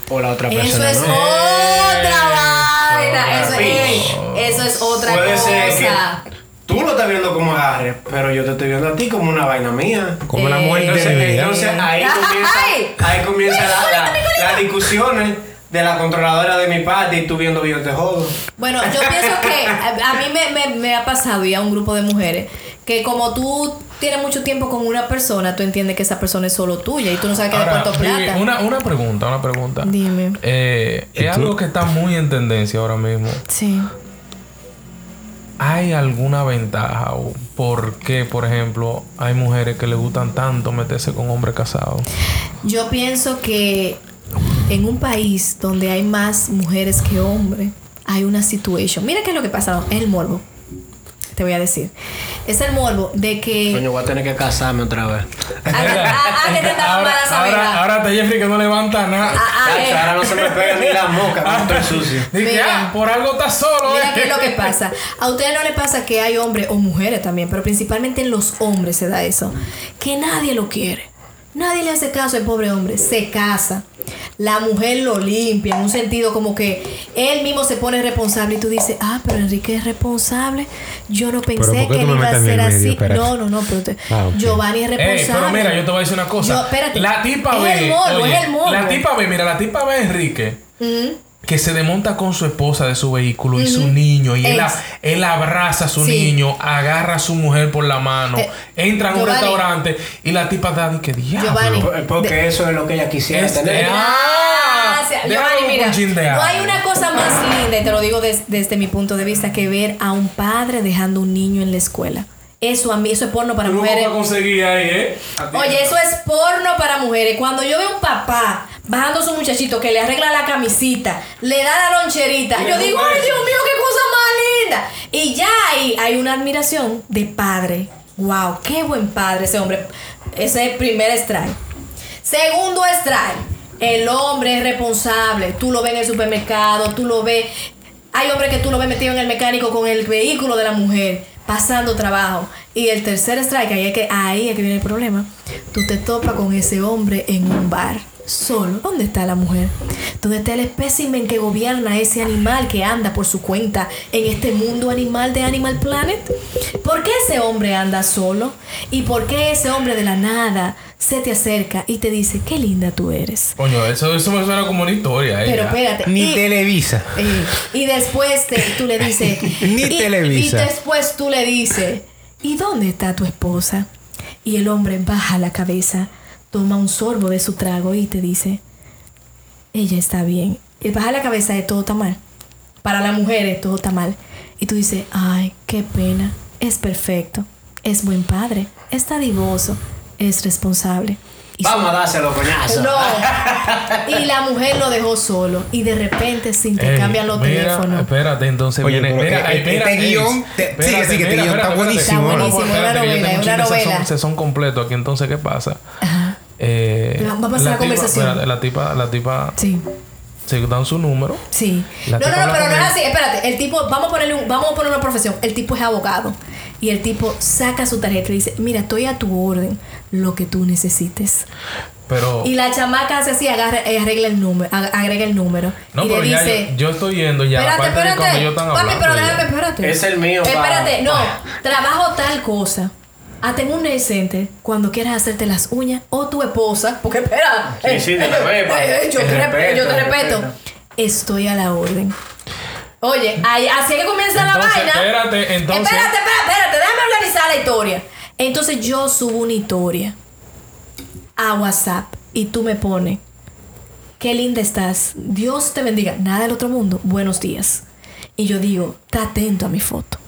o la otra Eso persona es no. otra vaina. Eso, es- eso es otra Puede cosa. ser que tú lo estás viendo como agarre, pero yo te estoy viendo a ti como una vaina mía. Como la Eh, muerte Entonces, de vida. entonces ahí comienza, ahí comienza la- la- las discusiones de la controladora de mi parte y tú viendo yo te jodo. Bueno, yo pienso que a, a mí me, me- me ha pasado y a un grupo de mujeres que como tú tienes mucho tiempo con una persona, tú entiendes que esa persona es solo tuya y tú no sabes que es de Puerto Plata. una, una pregunta, una pregunta. Dime. Eh, ¿Y es tú? algo que está muy en tendencia ahora mismo. Sí. ¿Hay alguna ventaja o por qué, por ejemplo, hay mujeres que le gustan tanto meterse con hombres casados? Yo pienso que en un país donde hay más mujeres que hombres, hay una situación. Mira qué es lo que pasa, el morbo. Te voy a decir. Es el morbo de que. Coño, voy a tener que casarme otra vez. Ah, ah, ah, que te ahora, mala esa ahora, verga. ahora está Jeffrey que no levanta nada. Ah, ah, eh. ahora no se me pega ni la mosca, porque estoy sucio. Ah, por algo está solo. Mira eh. qué es lo que pasa. A ustedes no les pasa que hay hombres o mujeres también, pero principalmente en los hombres se da eso. Que nadie lo quiere. Nadie le hace caso al pobre hombre. Se casa. La mujer lo limpia en un sentido como que él mismo se pone responsable y tú dices, ah, pero Enrique es responsable. Yo no pensé ¿por qué que él iba a ser así. Espérate. No, no, no, pero te- Ah. Giovanni es Ey, responsable. pero mira, yo te voy a decir una cosa. Yo- espérate. La tipa Es ve. el morbo, oye, es el morbo. La tipa ve, mira, la tipa ve a Enrique. Que se desmonta con su esposa de su vehículo y su niño. Y él, abraza a su Sí. niño, agarra a su mujer por la mano, Eh, entra en un restaurante y la tipa da que diablo. Giovanni. Por- Porque eso es lo que ella quisiera Este- tener. Ah, Giovanni, mira, de no hay una cosa más linda, y te lo digo des- desde mi punto de vista, que ver a un padre dejando un niño en la escuela. Eso a mí, eso es porno para mujeres. conseguir ahí, ¿eh? Oye, eso es porno para mujeres. Cuando yo veo un papá bajando a su muchachito que le arregla la camisita, le da la loncherita, yo digo, ay eso". Dios mío, qué cosa más linda. Y ya ahí hay una admiración de padre. Wow, qué buen padre ese hombre. Ese es el primer strike. Segundo strike. El hombre es responsable. Tú lo ves en el supermercado, tú lo ves. Hay hombres que tú lo ves metido en el mecánico con el vehículo de la mujer, pasando trabajo. Y el tercer strike, ahí es que, ahí es que viene el problema. Tú te topas con ese hombre en un bar, solo. ¿Dónde está la mujer? ¿Dónde está el espécimen que gobierna ese animal que anda por su cuenta en este mundo animal de Animal Planet? ¿Por qué ese hombre anda solo? ¿Y por qué ese hombre de la nada se te acerca y te dice, qué linda tú eres? Coño, eso, eso me suena como una historia, ¿eh? Pero espérate. Ni y- Televisa. eh, y después te- tú le dices. Ni y, Televisa. Y después tú le dices. ¿Y dónde está tu esposa? Y el hombre baja la cabeza, toma un sorbo de su trago y te dice: Ella está bien. Y baja la cabeza de todo está mal. Para las mujeres todo está mal. Y tú dices: Ay, qué pena. Es perfecto. Es buen padre. Está divoso. Es responsable. Y Vamos a dárselo, coñazo. no. Y la mujer lo dejó solo. Y de repente se intercambian los mira, teléfonos. Espérate, entonces Oye, viene. Mira, que- espera, este guion te- espérate, sigue, sigue, este guion está espérate, buenísimo, espérate. ¿no? buenísimo, Espérate, una novela, tengo un una de novela. sazón- sazón completo aquí, entonces, ¿qué pasa? Ajá. Eh, Vamos a hacer la tipa- conversación. la tipa, la tipa Sí. se dan su número. Sí. No, no, no, pero no es así. Espérate, el tipo, vamos a ponerle un- vamos a poner una profesión. El tipo es abogado. Y el tipo saca su tarjeta y dice, mira, estoy a tu orden, lo que tú necesites. Pero. Y la chamaca hace así, agarra, eh, arregla el número, ag- agrega el número. No, y pero le ya dice, yo, yo estoy yendo ya. espérate, espérate. ellos están Papi, pero déjame, espérate. Es el mío, pa. Espérate, no. Trabajo tal cosa. Hasta en un nail center, cuando quieras hacerte las uñas, o tu esposa, porque espera. Sí, sí, pa. eh, yo, Te te respeto, yo te respeto. Estoy a la orden. Oye, ahí- así es que comienza la Entonces, vaina. espérate, entonces- Espérate, espérate, espérate, déjame organizar la historia. Entonces yo subo una historia a WhatsApp y tú me pones, qué linda estás, Dios te bendiga, nada del otro mundo, buenos días. Y yo digo, está atento a mi foto.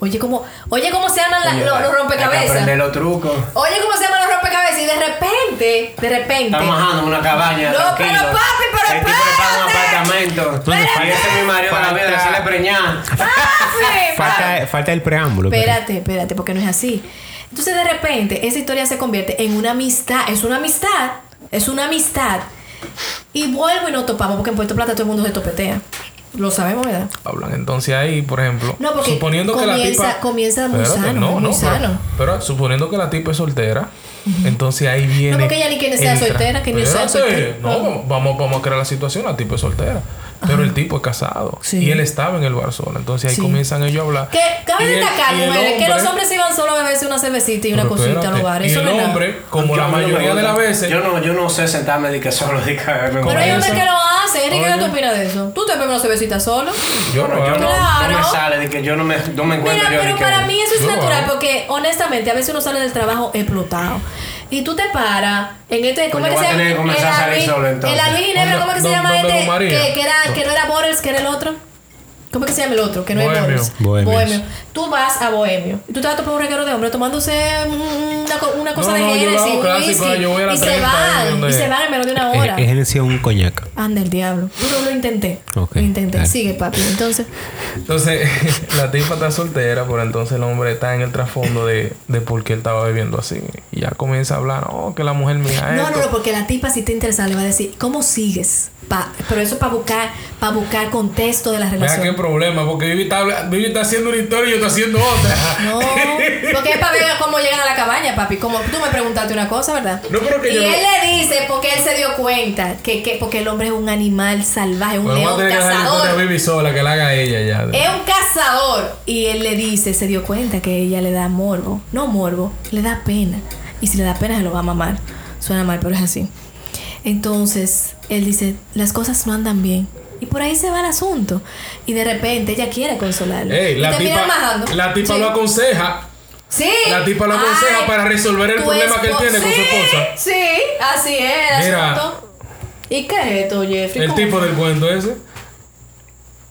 Oye, cómo, oye, cómo se llaman la- los, los Hay que rompecabezas. aprender los trucos. Oye, ¿cómo se llaman los rompecabezas? decir, de repente, de repente. Estamos bajando en una cabaña. No, tranquilo. pero papi, pero El tipo le paga un apartamento. Y mi marido la vida, se le. Falta, falta el preámbulo. pero- Espérate, espérate, porque no es así. Entonces de repente esa historia se convierte en una amistad, es una amistad, es una amistad. Y vuelvo y no topamos, porque en Puerto Plata todo el mundo se topetea. Lo sabemos, ¿verdad? Hablan entonces ahí, por ejemplo. No, porque suponiendo que la comienza- tipa. comienza muy Espérate, sano, muy pero- sano. Pero, suponiendo que la tipa es soltera, entonces ahí viene. porque ella ni quiere sea entra- soltera, que ni sea soltera. No, vamos- vamos, vamos a crear la situación. La tipa es soltera. Pero el tipo es casado. Sí. Y él estaba en el bar solo. Entonces ahí Sí. comienzan ellos a hablar. Que cabe destacar, mujeres, que los hombres se iban solo a beberse una cervecita y una Pero cosita a los bares. Y el no hombre, como Yo- la no mayoría de las veces. Yo no, yo no sé sentarme de que solo de que Pero hay hombres que lo hacen. Enrique, ¿qué tú opinas de eso? ¿Tú te bebes una cervecita solo? yo no yo no, Claro. no me sale de que yo no me, no me encuentro Mira, pero que- para mí eso es natural porque honestamente a veces uno sale del trabajo explotado y tú te paras en este ¿cómo Pues que se llama? El Alvin Ginebra, ¿cómo que se ¿Dónde- llama este? Que, que era, que no era Borders, que era el otro. ¿Cómo es que se llama el otro? Que no Bohemio. es Bohemios. Borders. Bohemio. Tú vas a Bohemio y tú te vas a topar un reguero de hombres tomándose una, una cosa No, de no, yo lo Genesis, hago un clásico, whisky, yo voy a la y se 30 van, y se van en menos de una Es, hora. es Genesis un coñac. Anda el diablo. Yo lo intenté. Lo intenté. Sigue, papi. Entonces, Entonces, la tipa está soltera, pero entonces el hombre está en el trasfondo de, de por qué él estaba bebiendo así. Y ya comienza a hablar, oh, que la mujer mía No, esto. no, no, porque la tipa si te interesa le va a decir, ¿cómo sigues? Pa- pero eso para buscar, para buscar contexto de la relación. Problema, porque Vivi está, Vivi está haciendo una historia y yo estoy haciendo otra. No, porque es para ver cómo llegan a la cabaña, papi. Como tú me preguntaste una cosa, ¿verdad? No, pero que y yo él no- le dice, porque él se dio cuenta, que, que porque el hombre es un animal salvaje, un a león tener que a cazador. Vivi sola, que la haga ella ya. Es un cazador. Y él le dice, se dio cuenta que ella le da morbo. No morbo, le da pena. Y si le da pena, se lo va a mamar. Suena mal, pero es así. Entonces, él dice, las cosas no andan bien. Y por ahí se va el asunto. Y de repente ella quiere. Ey, y la tipa, la tipa Sí. lo aconseja. Sí. La tipa lo aconseja Ay, para resolver el problema que él tiene con su esposa. Sí, así es el Mira. asunto. ¿Y qué es esto, Jeffrey? El ¿Cómo tipo del cuento ese.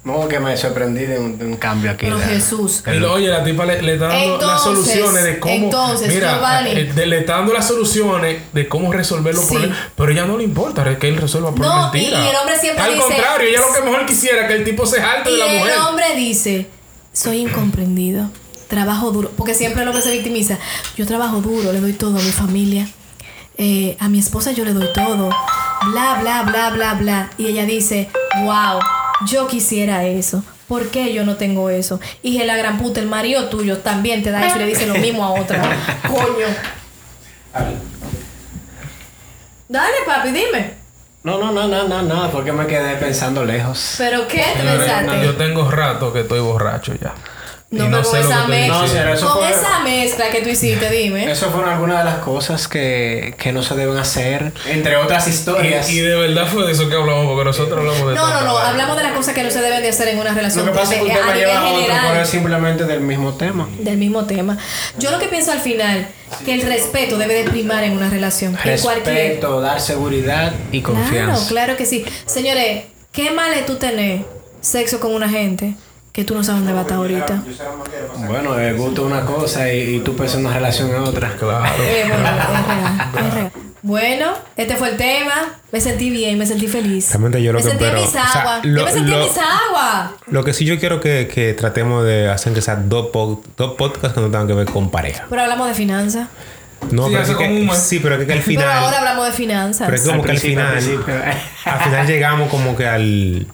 No, que me sorprendí de un, de un cambio aquí. Pero de- Jesús. Y lo- oye, la tipa le, le está dando las Entonces, soluciones de cómo. entonces, mira, Giovanni. eh, de- le está dando las soluciones de cómo resolver los Sí. problemas. Pero ella no le importa que él resuelva por No, mentira. y- y el hombre siempre Al dice- contrario, ella lo que mejor quisiera que el tipo se jalte de la mujer. el hombre dice, soy incomprendido, trabajo duro, porque siempre el hombre se victimiza. Yo trabajo duro, le doy todo a mi familia, eh, a mi esposa yo le doy todo, bla, bla, bla, bla, bla. Y ella dice, wow, yo quisiera eso. ¿Por qué yo no tengo eso? Y la gran puta, el marido tuyo también te da eso y le dice lo mismo a otra. Coño. Dale, papi, dime. No, no, no, no, no, no, porque me quedé pensando lejos. ¿Pero qué te pensaste? yo tengo rato que estoy borracho ya. No, Y pero esa mezcla, No, eso con fue- esa mezcla que tú hiciste, dime. Eso fueron algunas de las cosas que, que no se deben hacer, entre otras historias. Y, y de verdad fue de eso que hablamos, porque nosotros hablamos de No, no, no, hablamos de las cosas que no se deben de hacer en una relación. Lo que pasa es que de- usted a me nivel lleva a otro, es simplemente del mismo tema. del mismo tema. Yo lo que pienso al final, que el respeto debe de primar en una relación. En. Respeto, dar seguridad y Claro, confianza. claro que sí. Señores, ¿qué mal es tú tener sexo con una gente que tú no sabes dónde va a estar ahorita? Bueno, el gusto es una cosa y, y tú pensas en una relación es otra. Claro. Eh, bueno, es real, es real. Bueno, este fue el tema. Me sentí bien, me sentí feliz. Realmente yo lo me que sentí en mis o sea, aguas. lo- yo me sentí en lo- mis aguas. Lo que sí yo quiero que, que tratemos de hacer que sean dos, dos podcasts que no tengan que ver con pareja. Pero hablamos de finanzas. No, Sí, pero es que- un sí, pero es que al Pero ahora final. hablamos de finanzas. Pero es que como que al principio, al final. Al final llegamos como que al.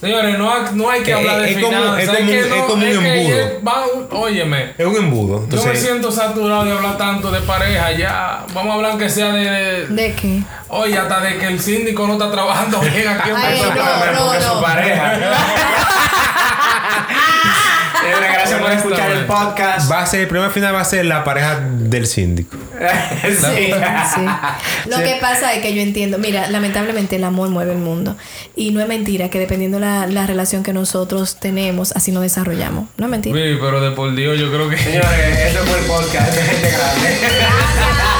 Señores, no hay, no hay que Eh, hablar de es como- finanzas. es como que un- no- es como un que embudo. óyeme. Es un embudo. Yo me Entonces, siento saturado de hablar tanto de pareja ya. Vamos a hablar que sea de, de- ¿De qué? Oye, hasta de que el síndico no está trabajando bien aquí en Ay, no, no, porque no. su pareja. Gracias por escuchar el podcast. va a ser, el primer final va a ser la pareja del síndico. sí. Sí. Lo que pasa es que yo entiendo, mira, lamentablemente el amor mueve el mundo. Y no es mentira que dependiendo la, la relación que nosotros tenemos, así nos desarrollamos. No es mentira. Sí, pero de por Dios, yo creo que. Señores, esto fue el podcast de gente grande.